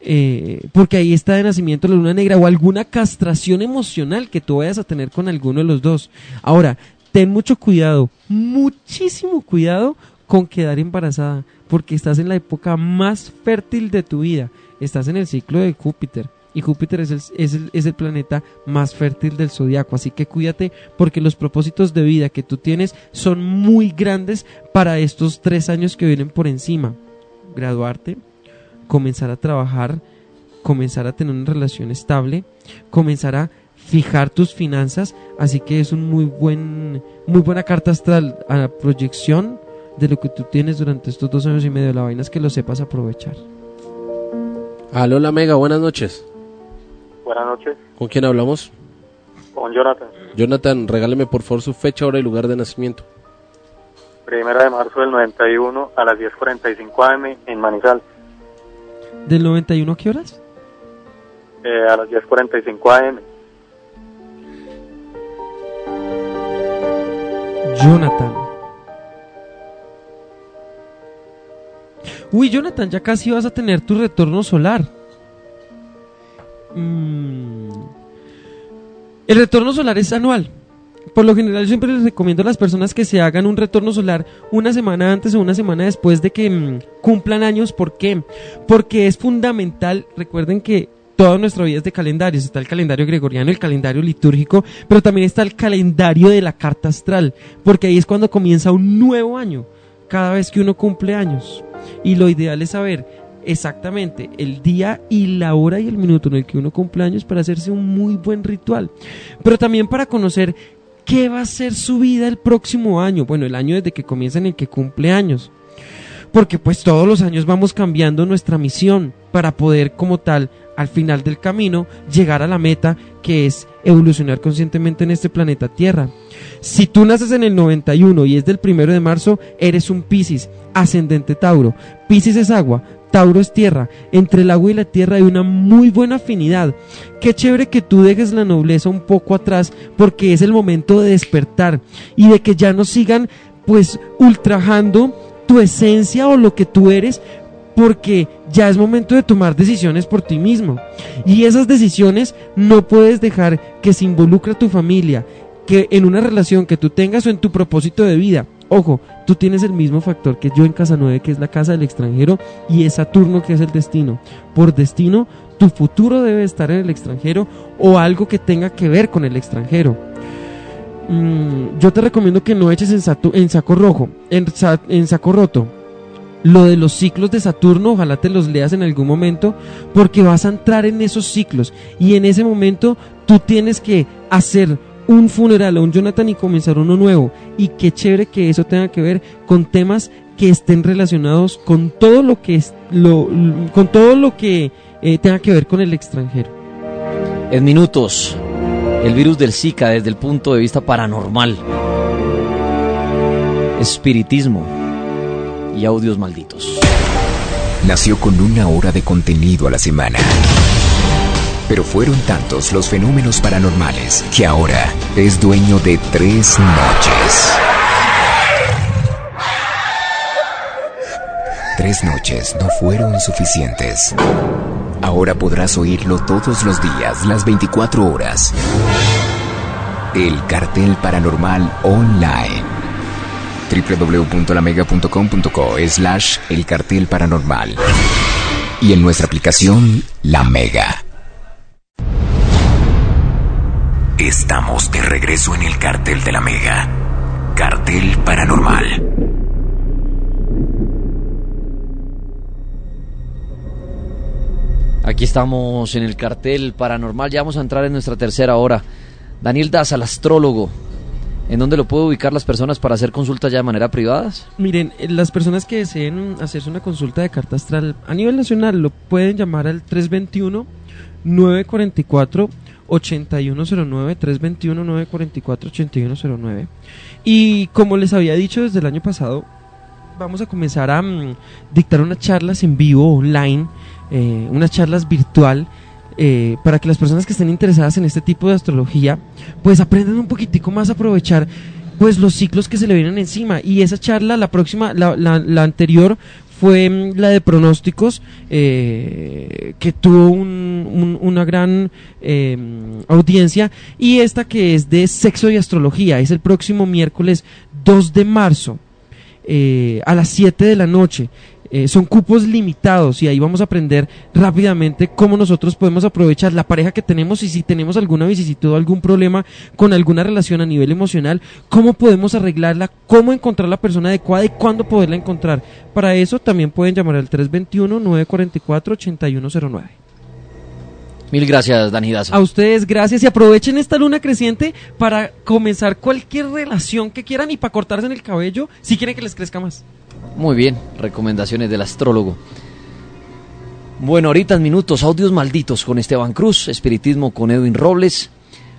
Eh, porque ahí está de nacimiento la luna negra o alguna castración emocional que tú vayas a tener con alguno de los dos. Ahora, ten mucho cuidado, muchísimo cuidado con quedar embarazada, porque estás en la época más fértil de tu vida, estás en el ciclo de Júpiter y Júpiter es el, es el, es el planeta más fértil del zodiaco. Así que cuídate porque los propósitos de vida que tú tienes son muy grandes para estos tres años que vienen por encima. Graduarte, comenzar a trabajar, comenzar a tener una relación estable, comenzar a fijar tus finanzas, así que es un muy buen, muy buena carta astral a la proyección de lo que tú tienes durante estos dos años y medio. La vaina es que lo sepas aprovechar. Aló, la Mega, buenas noches. Buenas noches. ¿Con quién hablamos? Con Jonathan. Jonathan, regáleme por favor su fecha, hora y lugar de nacimiento. Primera de marzo del 91 a las 10.45 am en Manizal. ¿Del 91 a qué horas? Eh, a las 10.45 am. Jonathan. Uy, Jonathan, ya casi vas a tener tu retorno solar. Mm. El retorno solar es anual. Por lo general yo siempre les recomiendo a las personas que se hagan un retorno solar una semana antes o una semana después de que mm, cumplan años. ¿Por qué? Porque es fundamental, recuerden que toda nuestra vida es de calendarios. Está el calendario gregoriano, el calendario litúrgico, pero también está el calendario de la carta astral, porque ahí es cuando comienza un nuevo año, cada vez que uno cumple años. Y lo ideal es saber exactamente el día y la hora y el minuto en el que uno cumple años para hacerse un muy buen ritual. Pero también para conocer qué va a ser su vida el próximo año, bueno, el año desde que comienza en el que cumple años. Porque pues todos los años vamos cambiando nuestra misión para poder como tal al final del camino llegar a la meta que es evolucionar conscientemente en este planeta Tierra. Si tú naces en el 91 y es del primero de marzo, eres un Piscis, ascendente Tauro. Piscis es agua, Tauro es tierra. Entre el agua y la tierra hay una muy buena afinidad. Qué chévere que tú dejes la nobleza un poco atrás porque es el momento de despertar y de que ya no sigan pues ultrajando tu esencia o lo que tú eres porque ya es momento de tomar decisiones por ti mismo. Y esas decisiones no puedes dejar que se involucre a tu familia, que en una relación que tú tengas o en tu propósito de vida. Ojo, tú tienes el mismo factor que yo en Casa 9, que es la casa del extranjero, y es Saturno, que es el destino. Por destino, tu futuro debe estar en el extranjero o algo que tenga que ver con el extranjero. Mm, yo te recomiendo que no eches en, en saco rojo, en, en saco roto. Lo de los ciclos de Saturno, ojalá te los leas en algún momento, porque vas a entrar en esos ciclos y en ese momento tú tienes que hacer un funeral a un Jonathan y comenzar uno nuevo. Y qué chévere que eso tenga que ver con temas que estén relacionados con todo lo que es lo, con todo lo que eh, tenga que ver con el extranjero. En minutos, el virus del Zika desde el punto de vista paranormal, espiritismo y audios malditos. Nació con una hora de contenido a la semana. Pero fueron tantos los fenómenos paranormales que ahora es dueño de tres noches. Tres noches no fueron suficientes. Ahora podrás oírlo todos los días, las 24 horas. El cartel paranormal online. www.lamega.com.co slash el cartel paranormal. Y en nuestra aplicación La Mega. Estamos de regreso en el cartel de la Mega. Cartel Paranormal. Aquí estamos en el cartel paranormal, ya vamos a entrar en nuestra tercera hora. Daniel Daza, el astrólogo, ¿en dónde lo puedo ubicar las personas para hacer consultas ya de manera privada? Miren, eh, las personas que deseen hacerse una consulta de carta astral a nivel nacional lo pueden llamar al 321 944 8109 321 944 8109 y como les había dicho desde el año pasado vamos a comenzar a mm, dictar unas charlas en vivo online eh, unas charlas virtual eh, para que las personas que estén interesadas en este tipo de astrología pues aprendan un poquitico más a aprovechar pues los ciclos que se le vienen encima. Y esa charla la próxima la, la anterior fue mm, la de pronósticos, eh, que tuvo una gran em, audiencia, y esta que es de sexo y astrología, es el próximo miércoles 2 de marzo. Eh, a las 7 de la noche. Eh, son cupos limitados y ahí vamos a aprender rápidamente cómo nosotros podemos aprovechar la pareja que tenemos y si tenemos alguna vicisitud o algún problema con alguna relación a nivel emocional, cómo podemos arreglarla, cómo encontrar la persona adecuada y cuándo poderla encontrar. Para eso también pueden llamar al 321-944-8109. Mil gracias, Dani A ustedes, gracias. Y aprovechen esta luna creciente para comenzar cualquier relación que quieran y para cortarse en el cabello si quieren que les crezca más. Muy bien, recomendaciones del astrólogo. Bueno, ahorita en minutos, audios malditos con Esteban Cruz, espiritismo con Edwin Robles.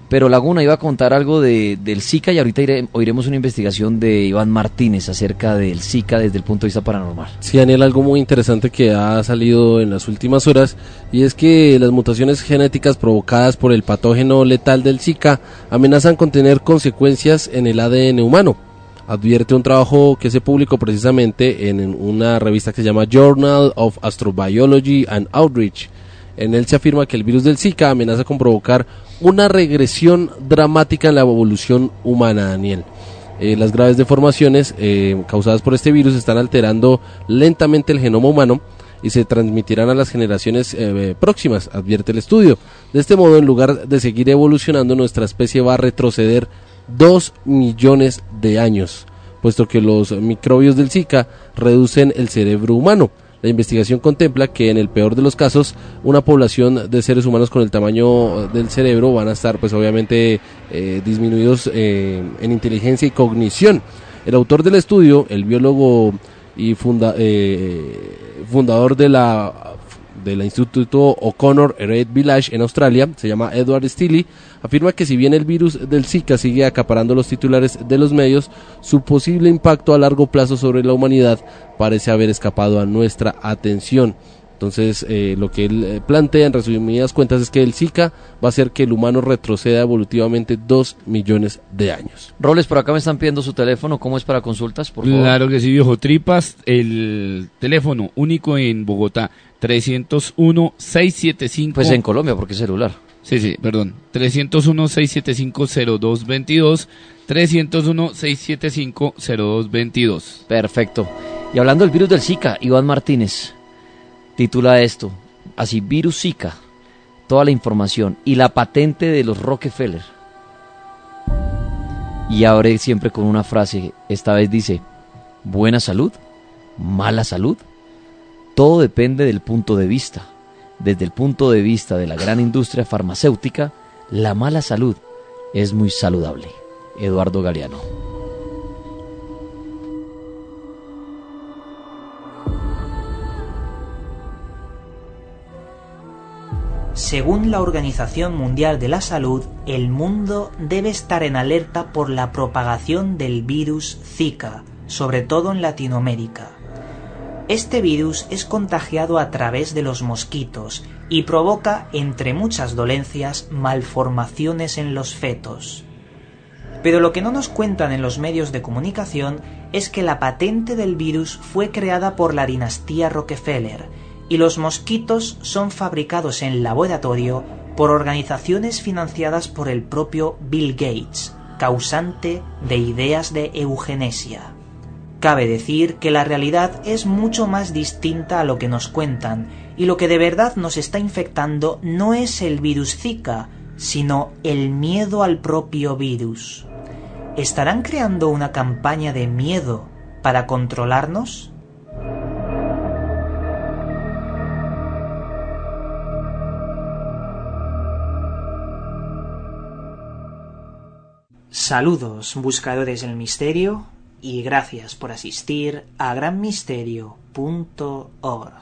Pero Laguna iba a contar algo de, del Zika y ahorita oiremos una investigación de Iván Martínez acerca del Zika desde el punto de vista paranormal. Sí, Daniel, algo muy interesante que ha salido en las últimas horas y es que las mutaciones genéticas provocadas por el patógeno letal del Zika amenazan con tener consecuencias en el ADN humano advierte un trabajo que se publicó precisamente en una revista que se llama Journal of Astrobiology and Outreach. En él se afirma que el virus del Zika amenaza con provocar una regresión dramática en la evolución humana, Daniel. Eh, las graves deformaciones eh, causadas por este virus están alterando lentamente el genoma humano y se transmitirán a las generaciones eh, próximas, advierte el estudio. De este modo, en lugar de seguir evolucionando, nuestra especie va a retroceder 2 millones de años, puesto que los microbios del Zika reducen el cerebro humano. La investigación contempla que en el peor de los casos una población de seres humanos con el tamaño del cerebro van a estar pues obviamente eh, disminuidos eh, en inteligencia y cognición. El autor del estudio, el biólogo y eh, fundador de la del Instituto O'Connor Red Village en Australia, se llama Edward Steele, afirma que si bien el virus del Zika sigue acaparando los titulares de los medios, su posible impacto a largo plazo sobre la humanidad parece haber escapado a nuestra atención. Entonces, eh, lo que él eh, plantea en resumidas cuentas es que el Zika va a hacer que el humano retroceda evolutivamente dos millones de años. Roles, por acá me están pidiendo su teléfono. ¿Cómo es para consultas? Por favor. Claro que sí, viejo Tripas. El teléfono único en Bogotá, 301-675. Pues en Colombia, porque es celular. Sí, sí, perdón. 301-675-0222. 301-675-0222. Perfecto. Y hablando del virus del Zika, Iván Martínez titula esto, así, virus Zika, toda la información y la patente de los Rockefeller. Y abre siempre con una frase, esta vez dice, buena salud, mala salud, todo depende del punto de vista. Desde el punto de vista de la gran industria farmacéutica, la mala salud es muy saludable. Eduardo Galeano. Según la Organización Mundial de la Salud, el mundo debe estar en alerta por la propagación del virus Zika, sobre todo en Latinoamérica. Este virus es contagiado a través de los mosquitos y provoca, entre muchas dolencias, malformaciones en los fetos. Pero lo que no nos cuentan en los medios de comunicación es que la patente del virus fue creada por la dinastía Rockefeller y los mosquitos son fabricados en laboratorio por organizaciones financiadas por el propio Bill Gates, causante de ideas de eugenesia. Cabe decir que la realidad es mucho más distinta a lo que nos cuentan, y lo que de verdad nos está infectando no es el virus Zika, sino el miedo al propio virus. ¿Estarán creando una campaña de miedo para controlarnos? Saludos, buscadores del misterio, y gracias por asistir a granmisterio.org.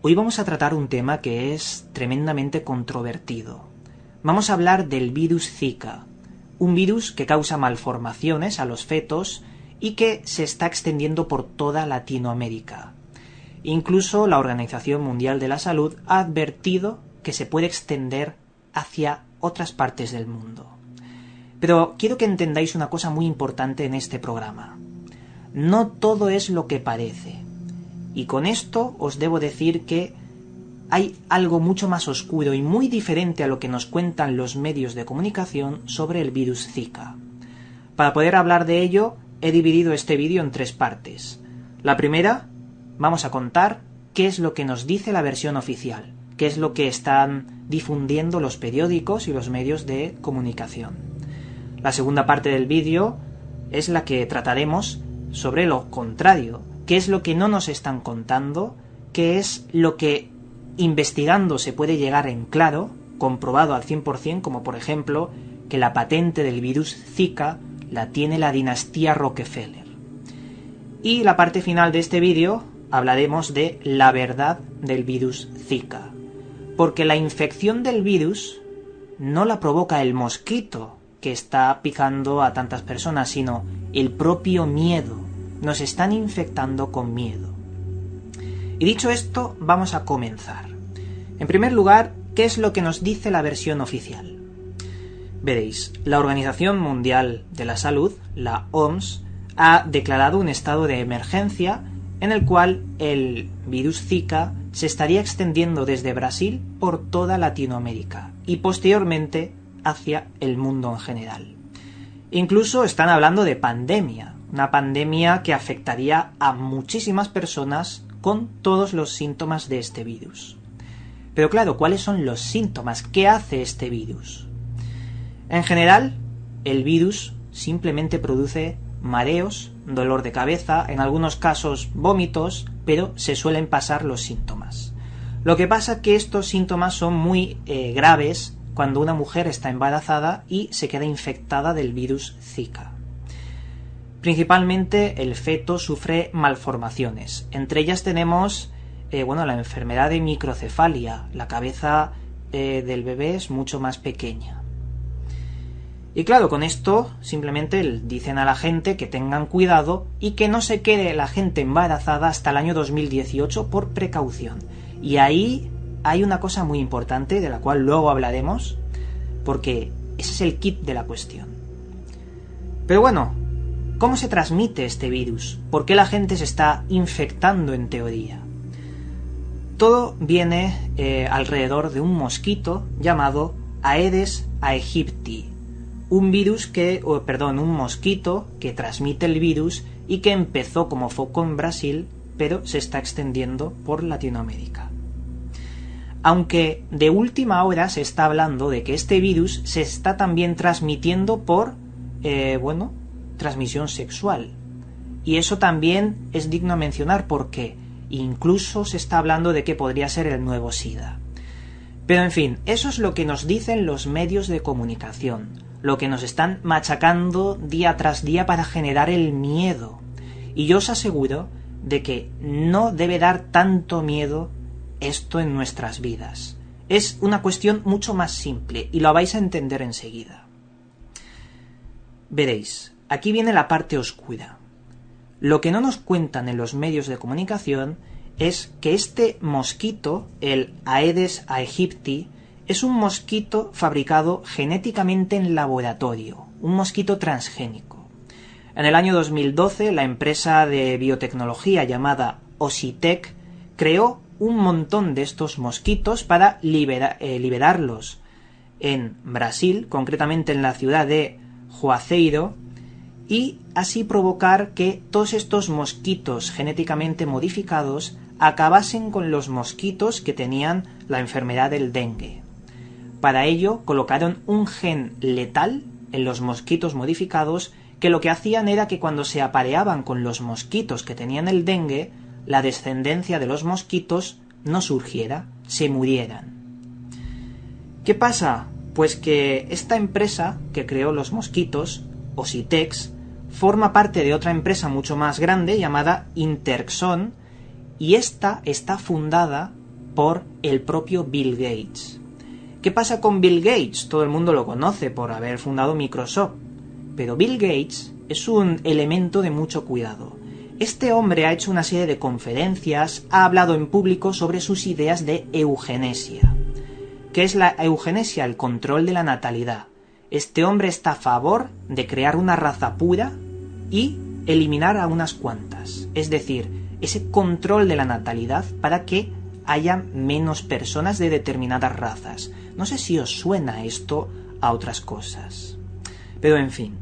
Hoy vamos a tratar un tema que es tremendamente controvertido. Vamos a hablar del virus Zika, un virus que causa malformaciones a los fetos y que se está extendiendo por toda Latinoamérica. Incluso la Organización Mundial de la Salud ha advertido que se puede extender hacia otras partes del mundo. Pero quiero que entendáis una cosa muy importante en este programa. No todo es lo que parece. Y con esto os debo decir que hay algo mucho más oscuro y muy diferente a lo que nos cuentan los medios de comunicación sobre el virus Zika. Para poder hablar de ello, he dividido este vídeo en tres partes. La primera, vamos a contar qué es lo que nos dice la versión oficial, qué es lo que están difundiendo los periódicos y los medios de comunicación. La segunda parte del vídeo es la que trataremos sobre lo contrario, qué es lo que no nos están contando, qué es lo que investigando se puede llegar en claro, comprobado al 100%, como por ejemplo que la patente del virus Zika la tiene la dinastía Rockefeller. Y la parte final de este vídeo hablaremos de la verdad del virus Zika, porque la infección del virus no la provoca el mosquito, que está picando a tantas personas, sino el propio miedo. Nos están infectando con miedo. Y dicho esto, vamos a comenzar. En primer lugar, ¿qué es lo que nos dice la versión oficial? Veréis, la Organización Mundial de la Salud, la OMS, ha declarado un estado de emergencia en el cual el virus Zika se estaría extendiendo desde Brasil por toda Latinoamérica y posteriormente hacia el mundo en general. Incluso están hablando de pandemia, una pandemia que afectaría a muchísimas personas con todos los síntomas de este virus. Pero claro, ¿cuáles son los síntomas? ¿Qué hace este virus? En general, el virus simplemente produce mareos, dolor de cabeza, en algunos casos vómitos, pero se suelen pasar los síntomas. Lo que pasa es que estos síntomas son muy eh, graves cuando una mujer está embarazada y se queda infectada del virus Zika. Principalmente el feto sufre malformaciones. Entre ellas tenemos eh, bueno, la enfermedad de microcefalia. La cabeza eh, del bebé es mucho más pequeña. Y claro, con esto simplemente dicen a la gente que tengan cuidado y que no se quede la gente embarazada hasta el año 2018 por precaución. Y ahí hay una cosa muy importante de la cual luego hablaremos, porque ese es el kit de la cuestión. Pero bueno, ¿cómo se transmite este virus? ¿Por qué la gente se está infectando en teoría? Todo viene eh, alrededor de un mosquito llamado Aedes aegypti un virus que, o, perdón, un mosquito que transmite el virus y que empezó como foco en Brasil, pero se está extendiendo por Latinoamérica. Aunque de última hora se está hablando de que este virus se está también transmitiendo por, eh, bueno, transmisión sexual. Y eso también es digno mencionar porque incluso se está hablando de que podría ser el nuevo SIDA. Pero en fin, eso es lo que nos dicen los medios de comunicación lo que nos están machacando día tras día para generar el miedo. Y yo os aseguro de que no debe dar tanto miedo esto en nuestras vidas. Es una cuestión mucho más simple y lo vais a entender enseguida. Veréis, aquí viene la parte oscura. Lo que no nos cuentan en los medios de comunicación es que este mosquito, el Aedes aegypti, es un mosquito fabricado genéticamente en laboratorio, un mosquito transgénico. En el año 2012, la empresa de biotecnología llamada Ositec creó un montón de estos mosquitos para eh, liberarlos en Brasil, concretamente en la ciudad de Juazeiro, y así provocar que todos estos mosquitos genéticamente modificados acabasen con los mosquitos que tenían la enfermedad del dengue. Para ello colocaron un gen letal en los mosquitos modificados que lo que hacían era que cuando se apareaban con los mosquitos que tenían el dengue, la descendencia de los mosquitos no surgiera, se murieran. ¿Qué pasa? Pues que esta empresa que creó los mosquitos, Ositex, forma parte de otra empresa mucho más grande llamada Interxon y esta está fundada por el propio Bill Gates. ¿Qué pasa con Bill Gates? Todo el mundo lo conoce por haber fundado Microsoft. Pero Bill Gates es un elemento de mucho cuidado. Este hombre ha hecho una serie de conferencias, ha hablado en público sobre sus ideas de eugenesia. ¿Qué es la eugenesia? El control de la natalidad. Este hombre está a favor de crear una raza pura y eliminar a unas cuantas. Es decir, ese control de la natalidad para que haya menos personas de determinadas razas. No sé si os suena esto a otras cosas. Pero en fin,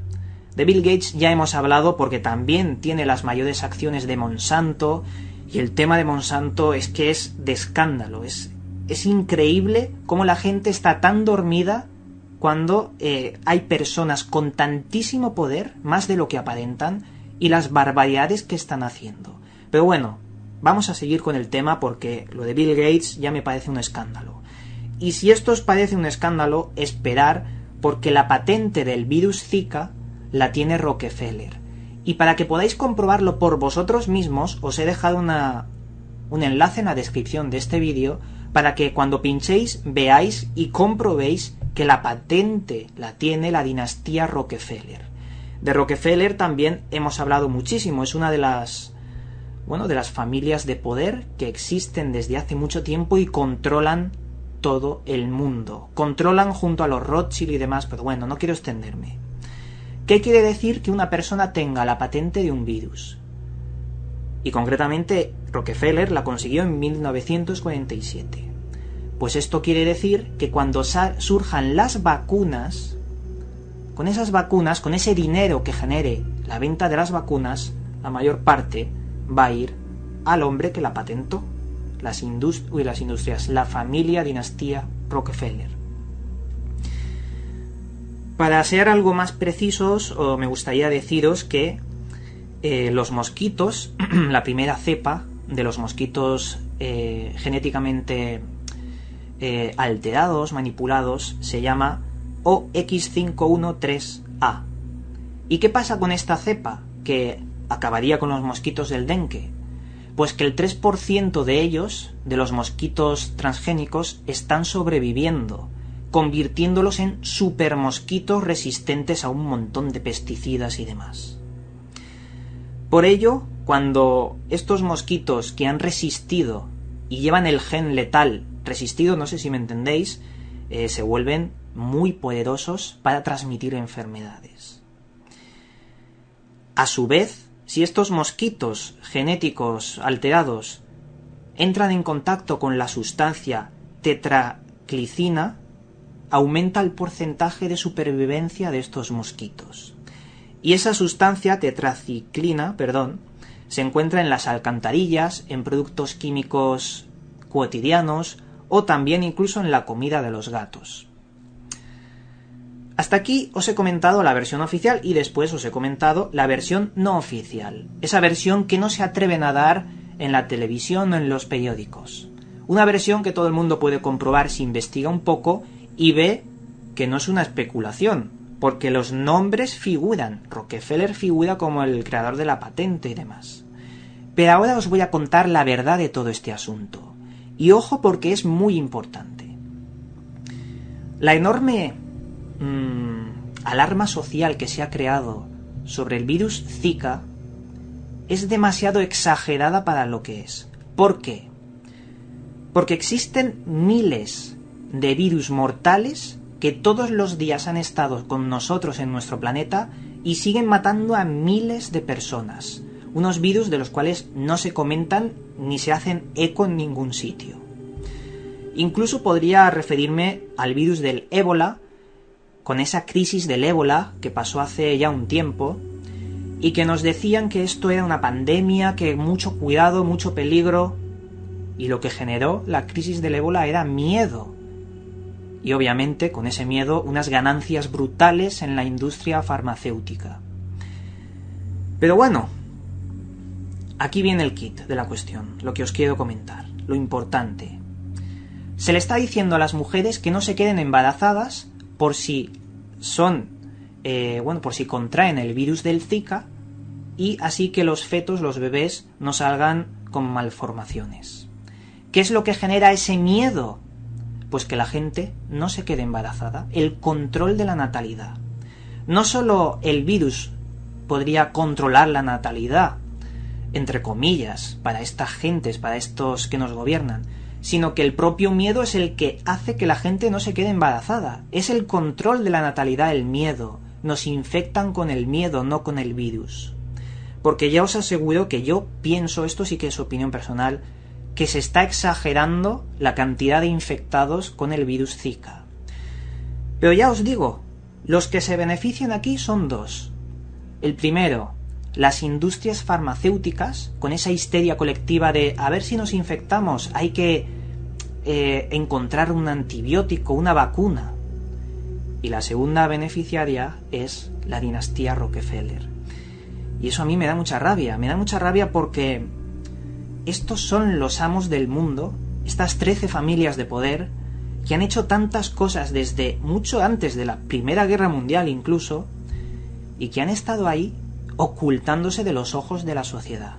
de Bill Gates ya hemos hablado porque también tiene las mayores acciones de Monsanto y el tema de Monsanto es que es de escándalo. Es, es increíble cómo la gente está tan dormida cuando eh, hay personas con tantísimo poder, más de lo que aparentan, y las barbaridades que están haciendo. Pero bueno, Vamos a seguir con el tema porque lo de Bill Gates ya me parece un escándalo. Y si esto os parece un escándalo, esperar porque la patente del virus Zika la tiene Rockefeller. Y para que podáis comprobarlo por vosotros mismos, os he dejado una, un enlace en la descripción de este vídeo para que cuando pinchéis veáis y comprobéis que la patente la tiene la dinastía Rockefeller. De Rockefeller también hemos hablado muchísimo, es una de las bueno, de las familias de poder que existen desde hace mucho tiempo y controlan todo el mundo. Controlan junto a los Rothschild y demás, pero bueno, no quiero extenderme. ¿Qué quiere decir que una persona tenga la patente de un virus? Y concretamente Rockefeller la consiguió en 1947. Pues esto quiere decir que cuando surjan las vacunas, con esas vacunas, con ese dinero que genere la venta de las vacunas, la mayor parte va a ir al hombre que la patentó, las, industrias, la familia dinastía Rockefeller. Para ser algo más precisos, me gustaría deciros que eh, los mosquitos, la primera cepa de los mosquitos eh, genéticamente eh, alterados, manipulados, se llama OX513A. ¿Y qué pasa con esta cepa que acabaría con los mosquitos del dengue? Pues que el 3% de ellos, de los mosquitos transgénicos, están sobreviviendo, convirtiéndolos en supermosquitos resistentes a un montón de pesticidas y demás. Por ello, cuando estos mosquitos que han resistido y llevan el gen letal resistido, no sé si me entendéis, eh, se vuelven muy poderosos para transmitir enfermedades. A su vez, si estos mosquitos genéticos alterados entran en contacto con la sustancia tetraclicina, aumenta el porcentaje de supervivencia de estos mosquitos. Y esa sustancia tetraciclina, perdón, se encuentra en las alcantarillas, en productos químicos cotidianos o también incluso en la comida de los gatos. Hasta aquí os he comentado la versión oficial y después os he comentado la versión no oficial, esa versión que no se atreven a dar en la televisión o en los periódicos. Una versión que todo el mundo puede comprobar si investiga un poco y ve que no es una especulación, porque los nombres figuran. Rockefeller figura como el creador de la patente y demás. Pero ahora os voy a contar la verdad de todo este asunto. Y ojo porque es muy importante. La enorme mm, alarma social que se ha creado sobre el virus Zika es demasiado exagerada para lo que es. ¿Por qué? Porque existen miles de virus mortales que todos los días han estado con nosotros en nuestro planeta y siguen matando a miles de personas unos virus de los cuales no se comentan ni se hacen eco en ningún sitio. Incluso podría referirme al virus del ébola, con esa crisis del ébola que pasó hace ya un tiempo, y que nos decían que esto era una pandemia, que mucho cuidado, mucho peligro, y lo que generó la crisis del ébola era miedo. Y obviamente con ese miedo unas ganancias brutales en la industria farmacéutica. Pero bueno, Aquí viene el kit de la cuestión, lo que os quiero comentar, lo importante. Se le está diciendo a las mujeres que no se queden embarazadas por si son, eh, bueno, por si contraen el virus del Zika y así que los fetos, los bebés, no salgan con malformaciones. ¿Qué es lo que genera ese miedo? Pues que la gente no se quede embarazada, el control de la natalidad. No solo el virus podría controlar la natalidad, entre comillas, para estas gentes, para estos que nos gobiernan, sino que el propio miedo es el que hace que la gente no se quede embarazada. Es el control de la natalidad el miedo. Nos infectan con el miedo, no con el virus. Porque ya os aseguro que yo pienso, esto sí que es opinión personal, que se está exagerando la cantidad de infectados con el virus Zika. Pero ya os digo, los que se benefician aquí son dos. El primero, las industrias farmacéuticas, con esa histeria colectiva de a ver si nos infectamos, hay que eh, encontrar un antibiótico, una vacuna. Y la segunda beneficiaria es la dinastía Rockefeller. Y eso a mí me da mucha rabia, me da mucha rabia porque estos son los amos del mundo, estas trece familias de poder, que han hecho tantas cosas desde mucho antes de la Primera Guerra Mundial incluso, y que han estado ahí ocultándose de los ojos de la sociedad,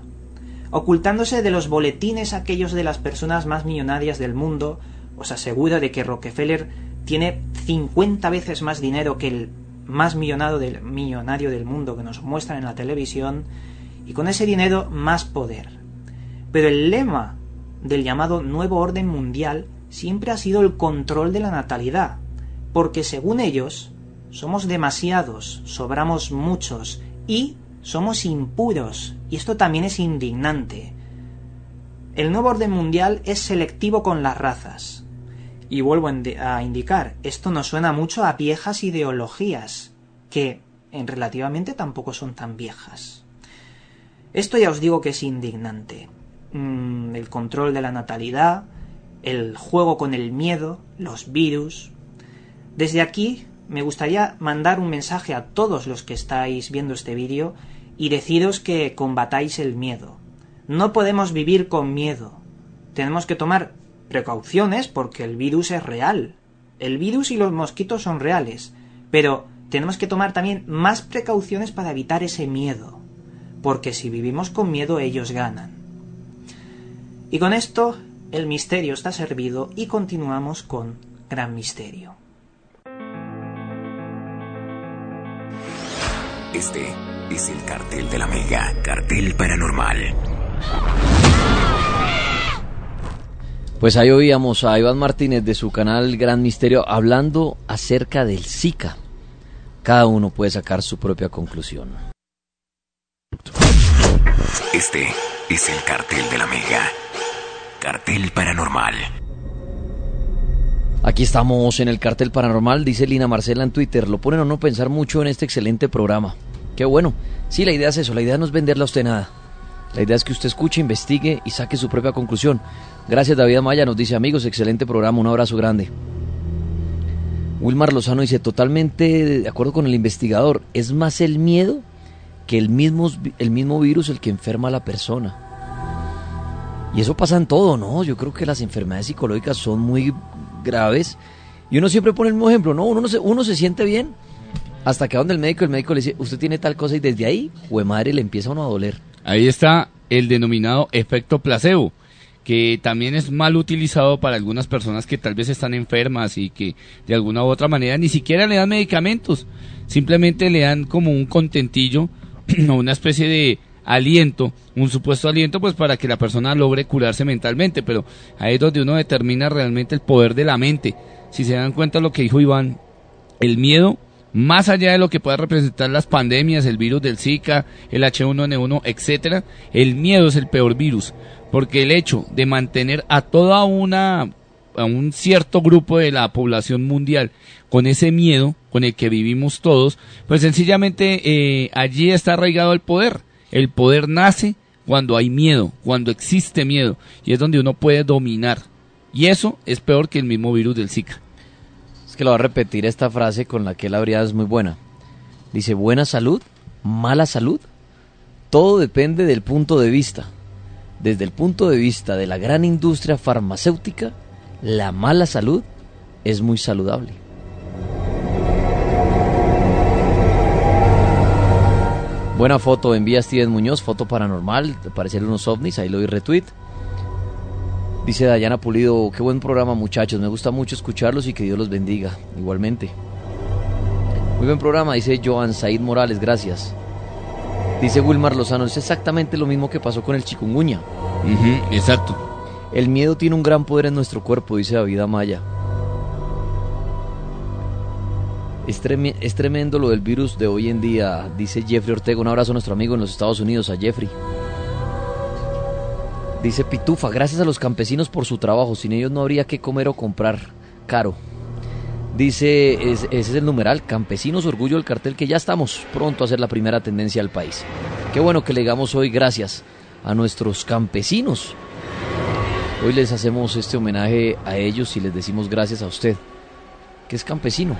ocultándose de los boletines aquellos de las personas más millonarias del mundo, os aseguro de que Rockefeller tiene 50 veces más dinero que el más del, millonario del mundo que nos muestran en la televisión, y con ese dinero más poder. Pero el lema del llamado nuevo orden mundial siempre ha sido el control de la natalidad, porque según ellos, somos demasiados, sobramos muchos y somos impuros, y esto también es indignante. El nuevo orden mundial es selectivo con las razas. Y vuelvo a indicar, esto nos suena mucho a viejas ideologías, que en relativamente tampoco son tan viejas. Esto ya os digo que es indignante. Mm, el control de la natalidad, el juego con el miedo, los virus. Desde aquí me gustaría mandar un mensaje a todos los que estáis viendo este vídeo y deciros que combatáis el miedo. No podemos vivir con miedo. Tenemos que tomar precauciones porque el virus es real. El virus y los mosquitos son reales, pero tenemos que tomar también más precauciones para evitar ese miedo, porque si vivimos con miedo ellos ganan. Y con esto el misterio está servido y continuamos con Gran Misterio. Este es el cartel de la Mega, cartel paranormal. Pues ahí oíamos a Iván Martínez de su canal Gran Misterio hablando acerca del Zika. Cada uno puede sacar su propia conclusión. Este es el cartel de la Mega, cartel paranormal. Aquí estamos en el cartel paranormal, dice Lina Marcela en Twitter. Lo ponen a no pensar mucho en este excelente programa. Qué bueno. Sí, la idea es eso, la idea no es venderle a usted nada. La idea es que usted escuche, investigue y saque su propia conclusión. Gracias David Maya, nos dice amigos, excelente programa, un abrazo grande. Wilmar Lozano dice, totalmente de acuerdo con el investigador, es más el miedo que el mismo, el mismo virus el que enferma a la persona. Y eso pasa en todo, ¿no? Yo creo que las enfermedades psicológicas son muy graves. Y uno siempre pone el mismo ejemplo, ¿no? Uno, se, uno se siente bien hasta que va donde el médico, el médico le dice, usted tiene tal cosa y desde ahí, hue madre, le empieza uno a doler. Ahí está el denominado efecto placebo, que también es mal utilizado para algunas personas que tal vez están enfermas y que de alguna u otra manera ni siquiera le dan medicamentos, simplemente le dan como un contentillo o una especie de aliento, un supuesto aliento, pues para que la persona logre curarse mentalmente, pero ahí es donde uno determina realmente el poder de la mente. Si se dan cuenta lo que dijo Iván, el miedo, más allá de lo que pueda representar las pandemias, el virus del Zika, el H1N1, etcétera, el miedo es el peor virus, porque el hecho de mantener a toda una a un cierto grupo de la población mundial con ese miedo con el que vivimos todos, pues sencillamente eh, allí está arraigado el poder. El poder nace cuando hay miedo, cuando existe miedo, y es donde uno puede dominar. Y eso es peor que el mismo virus del Zika. Es que lo va a repetir esta frase con la que él habría es muy buena. Dice, buena salud, mala salud. Todo depende del punto de vista. Desde el punto de vista de la gran industria farmacéutica, la mala salud es muy saludable. Buena foto, envía Steven Muñoz, foto paranormal, parecer unos ovnis, ahí lo doy retweet. Dice Dayana Pulido, qué buen programa muchachos, me gusta mucho escucharlos y que Dios los bendiga, igualmente. Muy buen programa, dice Joan Said Morales, gracias. Dice Wilmar Lozano, es exactamente lo mismo que pasó con el chikungunya. exacto. El miedo tiene un gran poder en nuestro cuerpo, dice David Amaya. Es, tremendo lo del virus de hoy en día, dice Jeffrey Ortega. Un abrazo a nuestro amigo en los Estados Unidos, a Jeffrey. Dice Pitufa, gracias a los campesinos por su trabajo. Sin ellos no habría que comer o comprar caro. Dice, ese es el numeral, Campesinos Orgullo del Cartel, que ya estamos pronto a hacer la primera tendencia al país. Qué bueno que le digamos hoy gracias a nuestros campesinos. Hoy les hacemos este homenaje a ellos y les decimos gracias a usted, que es campesino.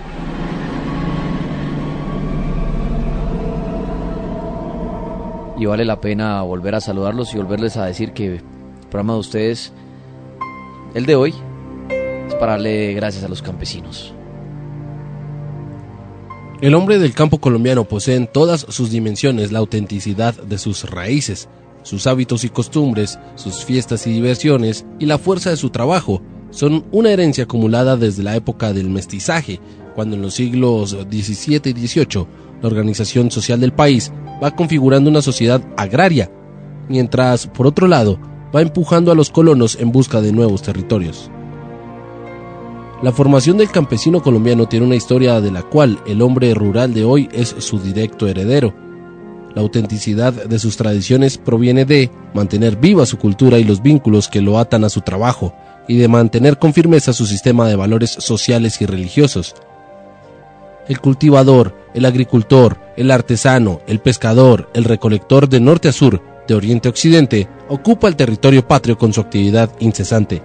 Y vale la pena volver a saludarlos y volverles a decir que el programa de ustedes, el de hoy, es para darle gracias a los campesinos. El hombre del campo colombiano posee en todas sus dimensiones la autenticidad de sus raíces, sus hábitos y costumbres, sus fiestas y diversiones y la fuerza de su trabajo son una herencia acumulada desde la época del mestizaje, cuando en los siglos XVII y XVIII la organización social del país va configurando una sociedad agraria, mientras, por otro lado, va empujando a los colonos en busca de nuevos territorios. La formación del campesino colombiano tiene una historia de la cual el hombre rural de hoy es su directo heredero. La autenticidad de sus tradiciones proviene de mantener viva su cultura y los vínculos que lo atan a su trabajo, y de mantener con firmeza su sistema de valores sociales y religiosos. El cultivador, el agricultor, el artesano, el pescador, el recolector de norte a sur, de oriente a occidente, ocupa el territorio patrio con su actividad incesante.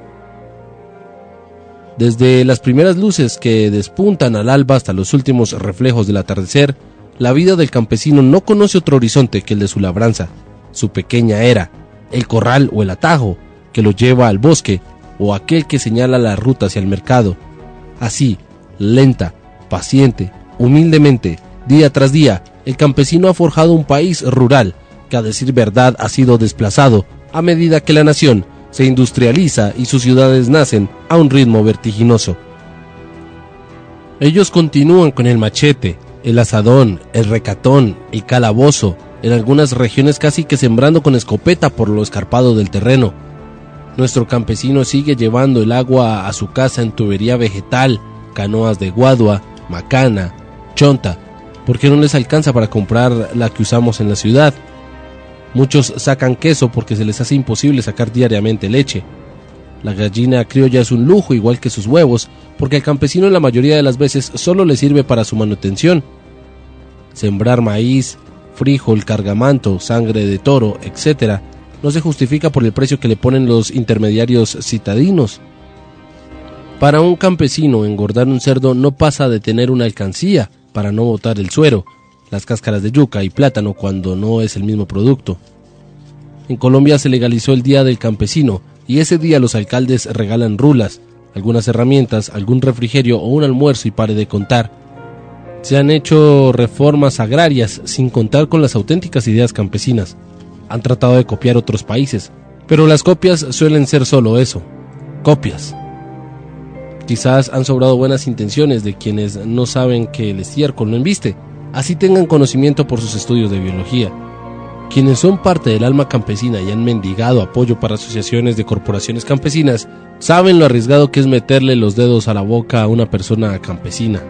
Desde las primeras luces que despuntan al alba hasta los últimos reflejos del atardecer, la vida del campesino no conoce otro horizonte que el de su labranza, su pequeña era, el corral o el atajo que lo lleva al bosque o aquel que señala la ruta hacia el mercado. Así, lenta, paciente, humildemente, día tras día, el campesino ha forjado un país rural que a decir verdad ha sido desplazado a medida que la nación se industrializa y sus ciudades nacen a un ritmo vertiginoso. Ellos continúan con el machete, el asadón, el recatón, el calabozo, en algunas regiones casi que sembrando con escopeta por lo escarpado del terreno. Nuestro campesino sigue llevando el agua a su casa en tubería vegetal, canoas de guadua, macana, chonta, porque no les alcanza para comprar la que usamos en la ciudad. Muchos sacan queso porque se les hace imposible sacar diariamente leche. La gallina criolla es un lujo igual que sus huevos, porque al campesino la mayoría de las veces solo le sirve para su manutención. Sembrar maíz, frijol, cargamanto, sangre de toro, etc., no se justifica por el precio que le ponen los intermediarios citadinos. Para un campesino engordar un cerdo no pasa de tener una alcancía para no botar el suero, las cáscaras de yuca y plátano cuando no es el mismo producto. En Colombia se legalizó el Día del Campesino y ese día los alcaldes regalan rulas, algunas herramientas, algún refrigerio o un almuerzo y pare de contar. Se han hecho reformas agrarias sin contar con las auténticas ideas campesinas. Han tratado de copiar otros países, pero las copias suelen ser solo eso, copias. Quizás han sobrado buenas intenciones de quienes no saben que el estiércol no embiste, así tengan conocimiento por sus estudios de biología. Quienes son parte del alma campesina y han mendigado apoyo para asociaciones de corporaciones campesinas, saben lo arriesgado que es meterle los dedos a la boca a una persona campesina.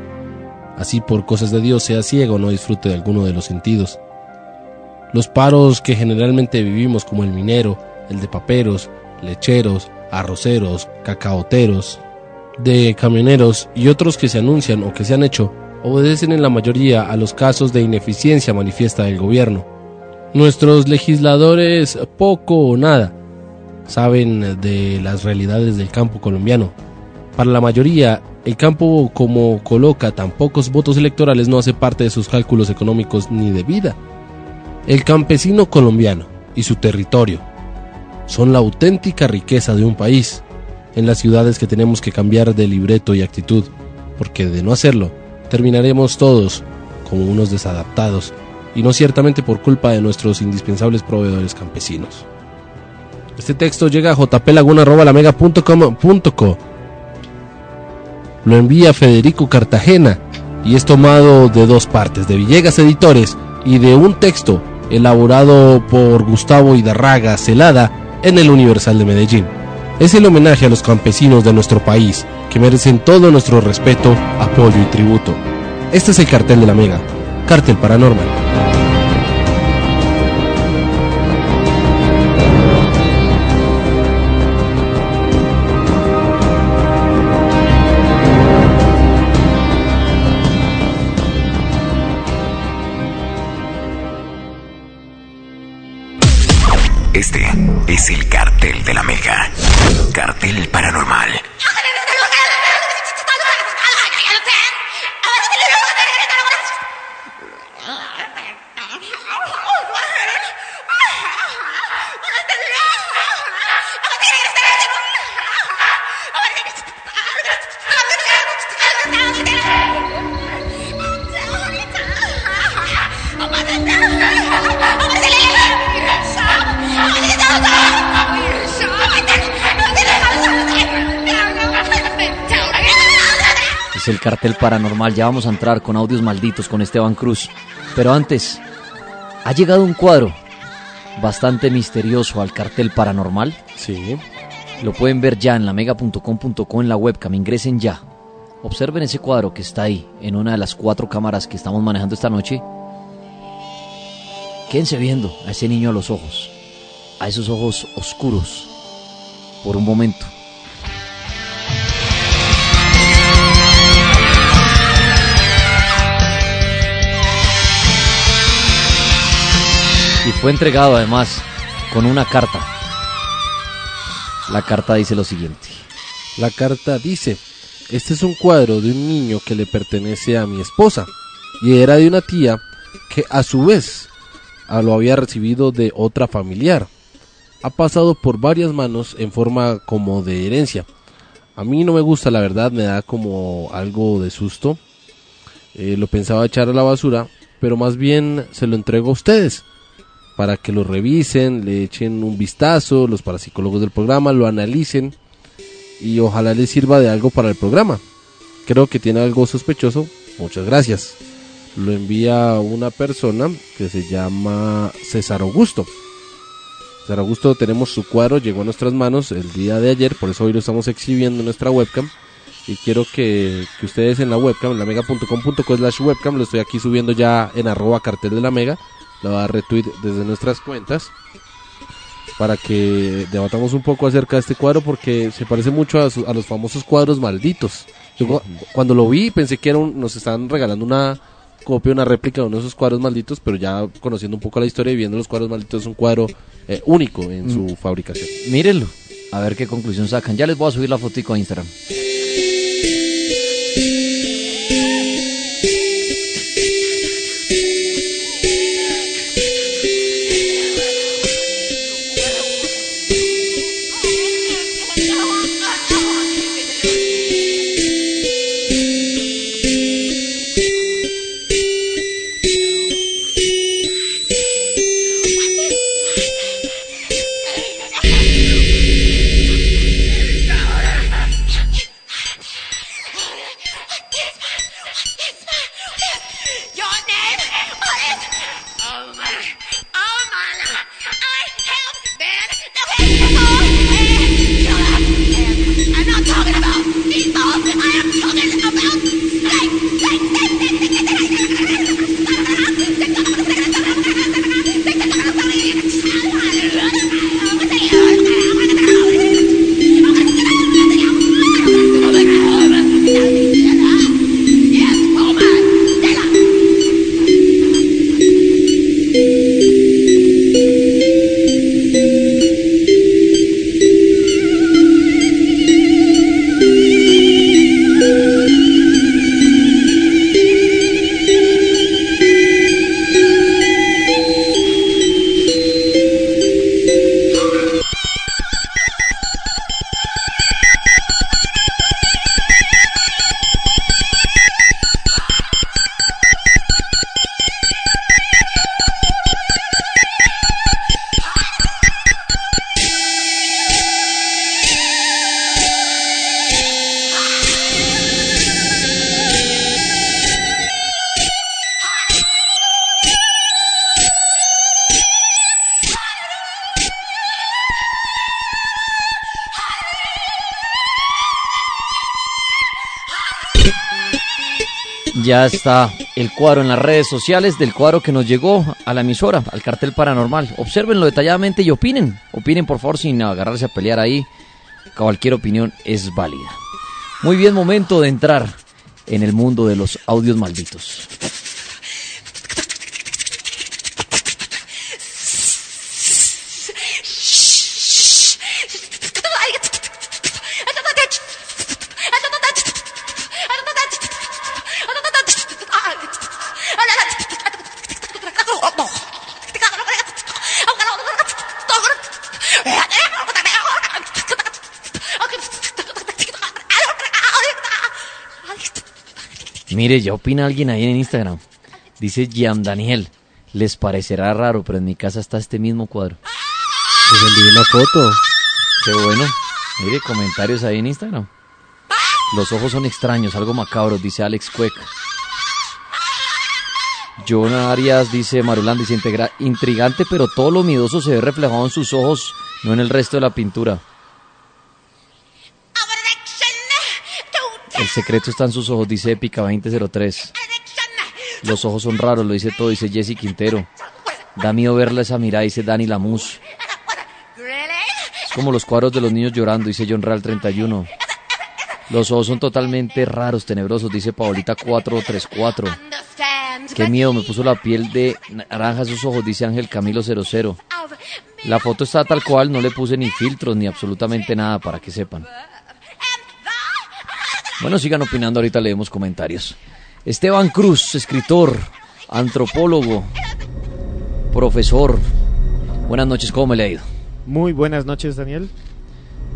Así por cosas de Dios sea ciego o no disfrute de alguno de los sentidos. Los paros que generalmente vivimos como el minero, el de paperos, lecheros, arroceros, cacaoteros, de camioneros y otros que se anuncian o que se han hecho obedecen en la mayoría a los casos de ineficiencia manifiesta del gobierno. Nuestros legisladores poco o nada saben de las realidades del campo colombiano. Para la mayoría, el campo como coloca tan pocos votos electorales no hace parte de sus cálculos económicos ni de vida. El campesino colombiano y su territorio son la auténtica riqueza de un país en las ciudades que tenemos que cambiar de libreto y actitud, porque de no hacerlo, terminaremos todos como unos desadaptados, y no ciertamente por culpa de nuestros indispensables proveedores campesinos. Este texto llega a jplaguna.lamega.com.co. Lo envía Federico Cartagena y es tomado de dos partes, de Villegas Editores y de un texto elaborado por Gustavo Hidarraga Celada en el Universal de Medellín. Es el homenaje a los campesinos de nuestro país, que merecen todo nuestro respeto, apoyo y tributo. Este es el cartel de la Mega, Cartel Paranormal. Este es el cartel de la Mega. Cartel paranormal. Cartel paranormal. Ya vamos a entrar con audios malditos con Esteban Cruz. Pero antes, ha llegado un cuadro bastante misterioso al cartel paranormal. Sí. Lo pueden ver ya en la mega.com.co en la webcam. Ingresen ya. Observen ese cuadro que está ahí, en una de las cuatro cámaras que estamos manejando esta noche. Quédense viendo a ese niño a los ojos, a esos ojos oscuros, por un momento. Fue entregado además con una carta. La carta dice lo siguiente. La carta dice, este es un cuadro de un niño que le pertenece a mi esposa y era de una tía que a su vez lo había recibido de otra familiar. Ha pasado por varias manos en forma como de herencia. A mí no me gusta, la verdad, me da como algo de susto. Eh, lo pensaba echar a la basura, pero más bien se lo entrego a ustedes para que lo revisen, le echen un vistazo, los parapsicólogos del programa lo analicen y ojalá les sirva de algo para el programa. Creo que tiene algo sospechoso. Muchas gracias. Lo envía una persona que se llama César Augusto. César Augusto tenemos su cuadro, llegó a nuestras manos el día de ayer, por eso hoy lo estamos exhibiendo en nuestra webcam. Y quiero que, que ustedes en la webcam, en la mega.com.co slash webcam, lo estoy aquí subiendo ya en arroba cartel de la mega, lo va a retweet desde nuestras cuentas para que debatamos un poco acerca de este cuadro porque se parece mucho a, su- a los famosos cuadros malditos. Yo cu- cuando lo vi pensé que era un- nos estaban regalando una copia, una réplica de uno de esos cuadros malditos, pero ya conociendo un poco la historia y viendo los cuadros malditos es un cuadro eh, único en su fabricación. Mírenlo, a ver qué conclusión sacan. Ya les voy a subir la fotico a Instagram. Ya está el cuadro en las redes sociales del cuadro que nos llegó a la emisora, al cartel paranormal. Obsérvenlo detalladamente y opinen. Opinen por favor sin agarrarse a pelear ahí. Cualquier opinión es válida. Muy bien, momento de entrar en el mundo de los audios malditos. Mire, ya opina alguien ahí en Instagram. Dice Yam Daniel. Les parecerá raro, pero en mi casa está este mismo cuadro. Les envié una foto. Qué bueno. Mire, comentarios ahí en Instagram. Los ojos son extraños, algo macabros, dice Alex Cuec. John Arias dice, Marulán dice, "Integra- intrigante, pero todo lo miedoso se ve reflejado en sus ojos, no en el resto de la pintura. El secreto está en sus ojos, dice Épica 2003. Los ojos son raros, lo dice todo, dice Jesse Quintero. Da miedo verla esa mirada, dice Dani Lamus. Es como los cuadros de los niños llorando, dice John Real 31. Los ojos son totalmente raros, tenebrosos, dice Paolita 434. Qué miedo, me puso la piel de naranja esos ojos, dice Ángel Camilo 00. La foto está tal cual, no le puse ni filtros ni absolutamente nada para que sepan. Bueno, sigan opinando, ahorita leemos comentarios. Esteban Cruz, escritor, antropólogo, profesor. Buenas noches, ¿cómo me le ha ido? Muy buenas noches, Daniel.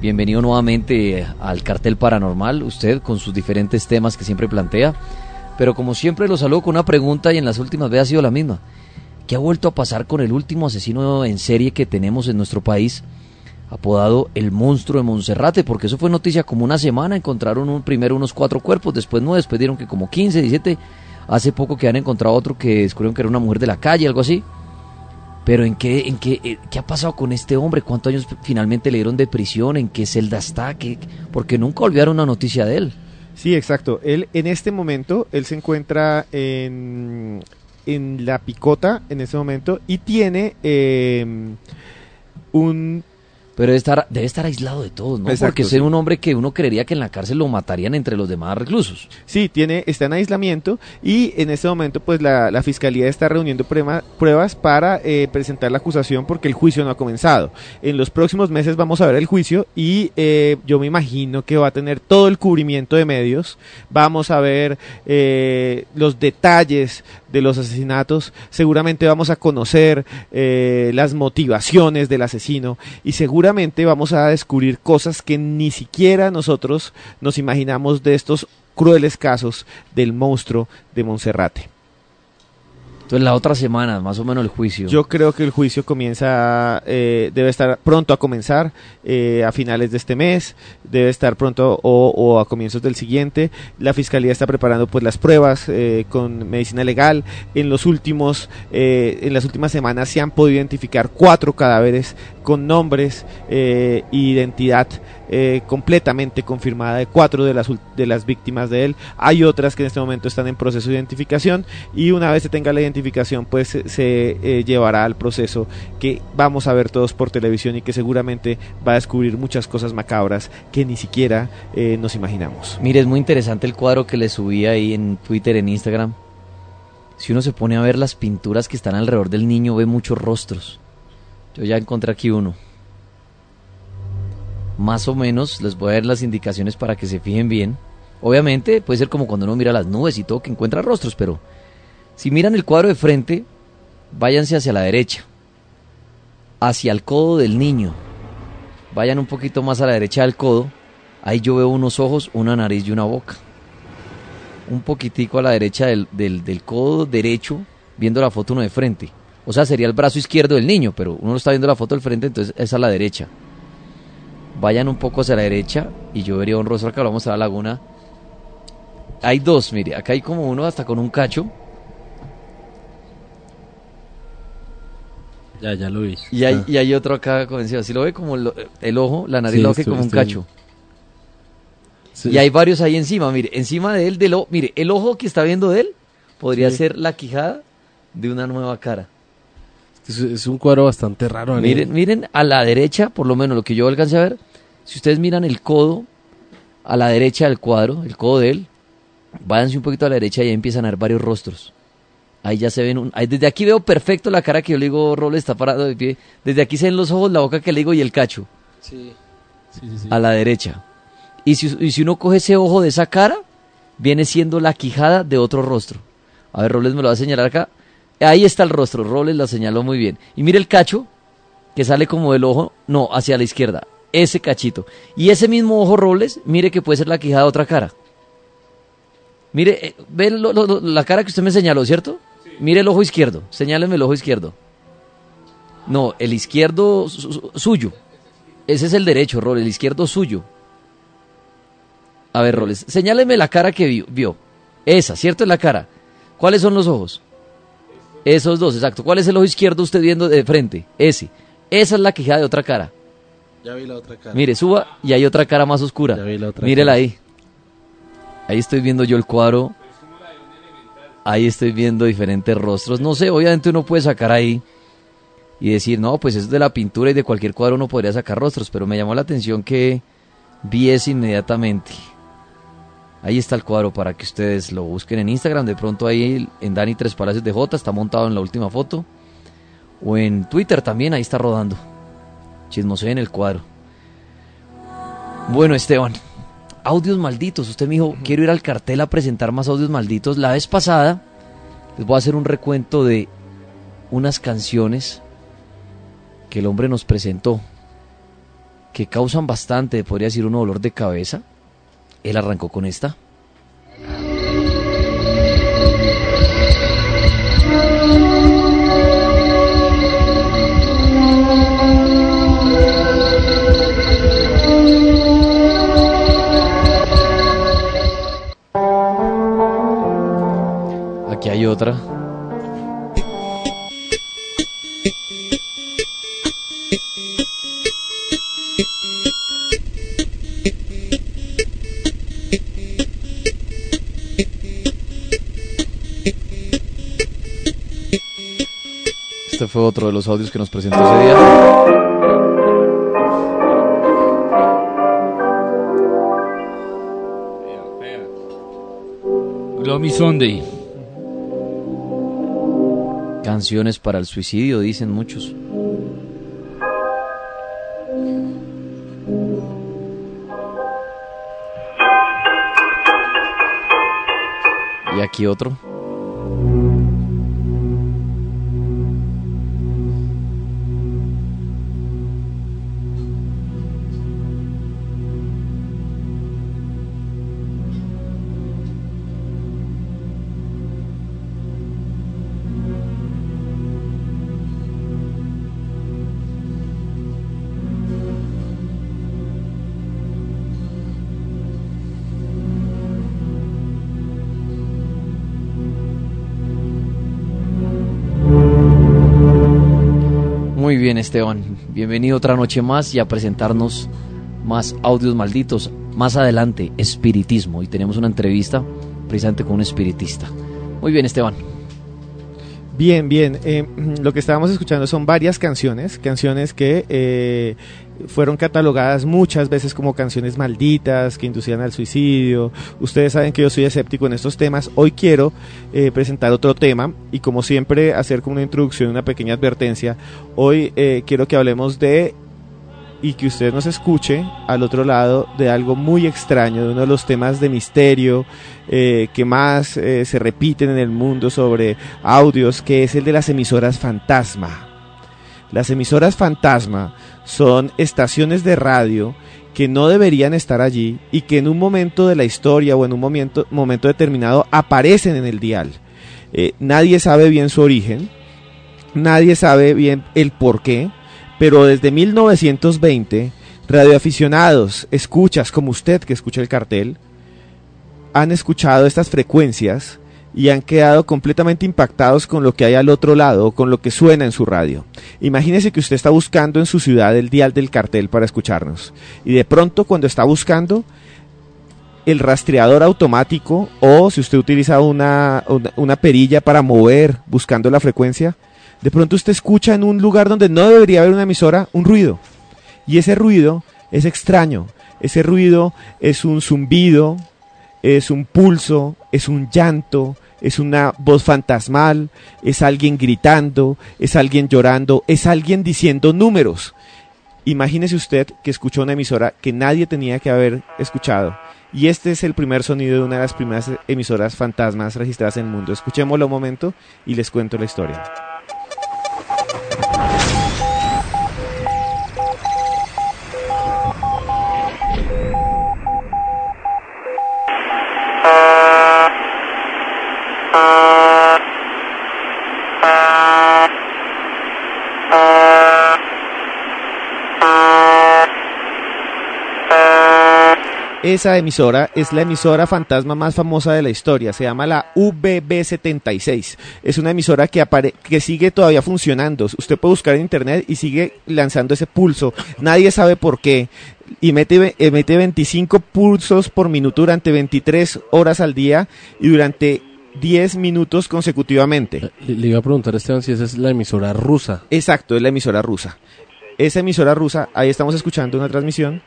Bienvenido nuevamente al cartel paranormal, usted con sus diferentes temas que siempre plantea. Pero como siempre lo saludo con una pregunta y en las últimas veces ha sido la misma. ¿Qué ha vuelto a pasar con el último asesino en serie que tenemos en nuestro país? Apodado el monstruo de Monserrate, porque eso fue noticia como una semana, encontraron un, primero unos cuatro cuerpos, después no, después dieron que como 15, 17, hace poco que han encontrado otro que descubrieron que era una mujer de la calle, algo así. Pero ¿en qué, en qué, eh, qué ha pasado con este hombre? ¿Cuántos años finalmente le dieron de prisión? ¿En qué celda está? ¿Qué? Porque nunca olvidaron una noticia de él. Sí, exacto. Él en este momento, él se encuentra en, en la picota en este momento y tiene eh, un Pero debe estar, debe estar aislado de todos, ¿no? Exacto, Porque sí. ser un hombre que uno creería que en la cárcel lo matarían entre los demás reclusos. Sí, tiene, está en aislamiento y en este momento pues la, la fiscalía está reuniendo prueba- pruebas para eh, presentar la acusación porque el juicio no ha comenzado. En los próximos meses vamos a ver el juicio y eh, yo me imagino que va a tener todo el cubrimiento de medios. Vamos a ver eh, los detalles de los asesinatos. Seguramente vamos a conocer eh, las motivaciones del asesino y seguramente vamos a descubrir cosas que ni siquiera nosotros nos imaginamos de estos crueles casos del monstruo de Monserrate. Entonces la otra semana, más o menos el juicio. Yo creo que el juicio comienza, eh, debe estar pronto a comenzar eh, a finales de este mes, debe estar pronto o, a comienzos del siguiente. La fiscalía está preparando pues las pruebas eh, con medicina legal. En los últimos, eh, en las últimas semanas se han podido identificar cuatro cadáveres con nombres e identidad eh, completamente confirmada de cuatro de las, de las víctimas de él. Hay otras que en este momento están en proceso de identificación y una vez se tenga la identificación pues se, se, eh, llevará al proceso que vamos a ver todos por televisión y que seguramente va a descubrir muchas cosas macabras que ni siquiera eh, nos imaginamos. Mire, es muy interesante el cuadro que le subí ahí en Twitter, en Instagram. Si uno se pone a ver las pinturas que están alrededor del niño, ve muchos rostros. Yo ya encontré aquí uno. Más o menos les voy a dar las indicaciones para que se fijen bien. Obviamente puede ser como cuando uno mira las nubes y todo que encuentra rostros, pero si miran el cuadro de frente, váyanse hacia la derecha, hacia el codo del niño. Vayan un poquito más a la derecha del codo. Ahí yo veo unos ojos, una nariz y una boca. Un poquitico a la derecha del, del, del codo derecho, viendo la foto uno de frente. O sea, sería el brazo izquierdo del niño, pero uno está viendo la foto del frente, entonces es a la derecha. Vayan un poco hacia la derecha y yo vería un rostro acá, vamos a la laguna. Hay dos, mire, acá hay como uno hasta con un cacho. Ya, ya lo vi. Y hay, Ah. y hay otro acá con encima. Si lo ve como lo- el ojo, la nariz Sí, y estoy- como un cacho. Sí. Y hay varios ahí encima, mire, encima de él, del ojo, mire, el ojo que está viendo de él podría Sí. ser la quijada de una nueva cara. Es, es un cuadro bastante raro. Miren, miren a la derecha, por lo menos lo que yo alcancé a ver, si ustedes miran el codo a la derecha del cuadro, el codo de él, váyanse un poquito a la derecha y ahí empiezan a ver varios rostros. Ahí ya se ven, un, ahí desde aquí veo perfecto la cara que yo le digo, Rol está parado de pie. Desde aquí se ven los ojos, la boca que le digo y el cacho. Sí. Sí, sí, sí. a la derecha. Y si, y si uno coge ese ojo de esa cara, viene siendo la quijada de otro rostro. A ver, Robles me lo va a señalar acá. Ahí está el rostro, Robles lo señaló muy bien. Y mire el cacho, que sale como del ojo, no, hacia la izquierda. Ese cachito. Y ese mismo ojo, Robles, mire que puede ser la quijada de otra cara. Mire, eh, ve lo- lo- lo- la cara que usted me señaló, ¿cierto? Mire el ojo izquierdo, señáleme el ojo izquierdo. No, el izquierdo su- su- suyo. Ese es el derecho, Roles, el izquierdo suyo. A ver, Roles, señáleme la cara que vio, vio. Esa, ¿cierto? Es la cara. ¿Cuáles son los ojos? Esos dos, exacto. ¿Cuál es el ojo izquierdo usted viendo de frente? Ese. Esa es la quijada de otra cara. Ya vi la otra cara. Mire, suba y hay otra cara más oscura. Ya vi la otra Mírela cara. ahí. Ahí estoy viendo yo el cuadro. Ahí estoy viendo diferentes rostros. No sé, obviamente uno puede sacar ahí y decir, no, pues es de la pintura y de cualquier cuadro uno podría sacar rostros, pero me llamó la atención que vi eso inmediatamente. Ahí está el cuadro para que ustedes lo busquen en Instagram. De pronto ahí en Dani Tres Palacios de J está montado en la última foto. O en Twitter también, ahí está rodando. Chismosé en el cuadro. Bueno, Esteban, audios malditos. Usted me dijo, quiero ir al cartel a presentar más audios malditos. La vez pasada les voy a hacer un recuento de unas canciones que el hombre nos presentó, que causan bastante, podría decir, un dolor de cabeza. Él arrancó con esta. Hay otra. Este fue otro de los audios que nos presentó ese día. Gloomy Sunday. Canciones para el suicidio, dicen muchos. Y aquí otro. Bien, Esteban. Bienvenido otra noche más y a presentarnos más audios malditos. Más adelante, espiritismo. Y tenemos una entrevista precisamente con un espiritista. Muy bien, Esteban. Bien, bien. Eh, lo que estábamos escuchando son varias canciones, canciones que eh, fueron catalogadas muchas veces como canciones malditas, que inducían al suicidio. Ustedes saben que yo soy escéptico en estos temas. Hoy quiero eh, presentar otro tema y como siempre hacer como una introducción, una pequeña advertencia. Hoy eh, quiero que hablemos de y que usted nos escuche al otro lado de algo muy extraño, de uno de los temas de misterio eh, que más se repiten en el mundo sobre audios, que es el de las emisoras fantasma. Las emisoras fantasma son estaciones de radio que no deberían estar allí y que en un momento de la historia o en un momento, momento determinado aparecen en el dial. Eh, nadie sabe bien su origen, nadie sabe bien el por qué, pero desde 1920, radioaficionados, escuchas como usted que escucha el cartel, han escuchado estas frecuencias y han quedado completamente impactados con lo que hay al otro lado, con lo que suena en su radio. Imagínese que usted está buscando en su ciudad el dial del cartel para escucharnos. Y de pronto cuando está buscando, el rastreador automático o si usted utiliza una, una, una perilla para mover buscando la frecuencia, de pronto usted escucha en un lugar donde no debería haber una emisora un ruido. Y ese ruido es extraño. Ese ruido es un zumbido, es un pulso, es un llanto, es una voz fantasmal, es alguien gritando, es alguien llorando, es alguien diciendo números. Imagínese usted que escuchó una emisora que nadie tenía que haber escuchado. Y este es el primer sonido de una de las primeras emisoras fantasmas registradas en el mundo. Escuchémoslo un momento y les cuento la historia. Esa emisora es la emisora fantasma más famosa de la historia. Se llama la UBB76. Es una emisora que, apare- que sigue todavía funcionando. Usted puede buscar en internet y sigue lanzando ese pulso. Nadie sabe por qué. Y mete, ve- emite 25 pulsos por minuto durante 23 horas al día y durante 10 minutos consecutivamente. Le, le iba a preguntar a Esteban si esa es la emisora rusa. Exacto, es la emisora rusa. Esa emisora rusa, ahí estamos escuchando una transmisión.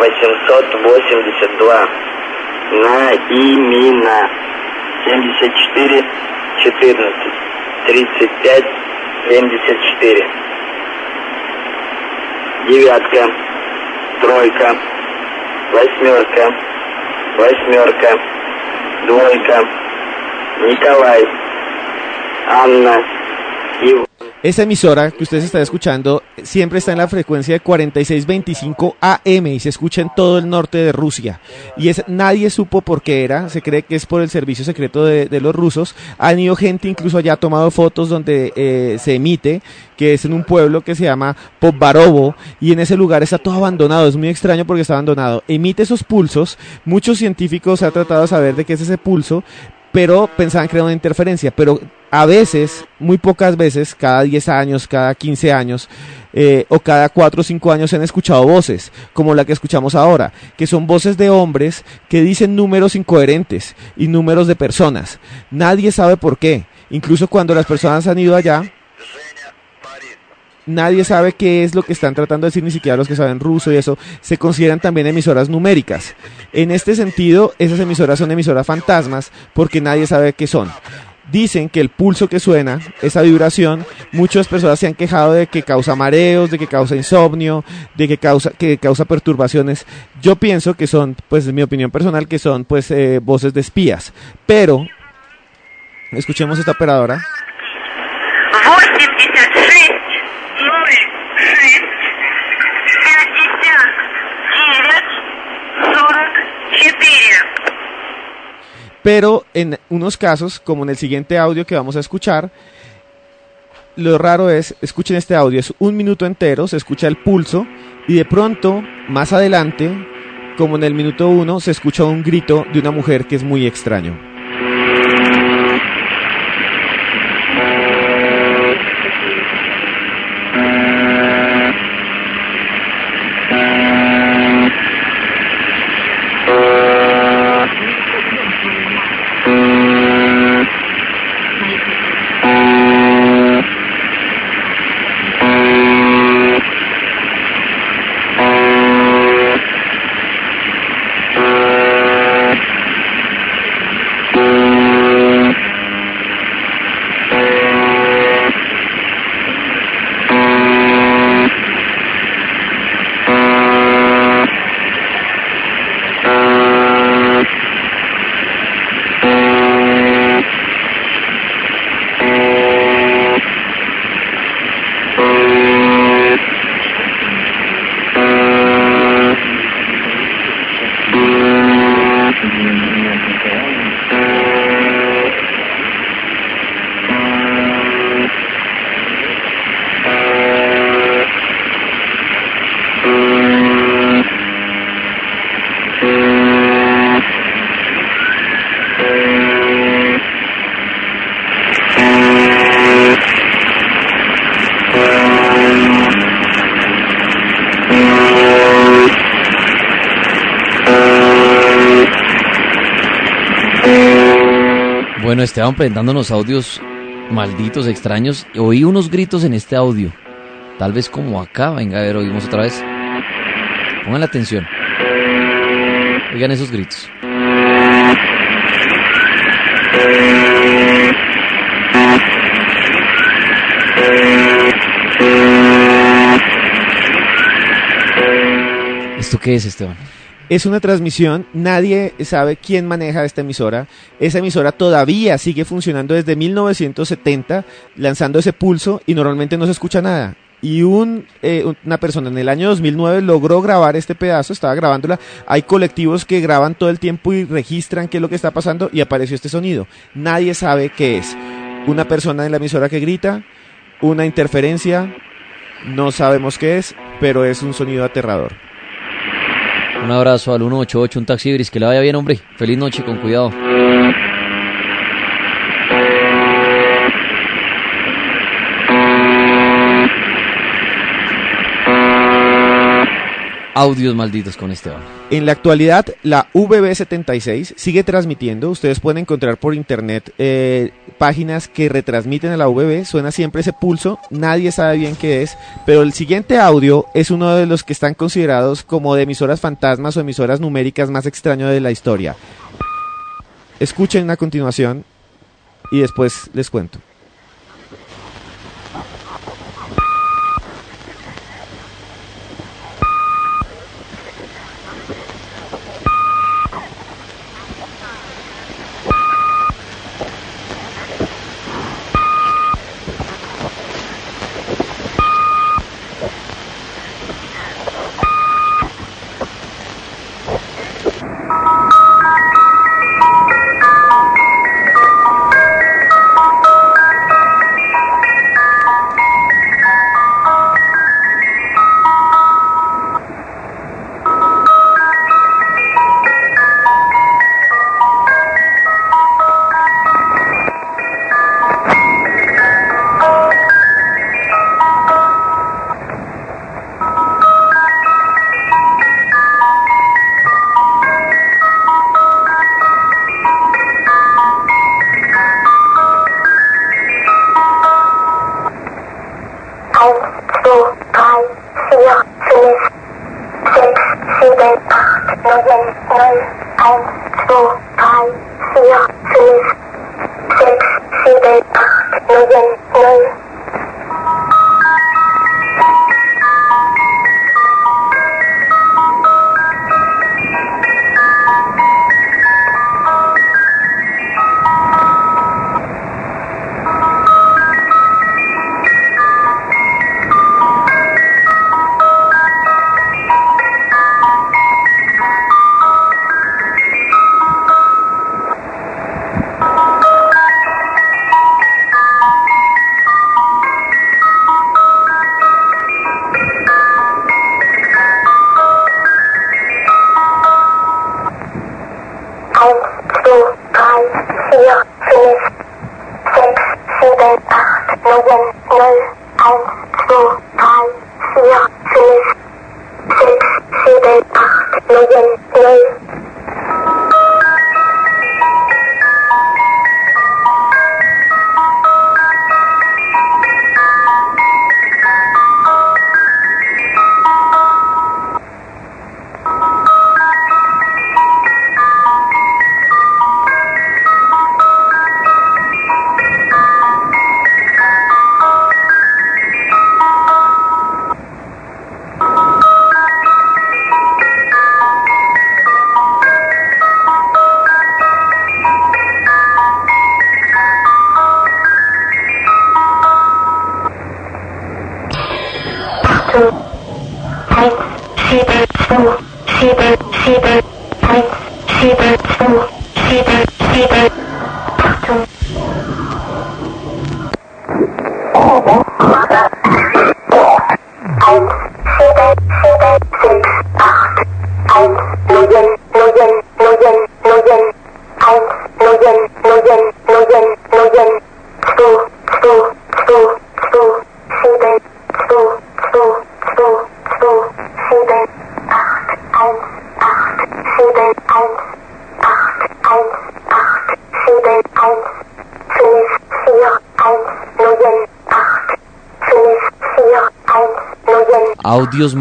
93 882 на имена 74 14 35 74 девятка тройка восьмерка восьмерка двойка. Николай Анна Ив Esa emisora que ustedes están escuchando siempre está en la frecuencia de 4625 AM y se escucha en todo el norte de Rusia. Y es nadie supo por qué era, se cree que es por el servicio secreto de, los rusos. Han ido gente incluso allá ha tomado fotos donde eh, se emite, que es en un pueblo que se llama Podbarovo y en ese lugar está todo abandonado, es muy extraño porque está abandonado. Emite esos pulsos, muchos científicos han tratado de saber de qué es ese pulso, pero pensaban que era una interferencia, pero a veces, muy pocas veces, cada 10 años, cada 15 años, eh, o cada 4 o 5 años se han escuchado voces, como la que escuchamos ahora, que son voces de hombres que dicen números incoherentes y números de personas. Nadie sabe por qué. Incluso cuando las personas han ido allá, nadie sabe qué es lo que están tratando de decir, ni siquiera los que saben ruso y eso, se consideran también emisoras numéricas. En este sentido, esas emisoras son emisoras fantasmas porque nadie sabe qué son. Dicen que el pulso que suena, esa vibración, muchas personas se han quejado de que causa mareos, de que causa insomnio, de que causa, que causa perturbaciones. Yo pienso que son, pues en mi opinión personal, que son pues eh, voces de espías. Pero, escuchemos esta operadora. 86 06 59 44. Pero en unos casos, como en el siguiente audio que vamos a escuchar, lo raro es, escuchen este audio, es un minuto entero, se escucha el pulso y de pronto, más adelante, como en el minuto uno, se escucha un grito de una mujer que es muy extraño. Bueno, Esteban presentándonos audios malditos, extraños. Oí unos gritos en este audio. Tal vez como acá. Venga, a ver, oímos otra vez. Pongan la atención. Oigan esos gritos. ¿Esto qué es, Esteban? Es una transmisión, nadie sabe quién maneja esta emisora. Esa emisora todavía sigue funcionando desde 1970, lanzando ese pulso y normalmente no se escucha nada. Y un, eh, una persona en el año 2009 logró grabar este pedazo, estaba grabándola. Hay colectivos que graban todo el tiempo y registran qué es lo que está pasando y apareció este sonido. Nadie sabe qué es. Una persona en la emisora que grita, una interferencia, no sabemos qué es, pero es un sonido aterrador. Un abrazo al 188, un taxi gris, que le vaya bien, hombre. Feliz noche, con cuidado. Audios malditos con Esteban. En la actualidad, la VB76 sigue transmitiendo. Ustedes pueden encontrar por internet eh, páginas que retransmiten a la VB. Suena siempre ese pulso. Nadie sabe bien qué es. Pero el siguiente audio es uno de los que están considerados como de emisoras fantasmas o emisoras numéricas más extraños de la historia. Escuchen a continuación y después les cuento.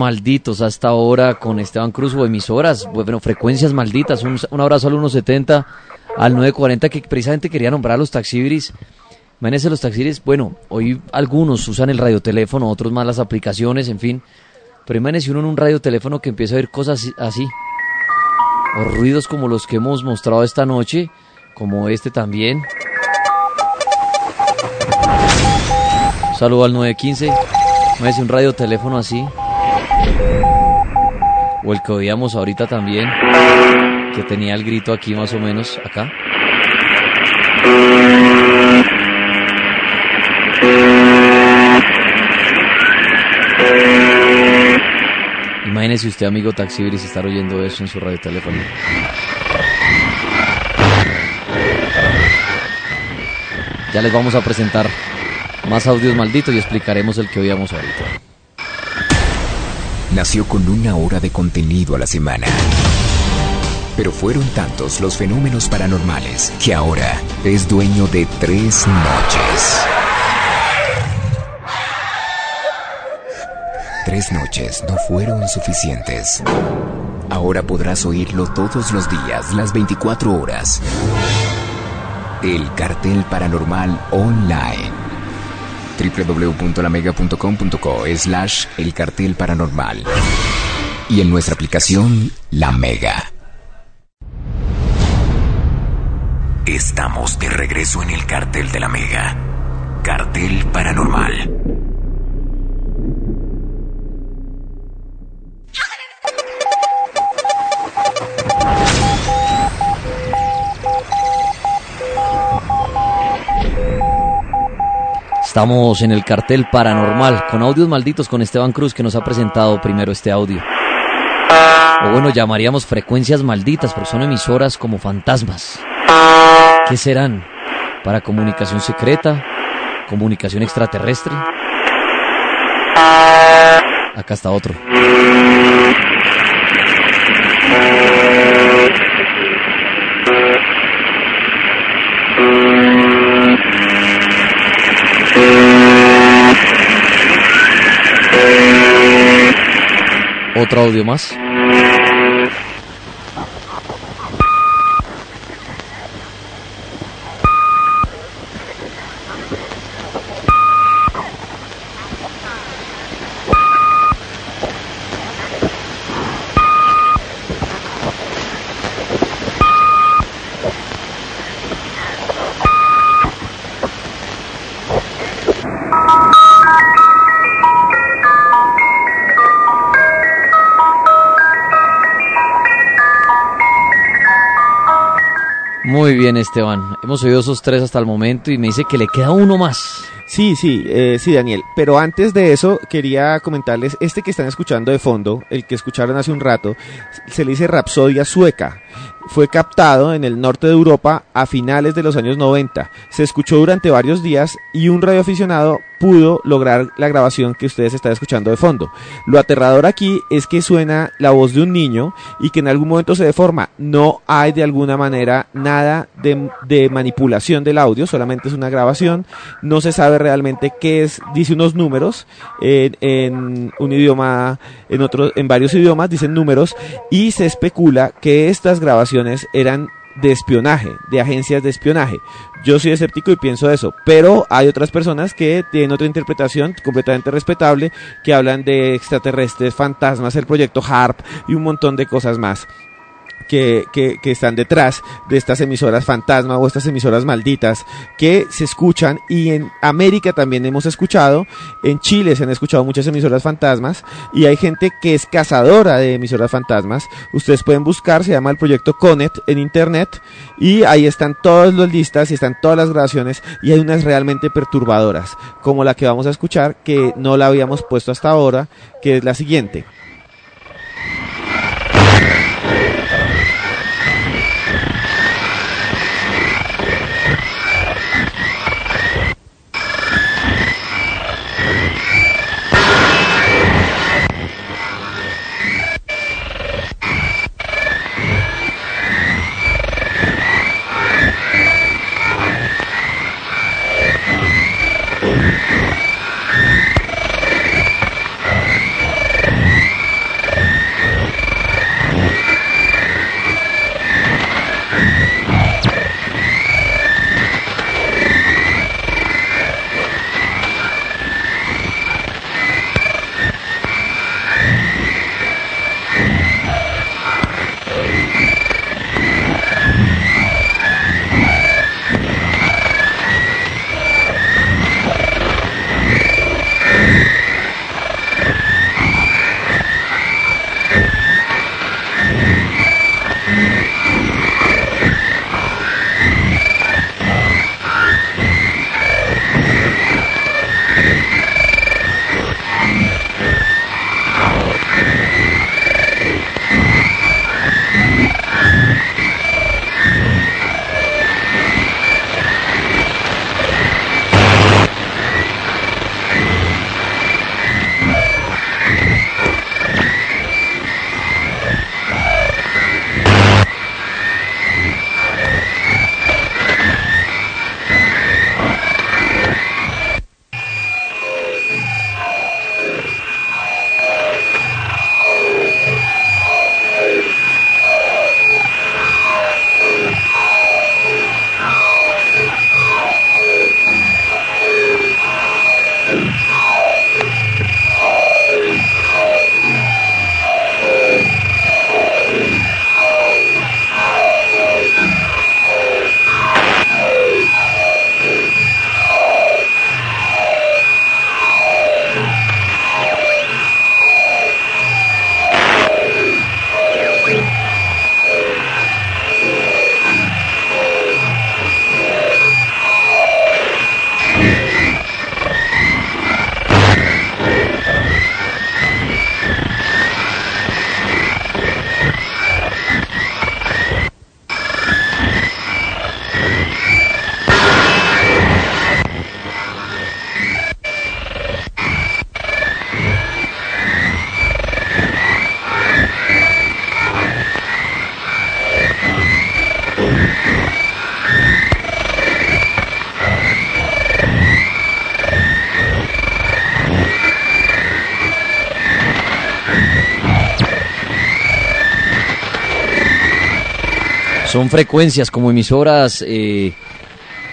Malditos hasta ahora con Esteban Cruz o emisoras, bueno, frecuencias malditas. Un, un abrazo al 170, al 940 que precisamente quería nombrar a los taxibris. Imagínense los taxibris, bueno, hoy algunos usan el radioteléfono, otros más las aplicaciones, en fin. Pero imagínense uno en un radioteléfono que empieza a oír cosas así. O ruidos como los que hemos mostrado esta noche, como este también. Saludo al 915. Imagínense un radioteléfono así. O el que oíamos ahorita también, que tenía el grito aquí más o menos, acá. Imagínese usted, amigo taxibris, estar oyendo eso en su radio teléfono. Ya les vamos a presentar más audios malditos y explicaremos el que oíamos ahorita. Nació con una hora de contenido a la semana. Pero fueron tantos los fenómenos paranormales que ahora es dueño de tres noches. Tres noches no fueron suficientes. Ahora podrás oírlo todos los días, las 24 horas. El cartel paranormal online www.lamega.com.co slash el cartel paranormal y en nuestra aplicación La Mega. Estamos de regreso en el cartel de la Mega. Cartel paranormal. Estamos en el cartel paranormal con audios malditos con Esteban Cruz que nos ha presentado primero este audio. O bueno, llamaríamos frecuencias malditas porque son emisoras como fantasmas. ¿Qué serán? ¿Para comunicación secreta? ¿Comunicación extraterrestre? Acá está otro. Otro audio más. Esteban. Hemos oído esos tres hasta el momento y me dice que le queda uno más. Sí, sí, eh, sí, Daniel. Pero antes de eso, quería comentarles, este que están escuchando de fondo, el que escucharon hace un rato, se le dice Rapsodia Sueca. Fue captado en el norte de Europa a finales de los años 90. Se escuchó durante varios días y un radioaficionado pudo lograr la grabación que ustedes están escuchando de fondo. Lo aterrador aquí es que suena la voz de un niño y que en algún momento se deforma. No hay de alguna manera nada de, manipulación del audio, solamente es una grabación. No se sabe realmente qué es, dice unos números en, en un idioma, en otro, en varios idiomas dicen números y se especula que estas grabaciones eran de espionaje, de agencias de espionaje. Yo soy escéptico y pienso eso, pero hay otras personas que tienen otra interpretación completamente respetable, que hablan de extraterrestres, fantasmas, el proyecto HARP y un montón de cosas más. Que, están detrás de estas emisoras fantasma o estas emisoras malditas que se escuchan y en América también hemos escuchado, en Chile se han escuchado muchas emisoras fantasmas y hay gente que es cazadora de emisoras fantasmas. Ustedes pueden buscar, se llama el proyecto Conet en internet y ahí están todas las listas y están todas las grabaciones y hay unas realmente perturbadoras, como la que vamos a escuchar que no la habíamos puesto hasta ahora, que es la siguiente. Son frecuencias como emisoras eh,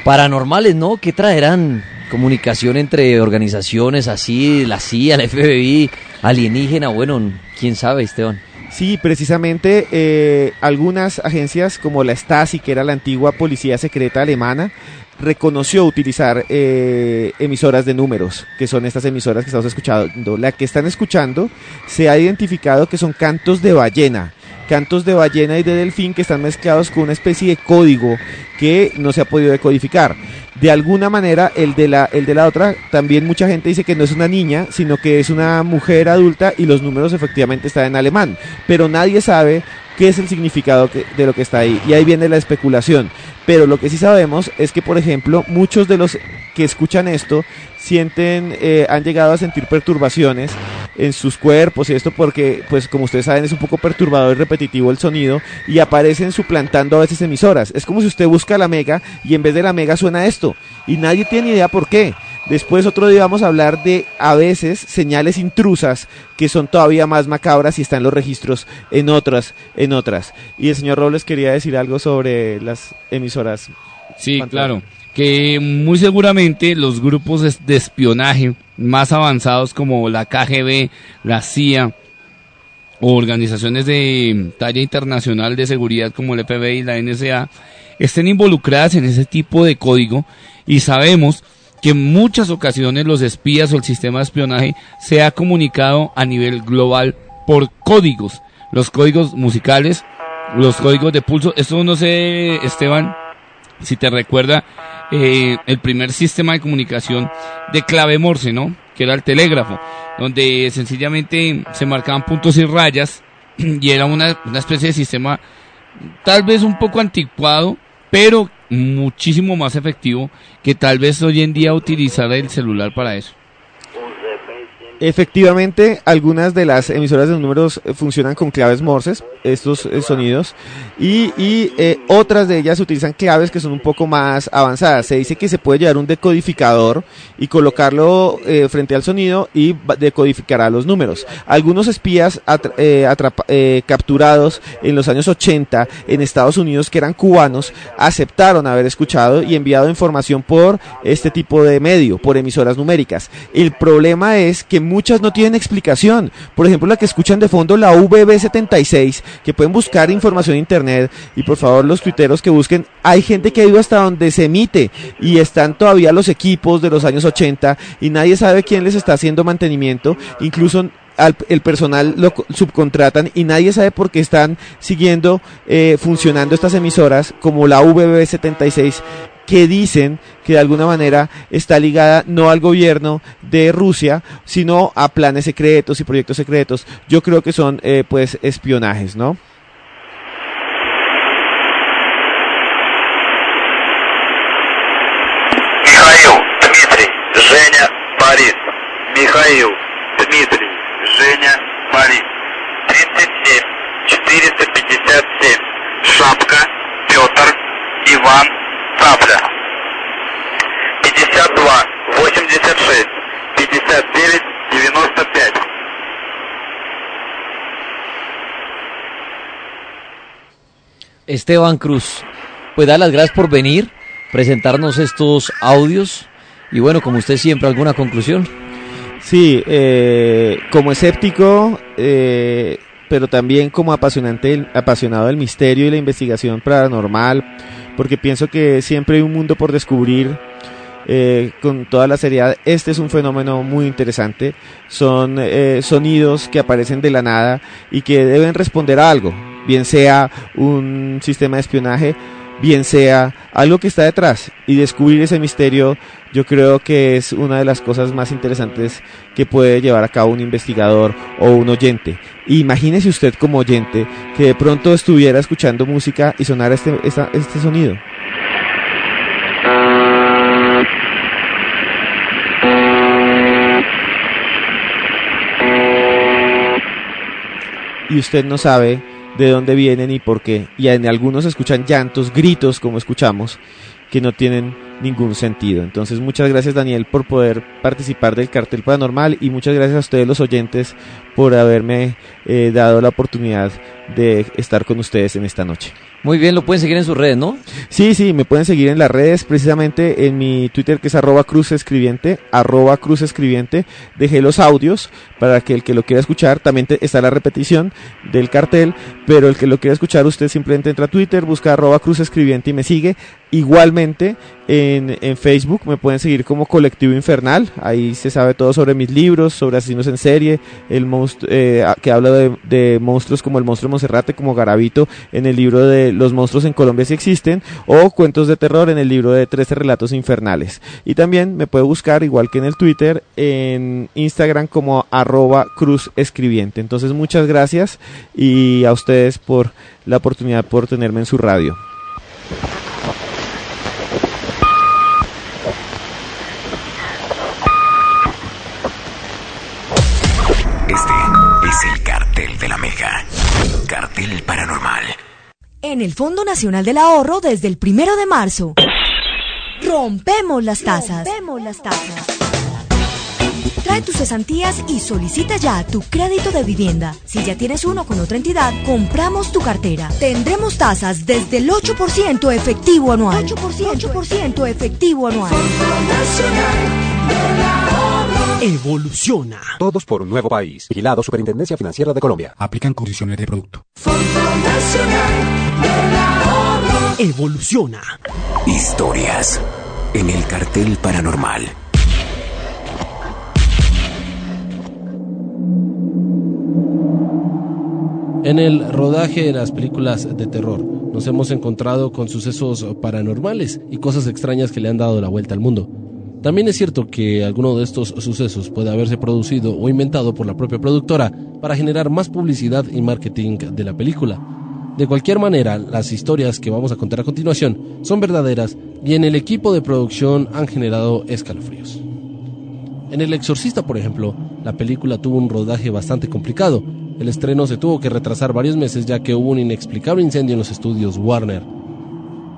paranormales, ¿no? ¿Qué traerán? Comunicación entre organizaciones así, la CIA, la FBI, alienígena, bueno, quién sabe, Esteban. Sí, precisamente eh, algunas agencias como la Stasi, que era la antigua policía secreta alemana, reconoció utilizar eh, emisoras de números, que son estas emisoras que estamos escuchando. La que están escuchando se ha identificado que son cantos de ballena, cantos de ballena y de delfín que están mezclados con una especie de código que no se ha podido decodificar. De alguna manera, el de la, el de la otra, también mucha gente dice que no es una niña, sino que es una mujer adulta y los números efectivamente están en alemán. Pero nadie sabe qué es el significado que- de lo que está ahí. Y ahí viene la especulación. Pero lo que sí sabemos es que, por ejemplo, muchos de los que escuchan esto sienten, eh, han llegado a sentir perturbaciones en sus cuerpos y esto porque, pues como ustedes saben, es un poco perturbador y repetitivo el sonido y aparecen suplantando a veces emisoras. Es como si usted busca la mega y en vez de la mega suena esto y nadie tiene idea por qué. Después otro día vamos a hablar de a veces señales intrusas que son todavía más macabras y están los registros en otras, en otras. Y el señor Robles quería decir algo sobre las emisoras. Sí, claro. Que muy seguramente los grupos de espionaje más avanzados como la KGB, la CIA o organizaciones de talla internacional de seguridad como el FBI y la NSA estén involucradas en ese tipo de código y sabemos que en muchas ocasiones los espías o el sistema de espionaje se ha comunicado a nivel global por códigos, los códigos musicales, los códigos de pulso. Esto no sé, Esteban, si te recuerda eh, el primer sistema de comunicación de clave Morse, ¿no? Que era el telégrafo, donde sencillamente se marcaban puntos y rayas y era una, una especie de sistema tal vez un poco anticuado, pero muchísimo más efectivo que tal vez hoy en día utilizar el celular para eso. Efectivamente, algunas de las emisoras de números eh, funcionan con claves morses, estos eh, sonidos, y, eh, otras de ellas utilizan claves que son un poco más avanzadas. Se dice que se puede llevar un decodificador y colocarlo eh, frente al sonido y decodificará los números. Algunos espías capturados en los años 80 en Estados Unidos, que eran cubanos, aceptaron haber escuchado y enviado información por este tipo de medio, por emisoras numéricas. El problema es que muchas no tienen explicación. Por ejemplo, la que escuchan de fondo, la VB76, que pueden buscar información en internet y por favor los tuiteros que busquen, hay gente que ha ido hasta donde se emite y están todavía los equipos de los años 80 y nadie sabe quién les está haciendo mantenimiento, incluso al- el personal lo co- subcontratan y nadie sabe por qué están siguiendo eh, funcionando estas emisoras como la VB76 que dicen que de alguna manera está ligada no al gobierno de Rusia, sino a planes secretos y proyectos secretos. Yo creo que son eh, pues espionajes, ¿no? Михаил, Дмитрий, Женя, Борис. Михаил, Дмитрий, Женя, Борис. 37, 457. Шапка, Петр, Иван, Цапля. 52, 86, 59, 95. Esteban Cruz, pues dar las gracias por venir, presentarnos estos audios y bueno, como usted siempre, ¿alguna conclusión? Sí, eh, como escéptico, eh, pero también como apasionante, apasionado del misterio y la investigación paranormal, porque pienso que siempre hay un mundo por descubrir. eh, con toda la seriedad, este es un fenómeno muy interesante. Son eh, sonidos que aparecen de la nada y que deben responder a algo, bien sea un sistema de espionaje, bien sea algo que está detrás. Y descubrir ese misterio yo creo que es una de las cosas más interesantes que puede llevar a cabo un investigador o un oyente. Imagínese usted como oyente que de pronto estuviera escuchando música y sonara este, esta- este sonido. y usted no sabe de dónde viene ni por qué. Y en algunos escuchan llantos, gritos, como escuchamos, que no tienen ningún sentido. Entonces, muchas gracias Daniel por poder participar del cartel paranormal y muchas gracias a ustedes los oyentes por haberme eh, dado la oportunidad de estar con ustedes en esta noche. Muy bien, lo pueden seguir en sus redes, ¿no? Sí, sí, me pueden seguir en las redes, precisamente en mi Twitter que es arroba cruz escribiente, arroba cruz escribiente. Dejé los audios para que el que lo quiera escuchar, también te- está la repetición del cartel, pero el que lo quiera escuchar, usted simplemente entra a Twitter, busca arroba cruz escribiente y me sigue. Igualmente en, en Facebook me pueden seguir como Colectivo Infernal, ahí se sabe todo sobre mis libros, sobre asesinos en serie, el monstruo, eh, que habla de, de monstruos como el monstruo Monserrate, como Garavito en el libro de Los monstruos en Colombia si existen, o cuentos de terror en el libro de 13 relatos infernales. Y también me puede buscar, igual que en el Twitter, en Instagram como cruz escribiente. Entonces muchas gracias y a ustedes por la oportunidad por tenerme en su radio. Este es el cartel de la Mega. Cartel paranormal. En el Fondo Nacional del Ahorro desde el primero de marzo. Rompemos las tasas. Rompemos las tasas. Trae tus cesantías y solicita ya tu crédito de vivienda. Si ya tienes uno con otra entidad, compramos tu cartera. Tendremos tasas desde el 8% efectivo anual. 8%, 8% efectivo anual. Evoluciona. Todos por un nuevo país. Vigilado Superintendencia Financiera de Colombia. Aplican condiciones de producto. Evoluciona. Historias en el cartel paranormal. En el rodaje de las películas de terror nos hemos encontrado con sucesos paranormales y cosas extrañas que le han dado la vuelta al mundo. También es cierto que alguno de estos sucesos puede haberse producido o inventado por la propia productora para generar más publicidad y marketing de la película. De cualquier manera, las historias que vamos a contar a continuación son verdaderas y en el equipo de producción han generado escalofríos. En El Exorcista, por ejemplo, la película tuvo un rodaje bastante complicado. El estreno se tuvo que retrasar varios meses ya que hubo un inexplicable incendio en los estudios Warner.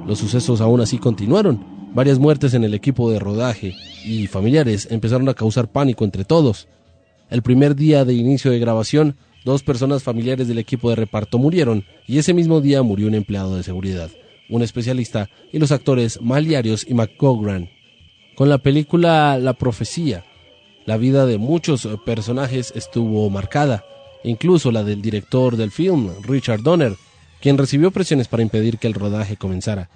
Los sucesos aún así continuaron. Varias muertes en el equipo de rodaje y familiares empezaron a causar pánico entre todos. El primer día de inicio de grabación, dos personas familiares del equipo de reparto murieron y ese mismo día murió un empleado de seguridad, un especialista y los actores Maliarios y McGogran. Con la película La Profecía, la vida de muchos personajes estuvo marcada, incluso la del director del film, Richard Donner, quien recibió presiones para impedir que el rodaje comenzara.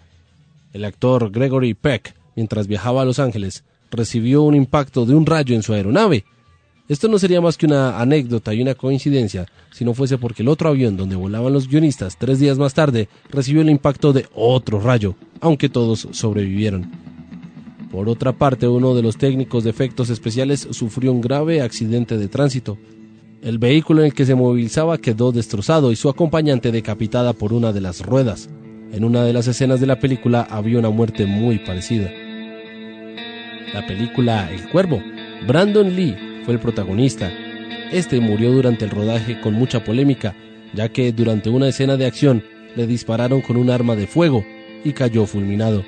El actor Gregory Peck, mientras viajaba a Los Ángeles, recibió un impacto de un rayo en su aeronave. Esto no sería más que una anécdota y una coincidencia si no fuese porque el otro avión donde volaban los guionistas tres días más tarde recibió el impacto de otro rayo, aunque todos sobrevivieron. Por otra parte, uno de los técnicos de efectos especiales sufrió un grave accidente de tránsito. El vehículo en el que se movilizaba quedó destrozado y su acompañante decapitada por una de las ruedas. En una de las escenas de la película había una muerte muy parecida. La película El Cuervo. Brandon Lee fue el protagonista. Este murió durante el rodaje con mucha polémica, ya que durante una escena de acción le dispararon con un arma de fuego y cayó fulminado.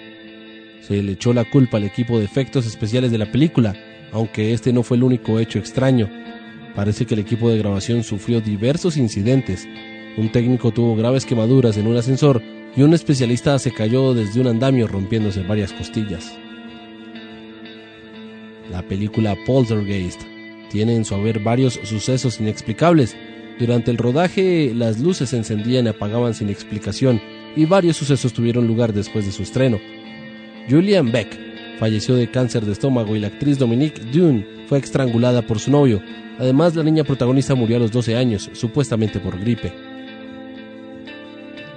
Se le echó la culpa al equipo de efectos especiales de la película, aunque este no fue el único hecho extraño. Parece que el equipo de grabación sufrió diversos incidentes. Un técnico tuvo graves quemaduras en un ascensor y un especialista se cayó desde un andamio rompiéndose varias costillas. La película Poltergeist tiene en su haber varios sucesos inexplicables. Durante el rodaje las luces se encendían y apagaban sin explicación y varios sucesos tuvieron lugar después de su estreno. Julian Beck falleció de cáncer de estómago y la actriz Dominique Dune fue estrangulada por su novio. Además, la niña protagonista murió a los 12 años, supuestamente por gripe.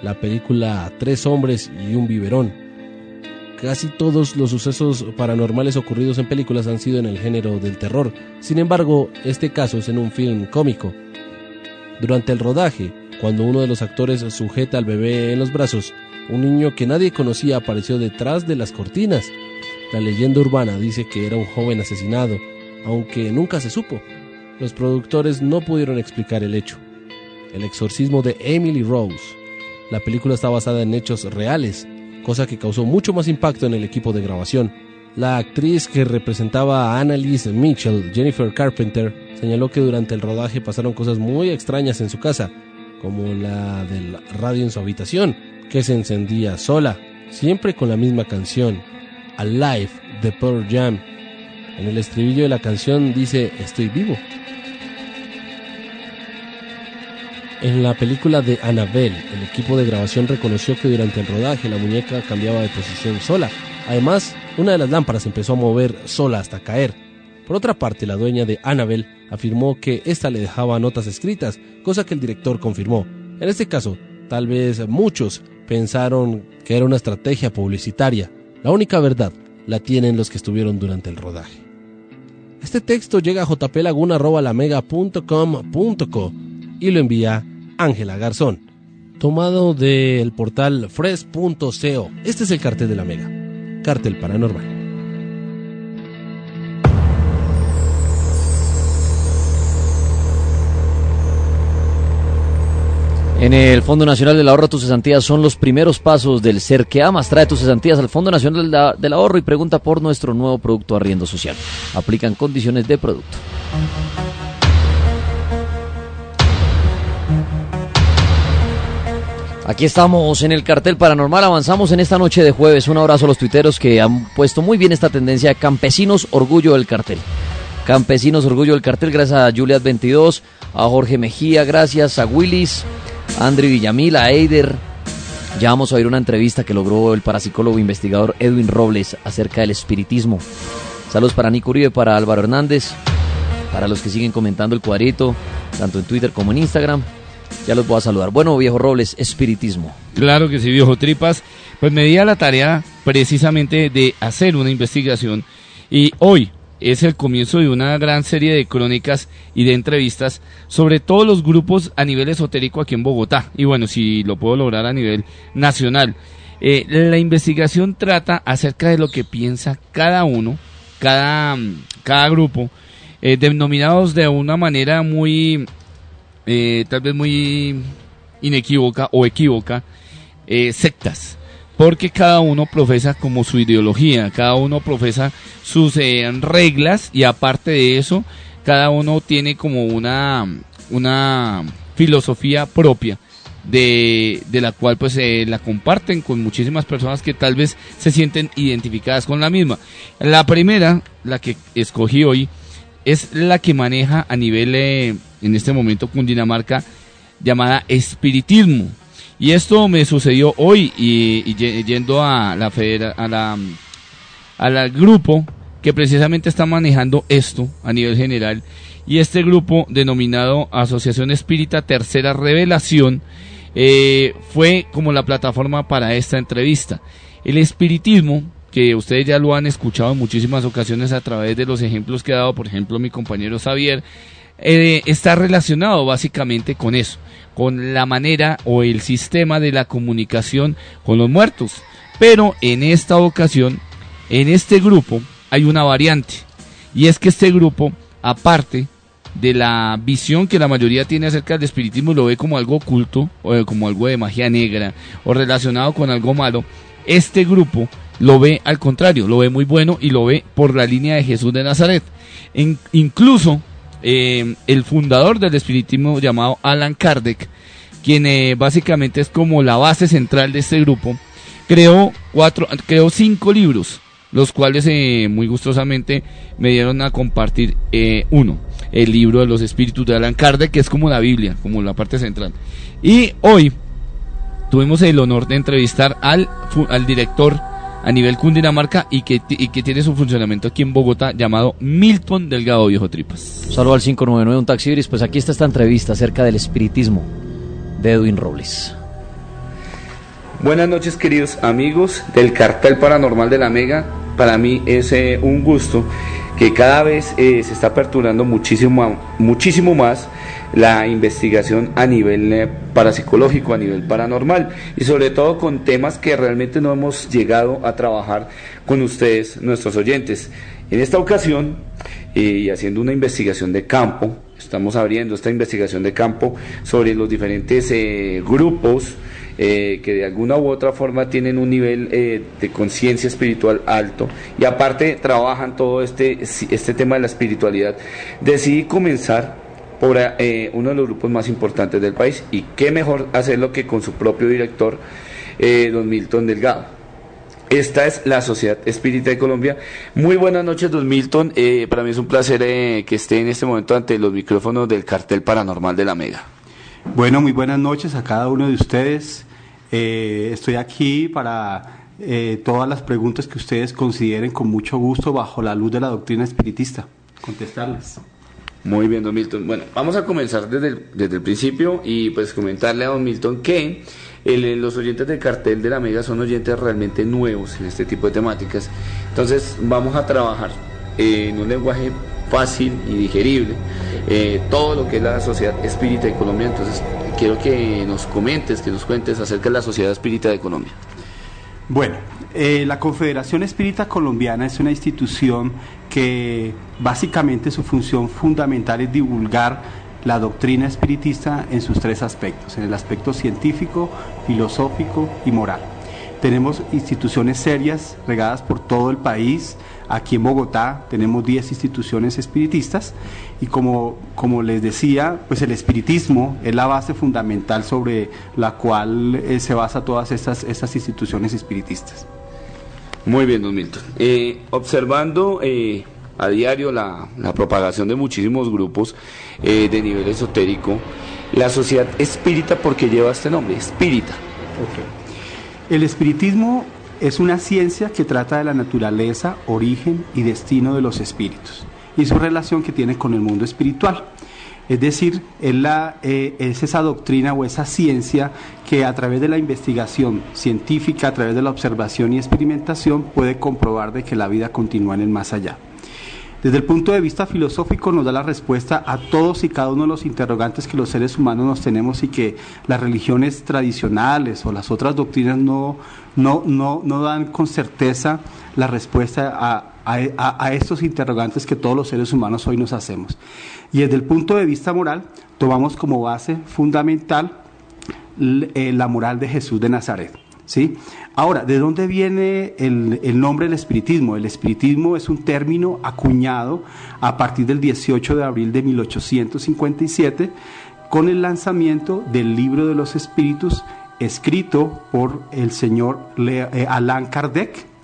La película Tres hombres y un biberón. Casi todos los sucesos paranormales ocurridos en películas han sido en el género del terror. Sin embargo, este caso es en un film cómico. Durante el rodaje, cuando uno de los actores sujeta al bebé en los brazos, un niño que nadie conocía apareció detrás de las cortinas. La leyenda urbana dice que era un joven asesinado, aunque nunca se supo. Los productores no pudieron explicar el hecho. El exorcismo de Emily Rose. La película está basada en hechos reales, cosa que causó mucho más impacto en el equipo de grabación. La actriz que representaba a Annalise Mitchell, Jennifer Carpenter, señaló que durante el rodaje pasaron cosas muy extrañas en su casa. como la del radio en su habitación, que se encendía sola, siempre con la misma canción, Alive de Pearl Jam. En el estribillo de la canción dice Estoy vivo. En la película de Annabelle, el equipo de grabación reconoció que durante el rodaje la muñeca cambiaba de posición sola. Además, una de las lámparas empezó a mover sola hasta caer. Por otra parte, la dueña de Annabelle afirmó que ésta le dejaba notas escritas, cosa que el director confirmó. En este caso, tal vez muchos pensaron que era una estrategia publicitaria. La única verdad la tienen los que estuvieron durante el rodaje. Este texto llega a jplaguna.lamega.com.co y lo envía Ángela Garzón, tomado del portal fresh.co. Este es el cartel de la Mega, cartel paranormal. En el Fondo Nacional del Ahorro, tus cesantías son los primeros pasos del ser que amas. Trae tus cesantías al Fondo Nacional del, Ahorro y pregunta por nuestro nuevo producto arriendo social. Aplican condiciones de producto. Aquí estamos en el cartel paranormal, avanzamos en esta noche de jueves. Un abrazo a los tuiteros que han puesto muy bien esta tendencia. Campesinos, orgullo del cartel. Campesinos, orgullo del cartel, gracias a Juliet 22, a Jorge Mejía, gracias a Willis, a Andrew Villamil, a Eider. Ya vamos a oír una entrevista que logró el parapsicólogo investigador Edwin Robles acerca del espiritismo. Saludos para Nico Uribe, para Álvaro Hernández, para los que siguen comentando el cuadrito, tanto en Twitter como en Instagram. Ya los voy a saludar. Bueno, viejo Robles, espiritismo. Claro que sí, viejo Tripas. Pues me di a la tarea precisamente de hacer una investigación y hoy es el comienzo de una gran serie de crónicas y de entrevistas sobre todos los grupos a nivel esotérico aquí en Bogotá y bueno, si lo puedo lograr a nivel nacional. Eh, la investigación trata acerca de lo que piensa cada uno, cada, cada grupo, eh, denominados de una manera muy, eh, tal vez muy inequívoca o equívoca, eh, sectas porque cada uno profesa como su ideología, cada uno profesa sus eh, reglas y aparte de eso, cada uno tiene como una, una filosofía propia. De, de la cual pues eh, la comparten con muchísimas personas que tal vez se sienten identificadas con la misma. La primera, la que escogí hoy, es la que maneja a nivel, eh, en este momento, Cundinamarca, llamada espiritismo. Y esto me sucedió hoy y, y ye- yendo a la federa, a la al grupo que precisamente está manejando esto a nivel general y este grupo denominado Asociación Espírita Tercera Revelación eh, fue como la plataforma para esta entrevista. El espiritismo, que ustedes ya lo han escuchado en muchísimas ocasiones a través de los ejemplos que ha dado, por ejemplo, mi compañero Xavier, eh, está relacionado básicamente con eso, con la manera o el sistema de la comunicación con los muertos. Pero en esta ocasión, en este grupo, hay una variante. Y es que este grupo, aparte de la visión que la mayoría tiene acerca del espiritismo, lo ve como algo oculto, o como algo de magia negra, o relacionado con algo malo, este grupo lo ve al contrario, lo ve muy bueno y lo ve por la línea de Jesús de Nazaret. Incluso eh, el fundador del espiritismo llamado Alan Kardec, quien eh, básicamente es como la base central de este grupo, creó cuatro, creó cinco libros, los cuales eh, muy gustosamente me dieron a compartir uno, el libro de los espíritus de Alan Kardec, que es como la Biblia, como la parte central. Y hoy tuvimos el honor de entrevistar al, al director a nivel Cundinamarca y que, y que tiene su funcionamiento aquí en Bogotá llamado Milton Delgado Viejo Tripas. Saludo al 599, un taxi Iris. Pues aquí está esta entrevista acerca del espiritismo de Edwin Robles. Buenas noches queridos amigos del cartel paranormal de la Mega. Para mí es eh, un gusto que cada vez eh, se está aperturando muchísimo, muchísimo más la investigación a nivel eh, parapsicológico, a nivel paranormal y sobre todo con temas que realmente no hemos llegado a trabajar con ustedes, nuestros oyentes. En esta ocasión, eh, y haciendo una investigación de campo, estamos abriendo esta investigación de campo sobre los diferentes eh, grupos eh, que de alguna u otra forma tienen un nivel eh, de conciencia espiritual alto y aparte trabajan todo este, este tema de la espiritualidad. Decidí comenzar por eh, uno de los grupos más importantes del país. Y qué mejor hacerlo que con su propio director, eh, don Milton Delgado. Esta es la Sociedad Espírita de Colombia. Muy buenas noches, don Milton. Eh, para mí es un placer que esté en este momento ante los micrófonos del cartel paranormal de la Mega. Bueno, muy buenas noches a cada uno de ustedes. Eh, estoy aquí para todas las preguntas que ustedes consideren con mucho gusto bajo la luz de la doctrina espiritista. Contestarles. Muy bien, don Milton. Bueno, vamos a comenzar desde el, desde el principio y pues comentarle a don Milton que el- los oyentes del cartel de la Mega son oyentes realmente nuevos en este tipo de temáticas. Entonces vamos a trabajar eh, en un lenguaje fácil y digerible eh, todo lo que es la Sociedad Espírita de Colombia. Entonces quiero que nos comentes, que nos cuentes acerca de la Sociedad Espírita de Colombia. Bueno, eh, la Confederación Espírita Colombiana es una institución que básicamente su función fundamental es divulgar la doctrina espiritista en sus tres aspectos, en el aspecto científico, filosófico y moral. Tenemos instituciones serias regadas por todo el país. Aquí en Bogotá tenemos 10 instituciones espiritistas y como, como les decía, pues el espiritismo es la base fundamental sobre la cual eh, se basa todas estas, estas instituciones espiritistas. Muy bien, don Milton. Eh, observando eh, a diario la, propagación de muchísimos grupos eh, de nivel esotérico, la sociedad espírita, porque lleva este nombre? Espírita. El espiritismo es una ciencia que trata de la naturaleza, origen y destino de los espíritus y su relación que tiene con el mundo espiritual. Es decir, eh, es esa doctrina o esa ciencia que a través de la investigación científica, a través de la observación y experimentación, puede comprobar de que la vida continúa en el más allá. Desde el punto de vista filosófico nos da la respuesta a todos y cada uno de los interrogantes que los seres humanos nos tenemos y que las religiones tradicionales o las otras doctrinas no, no, no, no dan con certeza la respuesta a, a, estos interrogantes que todos los seres humanos hoy nos hacemos. Y desde el punto de vista moral tomamos como base fundamental eh, la moral de Jesús de Nazaret. ¿sí? Ahora, ¿de dónde viene el, nombre del espiritismo? El espiritismo es un término acuñado a partir del 18 de abril de 1857 con el lanzamiento del libro de los espíritus escrito por el señor eh, Allan Kardec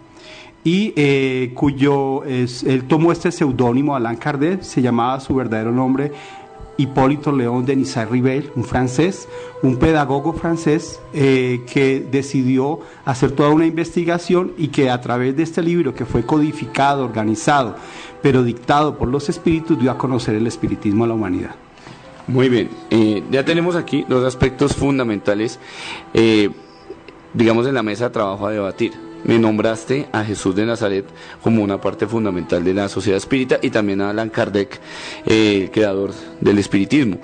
y eh, cuyo es, él tomó este seudónimo Allan Kardec, se llamaba su verdadero nombre Hipólito León de Rivel, un francés, un pedagogo francés eh, que decidió hacer toda una investigación y que a través de este libro que fue codificado, organizado, pero dictado por los espíritus, dio a conocer el espiritismo a la humanidad. Muy bien, eh, ya tenemos aquí dos aspectos fundamentales, digamos, en la mesa de trabajo a debatir. Me nombraste a Jesús de Nazaret como una parte fundamental de la sociedad espírita y también a Allan Kardec, eh, el creador del espiritismo.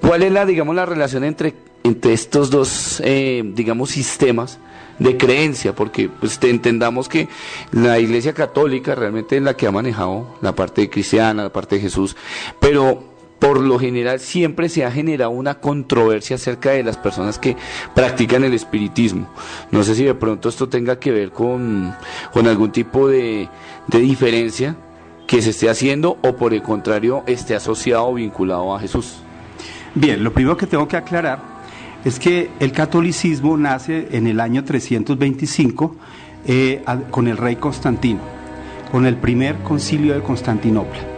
¿Cuál es la, digamos, la relación entre, entre estos dos, eh, digamos, sistemas de creencia? Porque pues, te- entendamos que la Iglesia Católica realmente es la que ha manejado la parte cristiana, la parte de Jesús, pero por lo general siempre se ha generado una controversia acerca de las personas que practican el espiritismo. No sé si de pronto esto tenga que ver con, con algún tipo de, de diferencia que se esté haciendo o por el contrario esté asociado o vinculado a Jesús. Bien, lo primero que tengo que aclarar es que el catolicismo nace en el año 325 eh, con el rey Constantino, con el primer concilio de Constantinopla.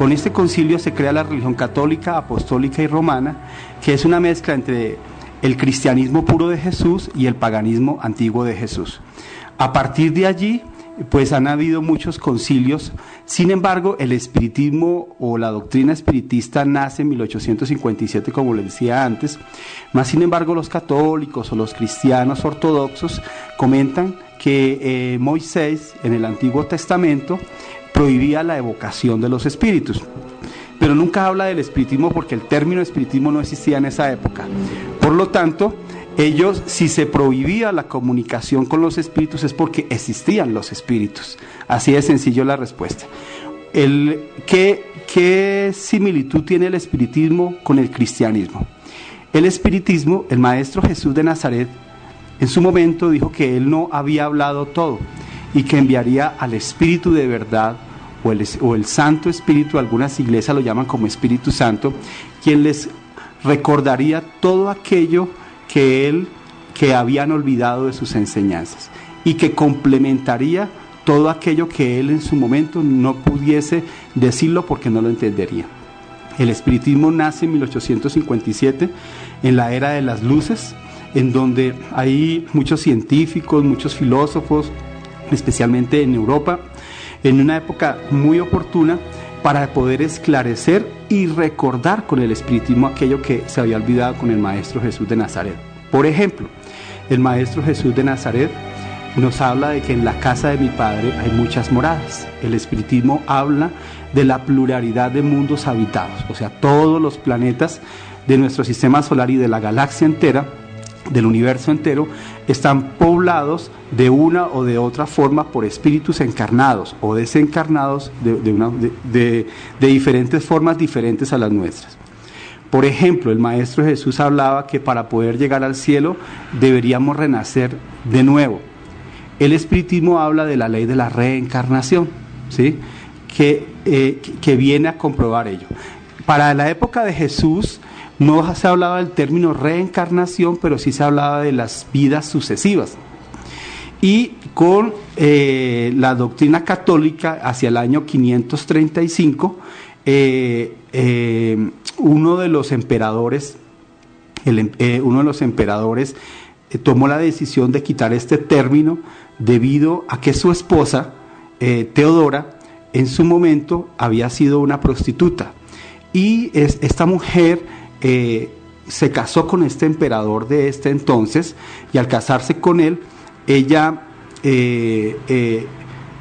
Con este concilio se crea la religión católica, apostólica y romana, que es una mezcla entre el cristianismo puro de Jesús y el paganismo antiguo de Jesús. A partir de allí, pues han habido muchos concilios. Sin embargo, el espiritismo o la doctrina espiritista nace en 1857, como les decía antes. Más sin embargo, los católicos o los cristianos ortodoxos comentan que eh, Moisés en el Antiguo Testamento prohibía la evocación de los espíritus. Pero nunca habla del espiritismo porque el término espiritismo no existía en esa época. Por lo tanto, ellos, si se prohibía la comunicación con los espíritus es porque existían los espíritus. Así de sencillo la respuesta. ¿qué, ¿Qué similitud tiene el espiritismo con el cristianismo? El espiritismo, el maestro Jesús de Nazaret, en su momento dijo que él no había hablado todo y que enviaría al espíritu de verdad o el, Santo Espíritu, algunas iglesias lo llaman como Espíritu Santo, quien les recordaría todo aquello que él que habían olvidado de sus enseñanzas y que complementaría todo aquello que él en su momento no pudiese decirlo porque no lo entendería. El espiritismo nace en 1857 en la era de las luces, en donde hay muchos científicos, muchos filósofos, especialmente en Europa, en una época muy oportuna para poder esclarecer y recordar con el espiritismo aquello que se había olvidado con el Maestro Jesús de Nazaret. Por ejemplo, el Maestro Jesús de Nazaret nos habla de que en la casa de mi Padre hay muchas moradas. El espiritismo habla de la pluralidad de mundos habitados, o sea, todos los planetas de nuestro sistema solar y de la galaxia entera del universo entero están poblados de una o de otra forma por espíritus encarnados o desencarnados de, diferentes formas diferentes a las nuestras. Por ejemplo, el Maestro Jesús hablaba que para poder llegar al cielo deberíamos renacer de nuevo. El espiritismo habla de la ley de la reencarnación, ¿sí? que, eh, que viene a comprobar ello. Para la época de Jesús no se hablaba del término reencarnación, pero sí se hablaba de las vidas sucesivas. Y con eh, la doctrina católica hacia el año 535, eh, eh, uno de los emperadores, em- uno de los emperadores tomó la decisión de quitar este término debido a que su esposa, Teodora, en su momento había sido una prostituta. Y es- esta mujer eh, se casó con este emperador de este entonces y al casarse con él, ella, eh, eh,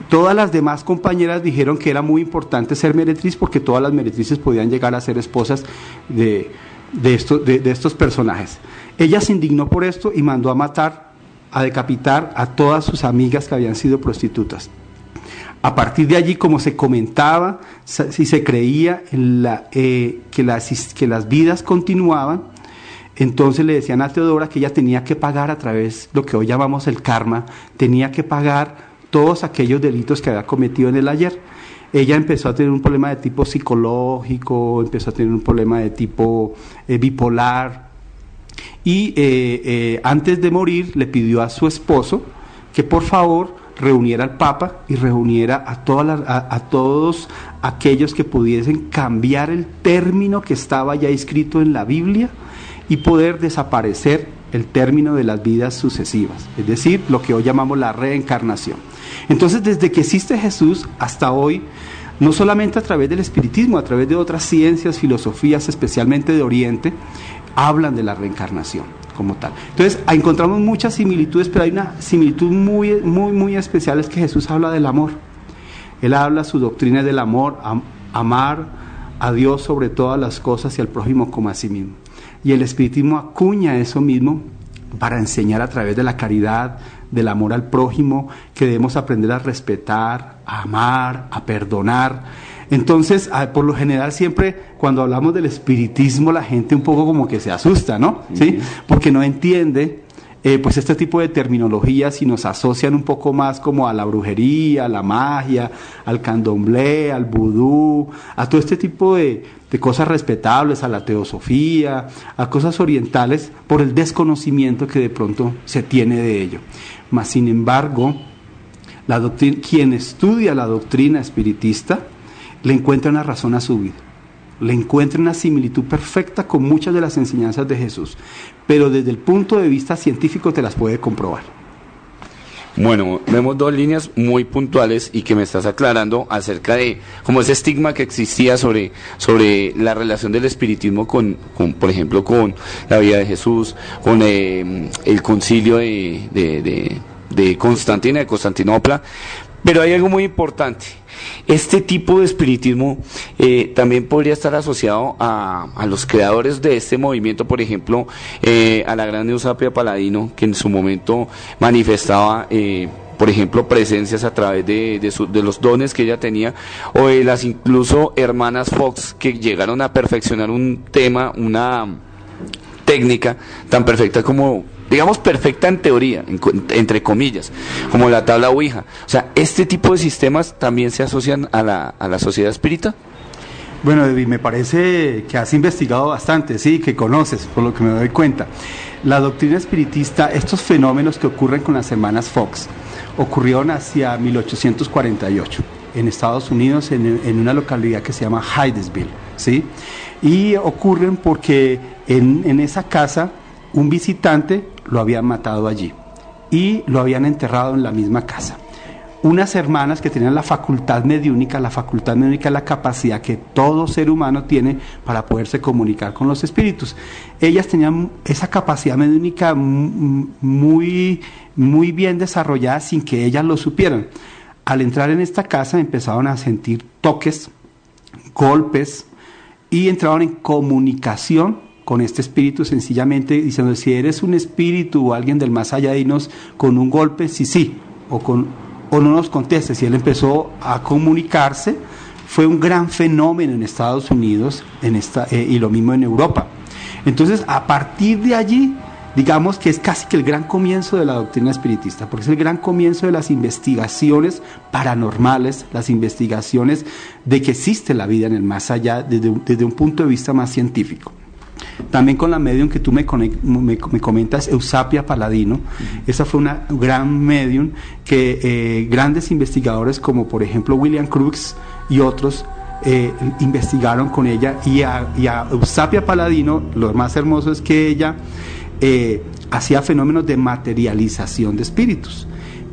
todas las demás compañeras dijeron que era muy importante ser meretriz porque todas las meretrices podían llegar a ser esposas de, de, estos, de, de estos personajes. Ella se indignó por esto y mandó a matar, a decapitar a todas sus amigas que habían sido prostitutas. A partir de allí, como se comentaba, si se creía eh, que, las, que las vidas continuaban, entonces le decían a Teodora que ella tenía que pagar a través de lo que hoy llamamos el karma, tenía que pagar todos aquellos delitos que había cometido en el ayer. Ella empezó a tener un problema de tipo psicológico, empezó a tener un problema de tipo eh, bipolar, y eh, antes de morir le pidió a su esposo que por favor reuniera al Papa y reuniera a, todas a todos aquellos que pudiesen cambiar el término que estaba ya escrito en la Biblia y poder desaparecer el término de las vidas sucesivas, es decir, lo que hoy llamamos la reencarnación. Entonces, desde que existe Jesús hasta hoy, no solamente a través del espiritismo, a través de otras ciencias, filosofías, especialmente de Oriente, hablan de la reencarnación Entonces, ah, encontramos muchas similitudes, pero hay una similitud muy, muy, muy especial, es que Jesús habla del amor. Él habla, su doctrina es del amor, am- amar a Dios sobre todas las cosas y al prójimo como a sí mismo. Y el espiritismo acuña eso mismo para enseñar a través de la caridad, del amor al prójimo, que debemos aprender a respetar, a amar, a perdonar. Entonces, ah, por lo general siempre cuando hablamos del espiritismo la gente un poco como que se asusta, ¿no? ¿Sí? Porque no entiende eh, pues este tipo de terminologías y nos asocian un poco más como a la brujería, a la magia, al candomblé, al vudú, a todo este tipo de, de cosas respetables, a la teosofía, a cosas orientales, por el desconocimiento que de pronto se tiene de ello. Mas, sin embargo, la doctrina, quien estudia la doctrina espiritista le encuentra una razón a su vida le encuentra una similitud perfecta con muchas de las enseñanzas de Jesús, pero desde el punto de vista científico te las puede comprobar. Bueno, vemos dos líneas muy puntuales y que me estás aclarando acerca de como ese estigma que existía sobre, sobre la relación del espiritismo con, por ejemplo, con la vida de Jesús, con eh, el concilio de, de, de Constantina, de Constantinopla. Pero hay algo muy importante. Este tipo de espiritismo eh, también podría estar asociado a, a los creadores de este movimiento, por ejemplo, eh, a la gran Eusapia Paladino, que en su momento manifestaba, eh, por ejemplo, presencias a través de, de, de los dones que ella tenía, o de las incluso hermanas Fox que llegaron a perfeccionar un tema, una técnica tan perfecta como digamos, perfecta en teoría, entre comillas, como la tabla Ouija. O sea, ¿este tipo de sistemas también se asocian a la, a la sociedad espírita? Bueno, David, me parece que has investigado bastante, sí, que conoces, por lo que me doy cuenta. La doctrina espiritista, estos fenómenos que ocurren con las hermanas Fox, ocurrieron hacia 1848 en Estados Unidos, en, en una localidad que se llama Hydesville, ¿sí? Y ocurren porque en, en esa casa un visitante lo habían matado allí y lo habían enterrado en la misma casa unas hermanas que tenían la facultad mediúnica, la facultad mediúnica es la capacidad que todo ser humano tiene para poderse comunicar con los espíritus. Ellas tenían esa capacidad mediúnica muy, muy bien desarrollada sin que ellas lo supieran. Al entrar en esta casa empezaron a sentir toques, golpes y entraron en comunicación con este espíritu sencillamente diciendo si eres un espíritu o alguien del más allá dinos con un golpe sí sí o con o no nos contestes y él empezó a comunicarse fue un gran fenómeno en Estados Unidos en esta, eh, y lo mismo en Europa. Entonces a partir de allí digamos que es casi que el gran comienzo de la doctrina espiritista porque es el gran comienzo de las investigaciones paranormales las investigaciones de que existe la vida en el más allá desde desde un punto de vista más científico también con la medium que tú me, me, me comentas, Eusapia Paladino. Esa fue una gran medium que eh, grandes investigadores como por ejemplo William Crookes y otros eh, investigaron con ella. Y a, y a Eusapia Paladino, lo más hermoso es que ella eh, hacía fenómenos de materialización de espíritus.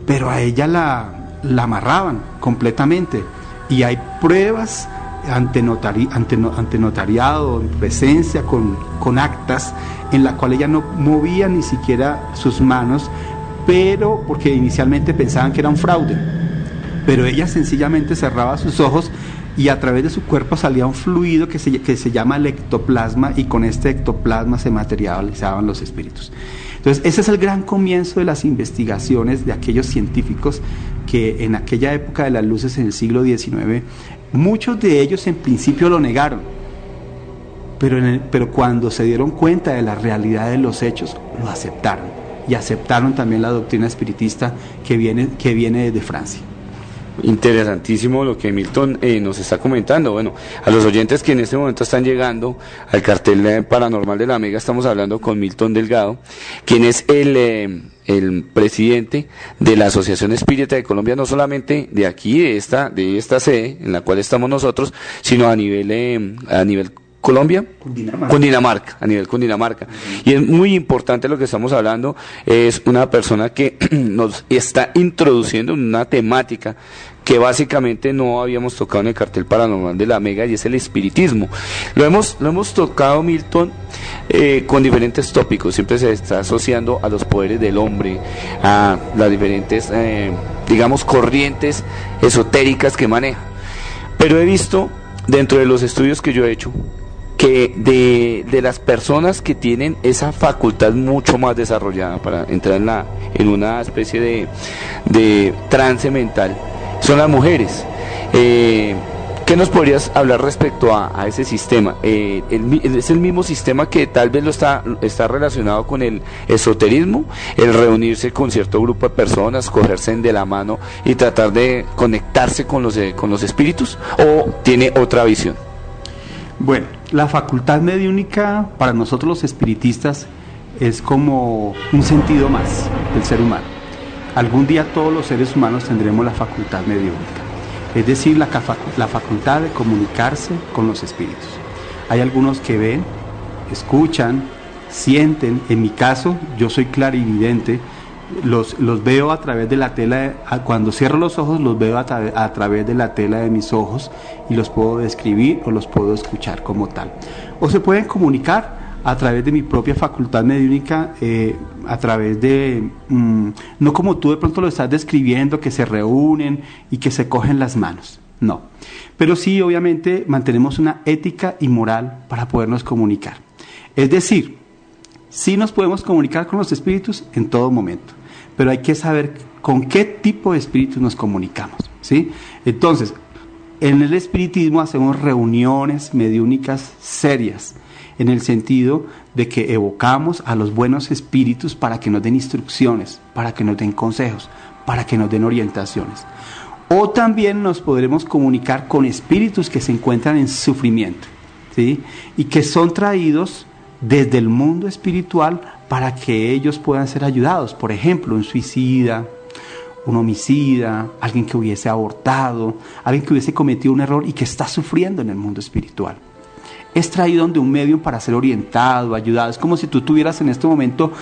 Pero a ella la, la amarraban completamente. Y hay pruebas ante, notari- ante, no- ante notariado, en presencia, con, con actas, en la cual ella no movía ni siquiera sus manos, pero porque inicialmente pensaban que era un fraude. Pero ella sencillamente cerraba sus ojos y a través de su cuerpo salía un fluido que se, que se llama el ectoplasma y con este ectoplasma se materializaban los espíritus. Entonces, ese es el gran comienzo de las investigaciones de aquellos científicos que en aquella época de las luces en el siglo XIX, muchos de ellos en principio lo negaron, pero, pero cuando se dieron cuenta de la realidad de los hechos, lo aceptaron y aceptaron también la doctrina espiritista que viene, que viene de Francia. Interesantísimo lo que Milton eh, nos está comentando. Bueno, a los oyentes que en este momento están llegando al cartel eh, paranormal de la Mega, estamos hablando con Milton Delgado, quien es el, eh, el presidente de la Asociación Espírita de Colombia, no solamente de aquí, de esta, de esta sede en la cual estamos nosotros, sino a nivel, eh, a nivel Colombia, Cundinamarca, a nivel Cundinamarca. Y es muy importante lo que estamos hablando, es una persona que nos está introduciendo en una temática que básicamente no habíamos tocado en el cartel paranormal de la Mega y es el espiritismo. Lo hemos, lo hemos tocado, Milton, eh, con diferentes tópicos. Siempre se está asociando a los poderes del hombre, a las diferentes, eh, digamos, corrientes esotéricas que maneja. Pero he visto, dentro de los estudios que yo he hecho, que de, de las personas que tienen esa facultad mucho más desarrollada para entrar en, la, en una especie de, de trance mental son las mujeres. Eh, ¿Qué nos podrías hablar respecto a, ese sistema? Eh, ¿Es el mismo sistema que tal vez lo está, está relacionado con el esoterismo? El reunirse con cierto grupo de personas, cogerse de la mano y tratar de conectarse con los, eh, con los espíritus? ¿O tiene otra visión? Bueno, la facultad mediúnica para nosotros los espiritistas es como un sentido más del ser humano. Algún día todos los seres humanos tendremos la facultad mediúnica, es decir, la, facultad de comunicarse con los espíritus. Hay algunos que ven, escuchan, sienten. En mi caso, yo soy clarividente. Los, los veo a través de la tela, cuando cierro los ojos los veo a través de la tela de mis ojos y los puedo describir o los puedo escuchar como tal. O se pueden comunicar a través de mi propia facultad mediúnica, eh, a través de, mm, no como tú de pronto lo estás describiendo, que se reúnen y que se cogen las manos, no. Pero sí, obviamente, mantenemos una ética y moral para podernos comunicar. Es decir, sí nos podemos comunicar con los espíritus en todo momento, pero hay que saber con qué tipo de espíritus nos comunicamos, ¿sí? Entonces, en el espiritismo hacemos reuniones mediúnicas serias, en el sentido de que evocamos a los buenos espíritus para que nos den instrucciones, para que nos den consejos, para que nos den orientaciones. O también nos podremos comunicar con espíritus que se encuentran en sufrimiento, ¿sí? Y que son traídos desde el mundo espiritual para que ellos puedan ser ayudados. Por ejemplo, un suicida, un homicida, alguien que hubiese abortado, alguien que hubiese cometido un error y que está sufriendo en el mundo espiritual. Es traído de un medio para ser orientado, ayudado. Es como si tú tuvieras en este momento,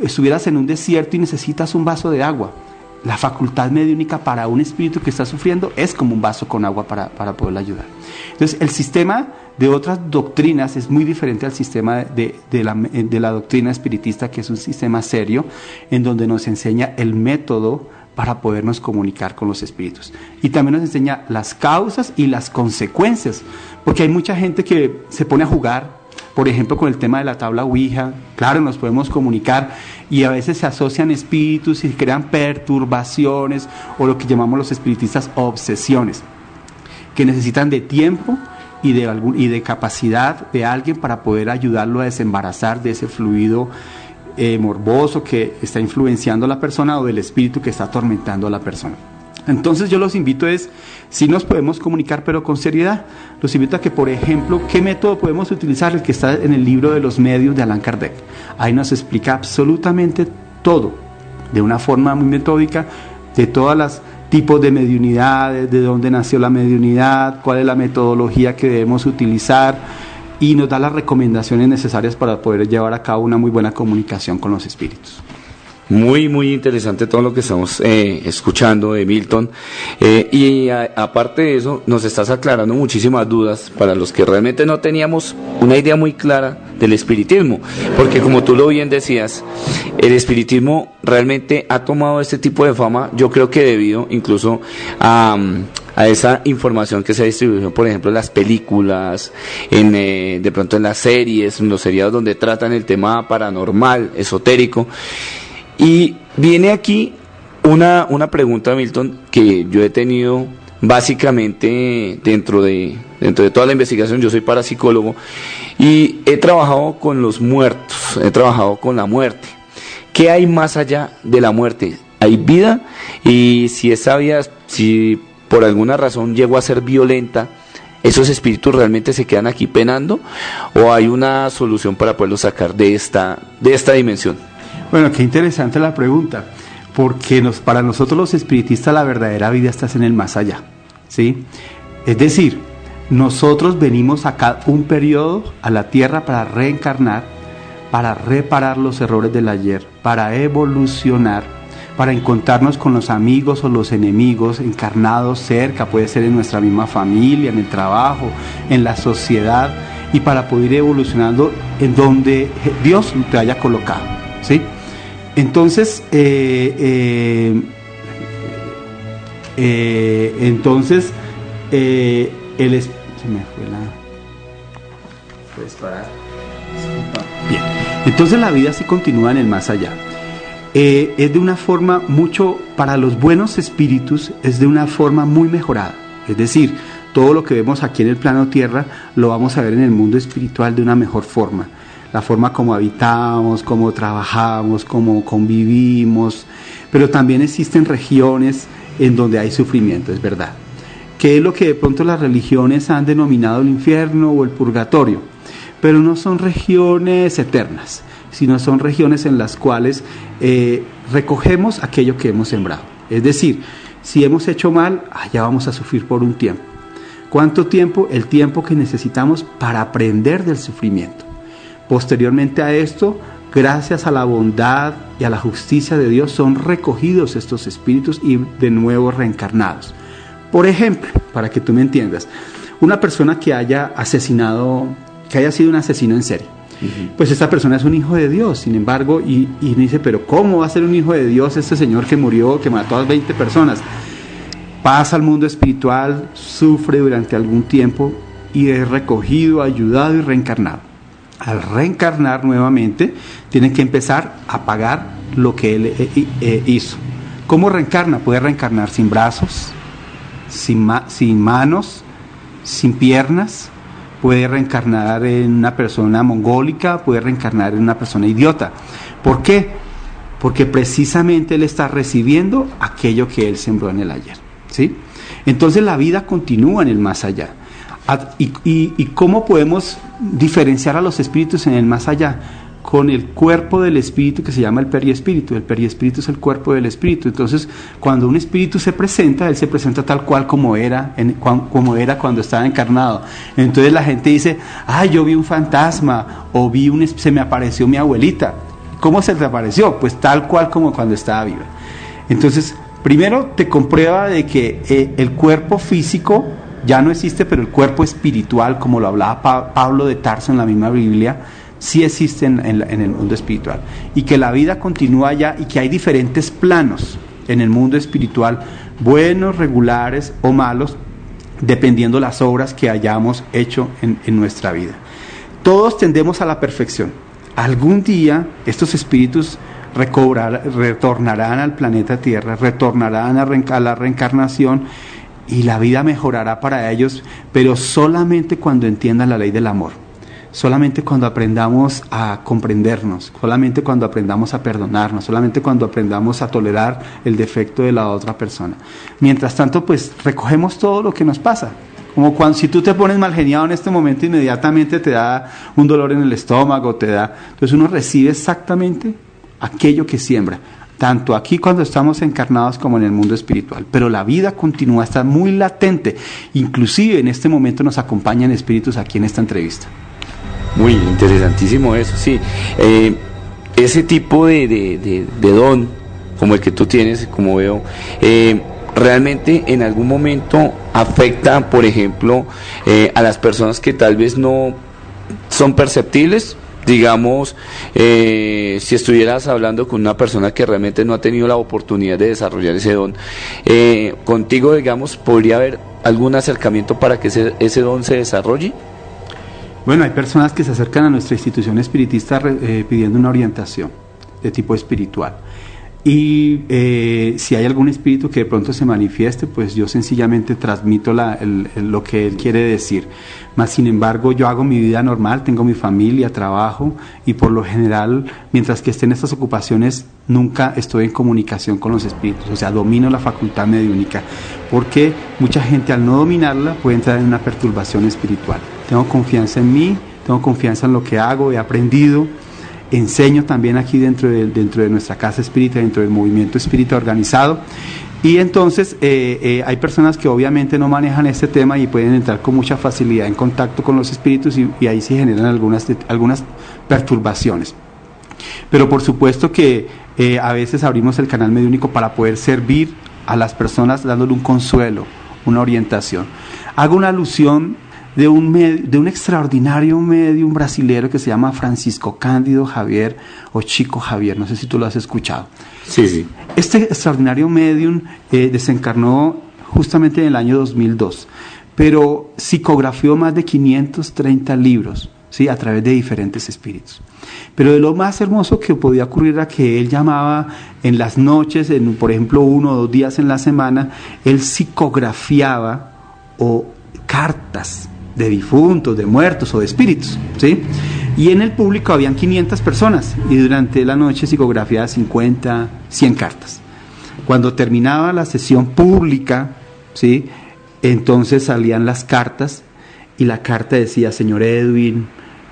estuvieras en un desierto y necesitas un vaso de agua. La facultad mediúnica para un espíritu que está sufriendo es como un vaso con agua para, para poderle ayudar. Entonces, el sistema de otras doctrinas es muy diferente al sistema de, de la doctrina espiritista, que es un sistema serio, en donde nos enseña el método para podernos comunicar con los espíritus. Y también nos enseña las causas y las consecuencias, porque hay mucha gente que se pone a jugar, por ejemplo, con el tema de la tabla Ouija, claro, nos podemos comunicar y a veces se asocian espíritus y crean perturbaciones o lo que llamamos los espiritistas obsesiones, que necesitan de tiempo y de, algún, y de capacidad de alguien para poder ayudarlo a desembarazar de ese fluido eh, morboso que está influenciando a la persona o del espíritu que está atormentando a la persona. Entonces yo los invito es, si nos podemos comunicar pero con seriedad, los invito a que por ejemplo, ¿qué método podemos utilizar? El que está en el libro de los medios de Allan Kardec. Ahí nos explica absolutamente todo, de una forma muy metódica, de todas las tipos de mediunidades, de dónde nació la mediunidad, cuál es la metodología que debemos utilizar y nos da las recomendaciones necesarias para poder llevar a cabo una muy buena comunicación con los espíritus. Muy, muy interesante todo lo que estamos eh, escuchando de Milton. Eh, y aparte de eso, nos estás aclarando muchísimas dudas para los que realmente no teníamos una idea muy clara del espiritismo. Porque como tú lo bien decías, el espiritismo realmente ha tomado este tipo de fama, yo creo que debido incluso a, a esa información que se ha distribuido, por ejemplo, en las películas, en, eh, de pronto en las series, en los seriados donde tratan el tema paranormal, esotérico. Y viene aquí una, una pregunta, Milton, que yo he tenido básicamente dentro de, dentro de toda la investigación. Yo soy parapsicólogo y he trabajado con los muertos, he trabajado con la muerte. ¿Qué hay más allá de la muerte? ¿Hay vida? Y si esa vida, si por alguna razón llegó a ser violenta, ¿esos espíritus realmente se quedan aquí penando? ¿O hay una solución para poderlos sacar de esta, de esta dimensión? Bueno, qué interesante la pregunta, porque nos, para nosotros los espiritistas la verdadera vida está en el más allá, ¿sí? Es decir, nosotros venimos acá un periodo a la tierra para reencarnar, para reparar los errores del ayer, para evolucionar, para encontrarnos con los amigos o los enemigos encarnados cerca, puede ser en nuestra misma familia, en el trabajo, en la sociedad, y para poder ir evolucionando en donde Dios te haya colocado, ¿sí? Entonces, eh, eh, eh, entonces, eh, el es- se me fue la. Bien. Entonces la vida sí continúa en el más allá. Eh, es de una forma mucho, para los buenos espíritus, es de una forma muy mejorada. Es decir, todo lo que vemos aquí en el plano tierra lo vamos a ver en el mundo espiritual de una mejor forma. La forma como habitamos, cómo trabajamos, cómo convivimos. Pero también existen regiones en donde hay sufrimiento, es verdad. ¿Qué es lo que de pronto las religiones han denominado el infierno o el purgatorio? Pero no son regiones eternas, sino son regiones en las cuales eh, recogemos aquello que hemos sembrado. Es decir, si hemos hecho mal, allá vamos a sufrir por un tiempo. ¿Cuánto tiempo? El tiempo que necesitamos para aprender del sufrimiento. Posteriormente a esto, gracias a la bondad y a la justicia de Dios, son recogidos estos espíritus y de nuevo reencarnados. Por ejemplo, para que tú me entiendas, una persona que haya asesinado, que haya sido un asesino en serie, pues esta persona es un hijo de Dios, sin embargo, y, y dice, pero ¿cómo va a ser un hijo de Dios este señor que murió, que mató a 20 personas? Pasa al mundo espiritual, sufre durante algún tiempo y es recogido, ayudado y reencarnado. Al reencarnar nuevamente, tiene que empezar a pagar lo que él eh, eh, hizo. ¿Cómo reencarna? Puede reencarnar sin brazos, sin manos, sin piernas, puede reencarnar en una persona mongólica, puede reencarnar en una persona idiota. ¿Por qué? Porque precisamente él está recibiendo aquello que él sembró en el ayer. ¿sí? Entonces la vida continúa en el más allá. Ad- ¿Y, y- y cómo podemos diferenciar a los espíritus en el más allá? Con el cuerpo del espíritu que se llama el periespíritu. El periespíritu es el cuerpo del espíritu. Entonces, cuando un espíritu se presenta, él se presenta tal cual como era, en- como era cuando estaba encarnado. Entonces la gente dice, ah, yo vi un fantasma o vi un, se me apareció mi abuelita. ¿Cómo se te apareció? Pues tal cual como cuando estaba viva. Entonces, primero te comprueba de que eh, el cuerpo físico ya no existe, pero el cuerpo espiritual, como lo hablaba Pa- Pablo de Tarso en la misma Biblia, sí existe en, el mundo espiritual. Y que la vida continúa allá y que hay diferentes planos en el mundo espiritual, buenos, regulares o malos, dependiendo las obras que hayamos hecho en, nuestra vida. Todos tendemos a la perfección. Algún día estos espíritus recobrar- retornarán al planeta Tierra, retornarán a, a la reencarnación y la vida mejorará para ellos, pero solamente cuando entiendan la ley del amor. Solamente cuando aprendamos a comprendernos, solamente cuando aprendamos a perdonarnos, solamente cuando aprendamos a tolerar el defecto de la otra persona. Mientras tanto, pues recogemos todo lo que nos pasa. Como cuando si tú te pones mal geniado en este momento, inmediatamente te da un dolor en el estómago, te da. Entonces uno recibe exactamente aquello que siembra, tanto aquí cuando estamos encarnados como en el mundo espiritual. Pero la vida continúa, está muy latente. Inclusive en este momento nos acompañan espíritus aquí en esta entrevista. Muy interesantísimo eso, sí. Eh, ese tipo de, de- de- don, como el que tú tienes, como veo, eh, realmente en algún momento afecta, por ejemplo, eh, a las personas que tal vez no son perceptibles. Digamos, eh, si estuvieras hablando con una persona que realmente no ha tenido la oportunidad de desarrollar ese don, eh, contigo, digamos, podría haber algún acercamiento para que ese, ese don se desarrolle. Bueno, hay personas que se acercan a nuestra institución espiritista eh, pidiendo una orientación de tipo espiritual. Y eh, si hay algún espíritu que de pronto se manifieste, pues yo sencillamente transmito la- lo que él quiere decir. Más sin embargo, yo hago mi vida normal, tengo mi familia, trabajo y por lo general, mientras que esté en estas ocupaciones, nunca estoy en comunicación con los espíritus. O sea, domino la facultad mediúnica. Porque mucha gente al no dominarla puede entrar en una perturbación espiritual. Tengo confianza en mí, tengo confianza en lo que hago, he aprendido enseño también aquí dentro de, dentro de nuestra casa espírita, dentro del movimiento espírita organizado. Y entonces eh, eh, hay personas que obviamente no manejan este tema y pueden entrar con mucha facilidad en contacto con los espíritus y, ahí sí generan algunas, algunas perturbaciones. Pero por supuesto que eh, a veces abrimos el canal mediúnico para poder servir a las personas dándole un consuelo, una orientación. Hago una alusión de un, de un extraordinario medium brasilero que se llama Francisco Cándido Javier o Chico Javier, no sé si tú lo has escuchado. Sí, sí. Este extraordinario medium eh, desencarnó justamente en el año 2002, pero psicografió más de 530 libros ¿sí? a través de diferentes espíritus. Pero de lo más hermoso que podía ocurrir era que él llamaba en las noches, en, por ejemplo uno o dos días en la semana, él psicografiaba o cartas de difuntos, de muertos o de espíritus, ¿sí? Y en el público habían 500 personas y durante la noche psicografiaba 50, 100 cartas. Cuando terminaba la sesión pública, ¿sí? Entonces salían las cartas y la carta decía, señor Edwin,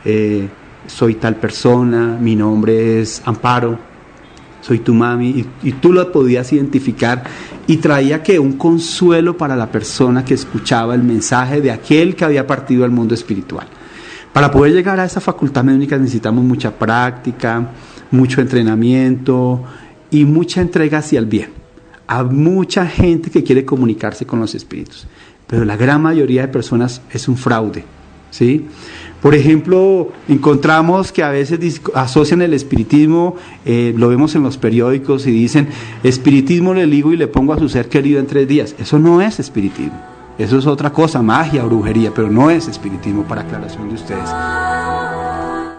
eh, soy tal persona, mi nombre es Amparo, soy tu mami, y, tú lo podías identificar y traía que un consuelo para la persona que escuchaba el mensaje de aquel que había partido al mundo espiritual. Para poder llegar a esa facultad médica necesitamos mucha práctica, mucho entrenamiento y mucha entrega hacia el bien. Hay mucha gente que quiere comunicarse con los espíritus, pero la gran mayoría de personas es un fraude, ¿sí? Por ejemplo, encontramos que a veces asocian el espiritismo, eh, lo vemos en los periódicos y dicen, espiritismo le ligo y le pongo a su ser querido en tres días. Eso no es espiritismo, eso es otra cosa, magia, brujería, pero no es espiritismo para aclaración de ustedes.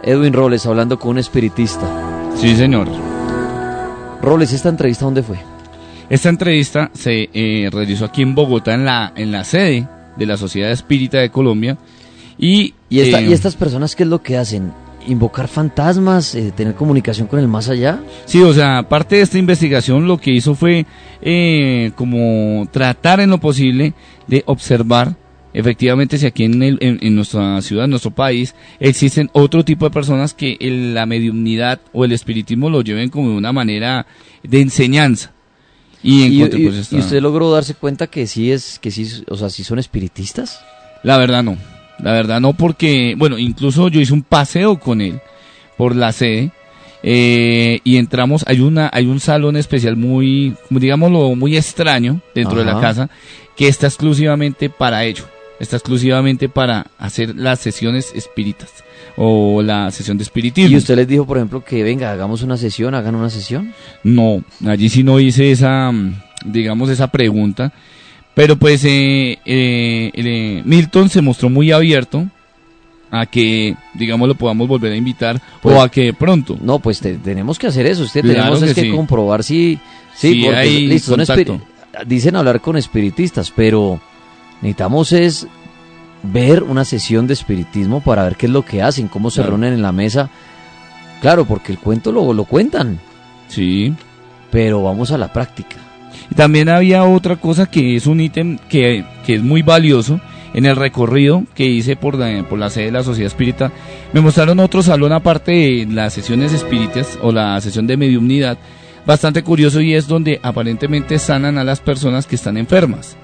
Edwin Roles hablando con un espiritista. Sí, señor. Roles, ¿esta entrevista dónde fue? Esta entrevista se eh, realizó aquí en Bogotá, en la, en la sede de la Sociedad Espírita de Colombia. Y, ¿Y, esta- eh, ¿Y estas personas qué es lo que hacen? ¿Invocar fantasmas? eh, ¿Tener comunicación con el más allá? Sí, o sea, parte de esta investigación lo que hizo fue eh, como tratar en lo posible de observar efectivamente si aquí en, el- en, en nuestra ciudad, en nuestro país, existen otro tipo de personas que el- la mediunidad o el espiritismo lo lleven como una manera de enseñanza. Y, ¿Y, pues, y usted logró darse cuenta que sí es, que sí, o sea, sí son espiritistas? La verdad no. La verdad no porque, bueno, incluso yo hice un paseo con él por la sede eh, y entramos, hay una, hay un salón especial muy, digámoslo, muy extraño dentro de la casa que está exclusivamente para ello. Está exclusivamente para hacer las sesiones espíritas o la sesión de espiritismo. ¿Y usted les dijo, por ejemplo, que venga, hagamos una sesión, hagan una sesión? No, allí sí no hice esa, mm, digamos, esa pregunta. Pero pues eh, eh, eh, Milton se mostró muy abierto a que, digamos, lo podamos volver a invitar Pues- o a que pronto. No, pues te- tenemos que hacer eso. Usted Claro tenemos es que que sí. comprobar si, sí, Sí, porque hay listo, son dicen hablar con espiritistas, pero necesitamos es ver una sesión de espiritismo para ver qué es lo que hacen, cómo se Claro. reúnen en la mesa. Claro, porque el cuento lo, lo cuentan. Sí. Pero vamos a la práctica. Y también había otra cosa que es un ítem que, que es muy valioso. En el recorrido que hice por la, sede de la Sociedad Espírita, me mostraron otro salón aparte de las sesiones espíritas o la sesión de mediumnidad, bastante curioso y es donde aparentemente sanan a las personas que están enfermas.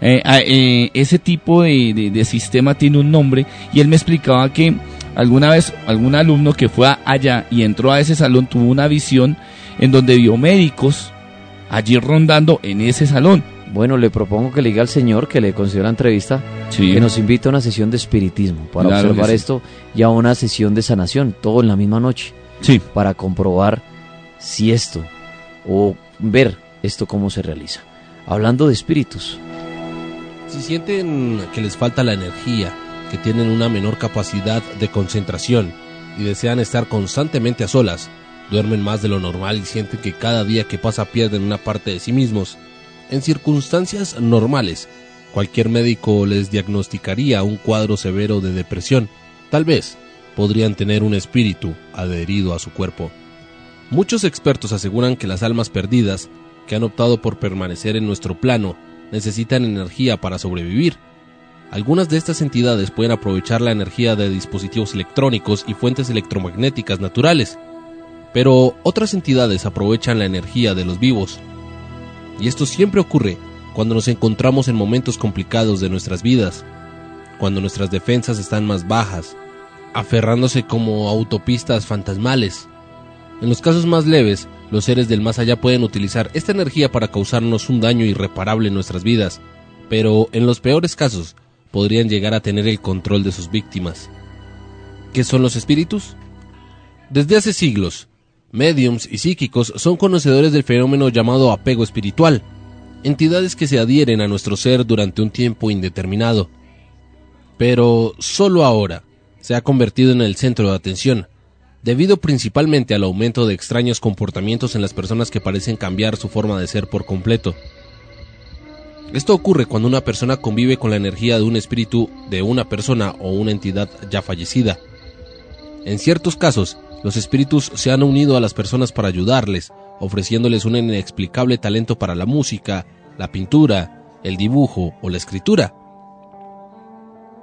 Eh, eh, ese tipo de, de- sistema tiene un nombre y él me explicaba que alguna vez algún alumno que fue allá y entró a ese salón tuvo una visión en donde vio médicos allí rondando en ese salón. Bueno, le propongo que le diga al señor que le concedió la entrevista Sí. que nos invite a una sesión de espiritismo para Claro observar sí. esto y a una sesión de sanación, todo en la misma noche. Sí. Para comprobar si esto o ver esto cómo se realiza. Hablando de espíritus, Si sienten que les falta la energía, que tienen una menor capacidad de concentración y desean estar constantemente a solas, duermen más de lo normal y sienten que cada día que pasa pierden una parte de sí mismos, en circunstancias normales, cualquier médico les diagnosticaría un cuadro severo de depresión. Tal vez podrían tener un espíritu adherido a su cuerpo. Muchos expertos aseguran que las almas perdidas, que han optado por permanecer en nuestro plano, necesitan energía para sobrevivir. Algunas de estas entidades pueden aprovechar la energía de dispositivos electrónicos y fuentes electromagnéticas naturales, pero otras entidades aprovechan la energía de los vivos. Y esto siempre ocurre cuando nos encontramos en momentos complicados de nuestras vidas, cuando nuestras defensas están más bajas, aferrándose como autopistas fantasmales. En los casos más leves, los seres del más allá pueden utilizar esta energía para causarnos un daño irreparable en nuestras vidas, pero en los peores casos podrían llegar a tener el control de sus víctimas. ¿Qué son los espíritus? Desde hace siglos, mediums y psíquicos son conocedores del fenómeno llamado apego espiritual, entidades que se adhieren a nuestro ser durante un tiempo indeterminado. Pero solo ahora se ha convertido en el centro de atención, debido principalmente al aumento de extraños comportamientos en las personas que parecen cambiar su forma de ser por completo. Esto ocurre cuando una persona convive con la energía de un espíritu de una persona o una entidad ya fallecida. En ciertos casos, los espíritus se han unido a las personas para ayudarles, ofreciéndoles un inexplicable talento para la música, la pintura, el dibujo o la escritura.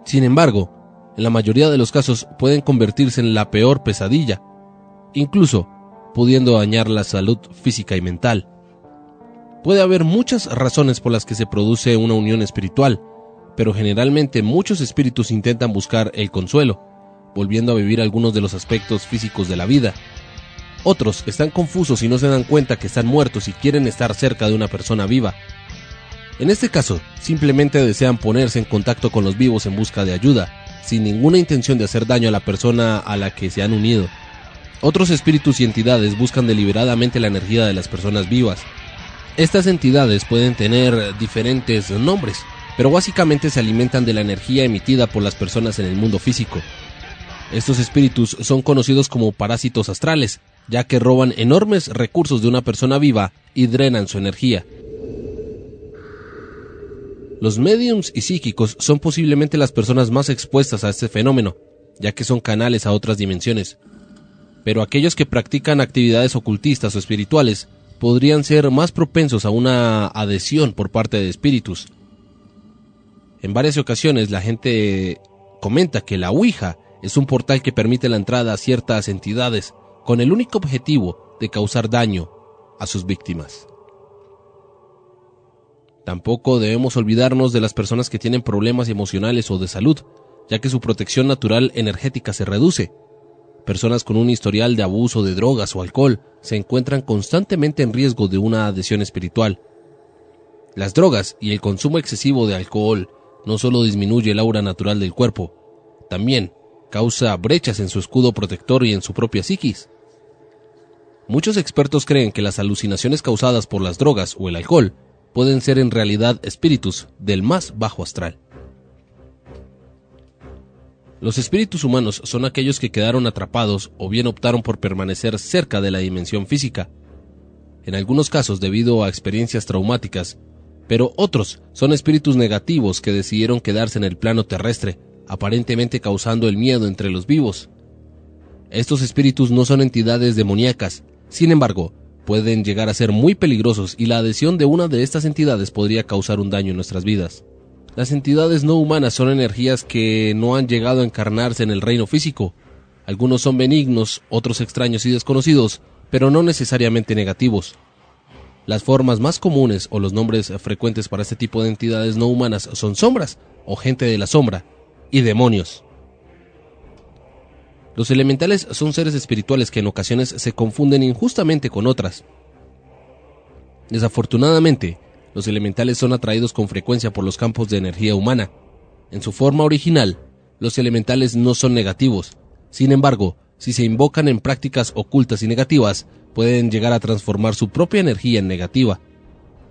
Sin embargo, en la mayoría de los casos pueden convertirse en la peor pesadilla, incluso pudiendo dañar la salud física y mental. Puede haber muchas razones por las que se produce una unión espiritual, pero generalmente muchos espíritus intentan buscar el consuelo, volviendo a vivir algunos de los aspectos físicos de la vida. Otros están confusos y no se dan cuenta que están muertos y quieren estar cerca de una persona viva. En este caso, simplemente desean ponerse en contacto con los vivos en busca de ayuda, sin ninguna intención de hacer daño a la persona a la que se han unido. Otros espíritus y entidades buscan deliberadamente la energía de las personas vivas. Estas entidades pueden tener diferentes nombres, pero básicamente se alimentan de la energía emitida por las personas en el mundo físico. Estos espíritus son conocidos como parásitos astrales, ya que roban enormes recursos de una persona viva y drenan su energía. Los mediums y psíquicos son posiblemente las personas más expuestas a este fenómeno, ya que son canales a otras dimensiones. Pero aquellos que practican actividades ocultistas o espirituales podrían ser más propensos a una adhesión por parte de espíritus. En varias ocasiones la gente comenta que la Ouija es un portal que permite la entrada a ciertas entidades con el único objetivo de causar daño a sus víctimas. Tampoco debemos olvidarnos de las personas que tienen problemas emocionales o de salud, ya que su protección natural energética se reduce. Personas con un historial de abuso de drogas o alcohol se encuentran constantemente en riesgo de una adhesión espiritual. Las drogas y el consumo excesivo de alcohol no solo disminuye el aura natural del cuerpo, también causa brechas en su escudo protector y en su propia psiquis. Muchos expertos creen que las alucinaciones causadas por las drogas o el alcohol pueden ser en realidad espíritus del más bajo astral. Los espíritus humanos son aquellos que quedaron atrapados o bien optaron por permanecer cerca de la dimensión física, en algunos casos debido a experiencias traumáticas, pero otros son espíritus negativos que decidieron quedarse en el plano terrestre, aparentemente causando el miedo entre los vivos. Estos espíritus no son entidades demoníacas, sin embargo, pueden llegar a ser muy peligrosos y la adhesión de una de estas entidades podría causar un daño en nuestras vidas. Las entidades no humanas son energías que no han llegado a encarnarse en el reino físico. Algunos son benignos, otros extraños y desconocidos, pero no necesariamente negativos. Las formas más comunes o los nombres frecuentes para este tipo de entidades no humanas son sombras o gente de la sombra y demonios. Los elementales son seres espirituales que en ocasiones se confunden injustamente con otras. Desafortunadamente, los elementales son atraídos con frecuencia por los campos de energía humana. En su forma original, los elementales no son negativos. Sin embargo, si se invocan en prácticas ocultas y negativas, pueden llegar a transformar su propia energía en negativa.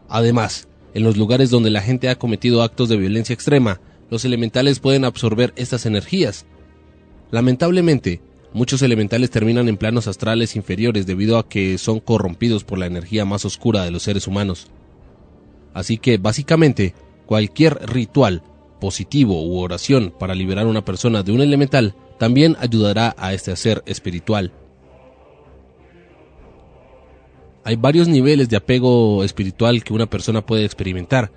Además, en los lugares donde la gente ha cometido actos de violencia extrema, los elementales pueden absorber estas energías Lamentablemente, muchos elementales terminan en planos astrales inferiores debido a que son corrompidos por la energía más oscura de los seres humanos. Así que, básicamente, cualquier ritual, positivo u oración para liberar a una persona de un elemental también ayudará a este ser espiritual. Hay varios niveles de apego espiritual que una persona puede experimentar.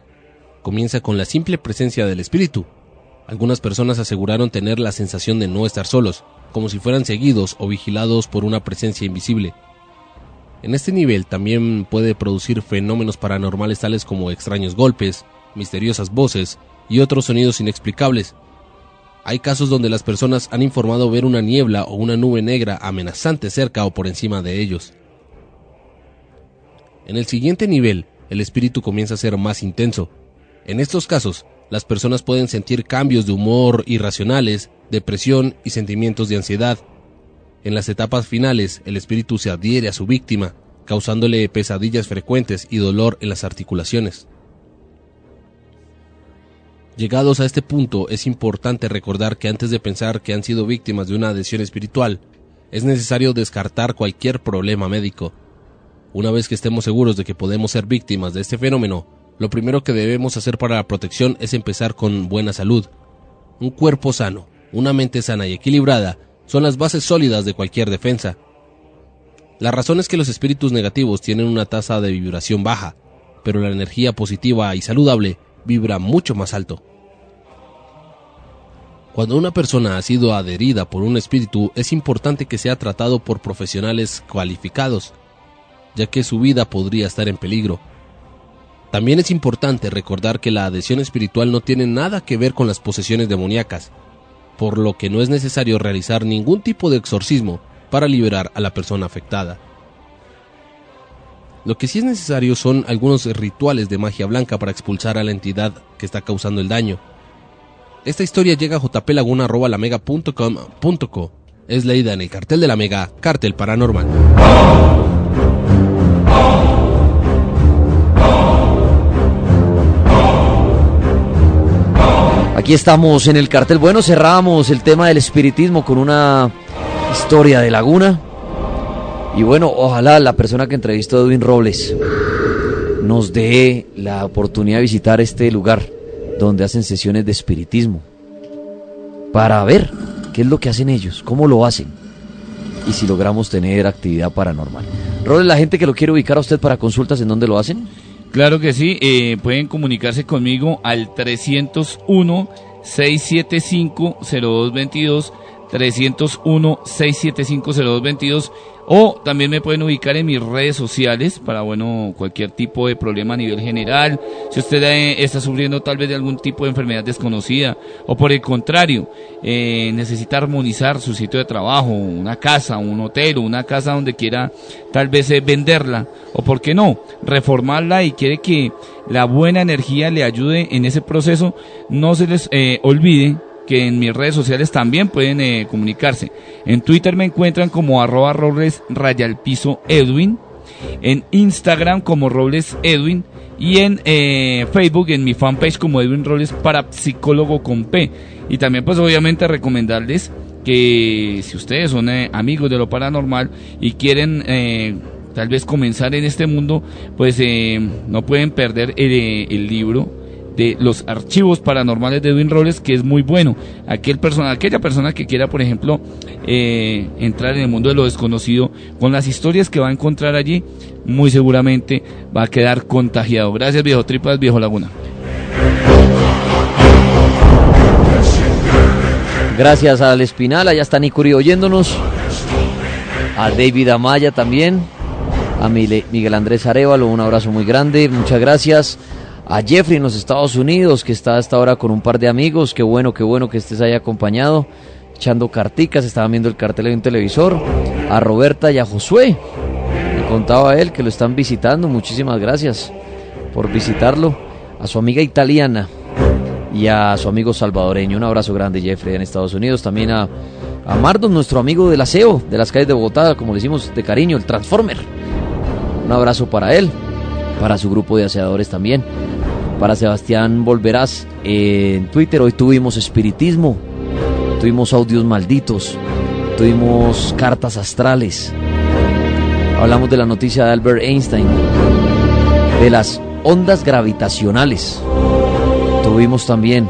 Comienza con la simple presencia del espíritu, algunas personas aseguraron tener la sensación de no estar solos, como si fueran seguidos o vigilados por una presencia invisible. En este nivel también puede producir fenómenos paranormales tales como extraños golpes, misteriosas voces y otros sonidos inexplicables. Hay casos donde las personas han informado ver una niebla o una nube negra amenazante cerca o por encima de ellos. En el siguiente nivel, el espíritu comienza a ser más intenso. En estos casos, las personas pueden sentir cambios de humor irracionales, depresión y sentimientos de ansiedad. En las etapas finales, el espíritu se adhiere a su víctima, causándole pesadillas frecuentes y dolor en las articulaciones. Llegados a este punto, es importante recordar que antes de pensar que han sido víctimas de una adhesión espiritual, es necesario descartar cualquier problema médico. Una vez que estemos seguros de que podemos ser víctimas de este fenómeno, lo primero que debemos hacer para la protección es empezar con buena salud. Un cuerpo sano, una mente sana y equilibrada son las bases sólidas de cualquier defensa. La razón es que los espíritus negativos tienen una tasa de vibración baja, pero la energía positiva y saludable vibra mucho más alto. Cuando una persona ha sido adherida por un espíritu es importante que sea tratado por profesionales cualificados, ya que su vida podría estar en peligro también es importante recordar que la adhesión espiritual no tiene nada que ver con las posesiones demoníacas, por lo que no es necesario realizar ningún tipo de exorcismo para liberar a la persona afectada. Lo que sí es necesario son algunos rituales de magia blanca para expulsar a la entidad que está causando el daño. Esta historia llega a jplaguna.lamega.com.co. Es leída en el cartel de la Mega, Cartel Paranormal. Aquí estamos en el cartel. Bueno, cerramos el tema del espiritismo con una historia de Laguna. Y bueno, ojalá la persona que entrevistó Edwin Robles nos dé la oportunidad de visitar este lugar donde hacen sesiones de espiritismo para ver qué es lo que hacen ellos, cómo lo hacen y si logramos tener actividad paranormal. Roles, la gente que lo quiere ubicar a usted para consultas, ¿en dónde lo hacen? Claro que sí, eh, pueden comunicarse conmigo al 301 675 0222 301 675 0222 o también me pueden ubicar en mis redes sociales para, bueno, cualquier tipo de problema a nivel general. Si usted eh, está sufriendo tal vez de algún tipo de enfermedad desconocida o por el contrario, eh, necesita armonizar su sitio de trabajo, una casa, un hotel, una casa donde quiera tal vez eh, venderla o, por qué no, reformarla y quiere que la buena energía le ayude en ese proceso, no se les olvide que en mis redes sociales también pueden eh, comunicarse. En Twitter me encuentran como arroba robles rayalpiso edwin, en Instagram como robles edwin y en eh, Facebook en mi fanpage como Edwin Robles para psicólogo con P. Y también pues obviamente recomendarles que si ustedes son eh, amigos de lo paranormal y quieren tal vez comenzar en este mundo, pues no pueden perder el libro de los archivos paranormales de Edwin Robles, que es muy bueno. Aquel persona, aquella persona que quiera, por ejemplo, eh, entrar en el mundo de lo desconocido, con las historias que va a encontrar allí, muy seguramente va a quedar contagiado. Gracias, viejo Tripas, viejo Laguna. Gracias al Espinal, allá está Nicuri oyéndonos. A David Amaya también. A Miguel Andrés Arevalo, un abrazo muy grande. Muchas gracias a Jeffrey en los Estados Unidos, que está hasta ahora con un par de amigos. Qué bueno, qué bueno que estés ahí acompañado, echando carticas, estaban viendo el cartel en un televisor. A Roberta y a Josué, me contaba él que lo están visitando. Muchísimas gracias por visitarlo. A su amiga italiana y a su amigo salvadoreño. Un abrazo grande, Jeffrey, en Estados Unidos. También a, a Mardon, nuestro amigo del aseo de las calles de Bogotá, como le decimos de cariño, el Transformer. Un abrazo para él, para su grupo de aseadores también para Sebastián Volverás. en Twitter hoy tuvimos espiritismo, tuvimos audios malditos, tuvimos cartas astrales. Hablamos de la noticia de Albert Einstein, de las ondas gravitacionales. Tuvimos también,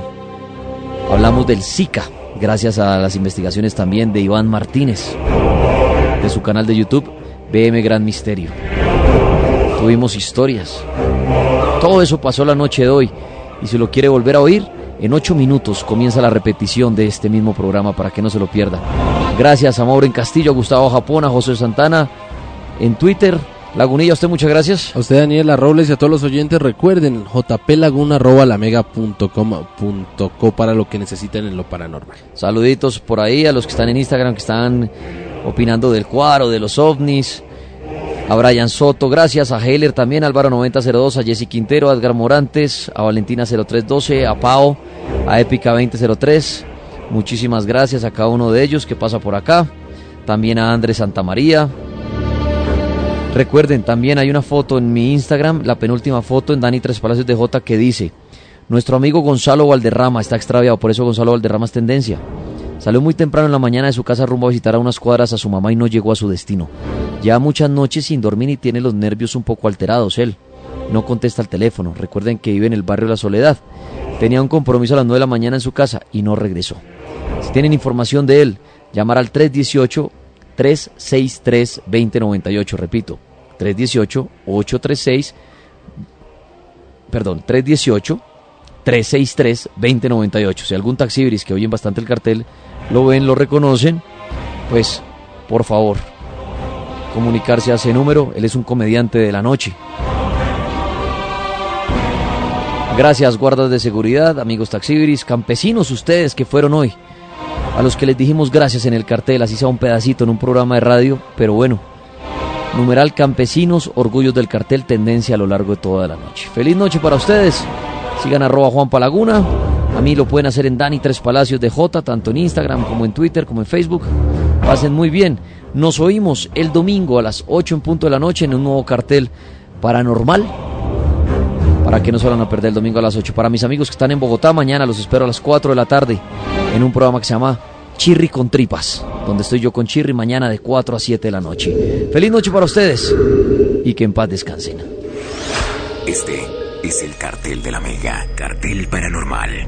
hablamos del Zika, gracias a las investigaciones también de Iván Martínez, de su canal de YouTube, BM Gran Misterio. Tuvimos historias, todo eso pasó la noche de hoy y si lo quiere volver a oír, en ocho minutos comienza la repetición de este mismo programa para que no se lo pierda. Gracias a Mauro en Castillo, a Gustavo Japón, a José Santana en Twitter. Lagunilla, a usted muchas gracias. A usted, Daniela Robles, y a todos los oyentes, recuerden jplaguna.lamega.com.co para lo que necesiten en lo paranormal. Saluditos por ahí a los que están en Instagram, que están opinando del cuadro, de los ovnis a Brian Soto, gracias, a Heller también, Álvaro 9002, a Jesse Quintero, a Edgar Morantes, a Valentina 0312, a Pau, a Épica 2003. Muchísimas gracias a cada uno de ellos que pasa por acá. También a Andrés Santamaría. Recuerden, también hay una foto en mi Instagram, la penúltima foto en Dani Tres Palacios de J que dice, nuestro amigo Gonzalo Valderrama está extraviado, por eso Gonzalo Valderrama es tendencia. Salió muy temprano en la mañana de su casa rumbo a visitar a unas cuadras a su mamá y no llegó a su destino. Ya muchas noches sin dormir y tiene los nervios un poco alterados él. No contesta el teléfono. Recuerden que vive en el barrio La Soledad. Tenía un compromiso a las 9 de la mañana en su casa y no regresó. Si tienen información de él, llamar al 318-363-2098. Repito, 318-836. Perdón, 318-363-2098. Si algún taxibris que oyen bastante el cartel lo ven, lo reconocen, pues por favor, comunicarse a ese número. Él es un comediante de la noche. Gracias, guardas de seguridad, amigos taxibris, campesinos ustedes que fueron hoy, a los que les dijimos gracias en el cartel, así sea un pedacito en un programa de radio, pero bueno, numeral campesinos, orgullos del cartel, tendencia a lo largo de toda la noche. Feliz noche para ustedes, sigan arroba Juan Palaguna, a mí lo pueden hacer en Dani Tres Palacios de J, tanto en Instagram como en Twitter, como en Facebook. Pasen muy bien. Nos oímos el domingo a las 8 en punto de la noche en un nuevo cartel paranormal. Para que no se van a perder el domingo a las 8. Para mis amigos que están en Bogotá, mañana los espero a las 4 de la tarde en un programa que se llama Chirri con Tripas, donde estoy yo con Chirri mañana de 4 a 7 de la noche. Feliz noche para ustedes y que en paz descansen. Este es el cartel de la Mega. Cartel paranormal.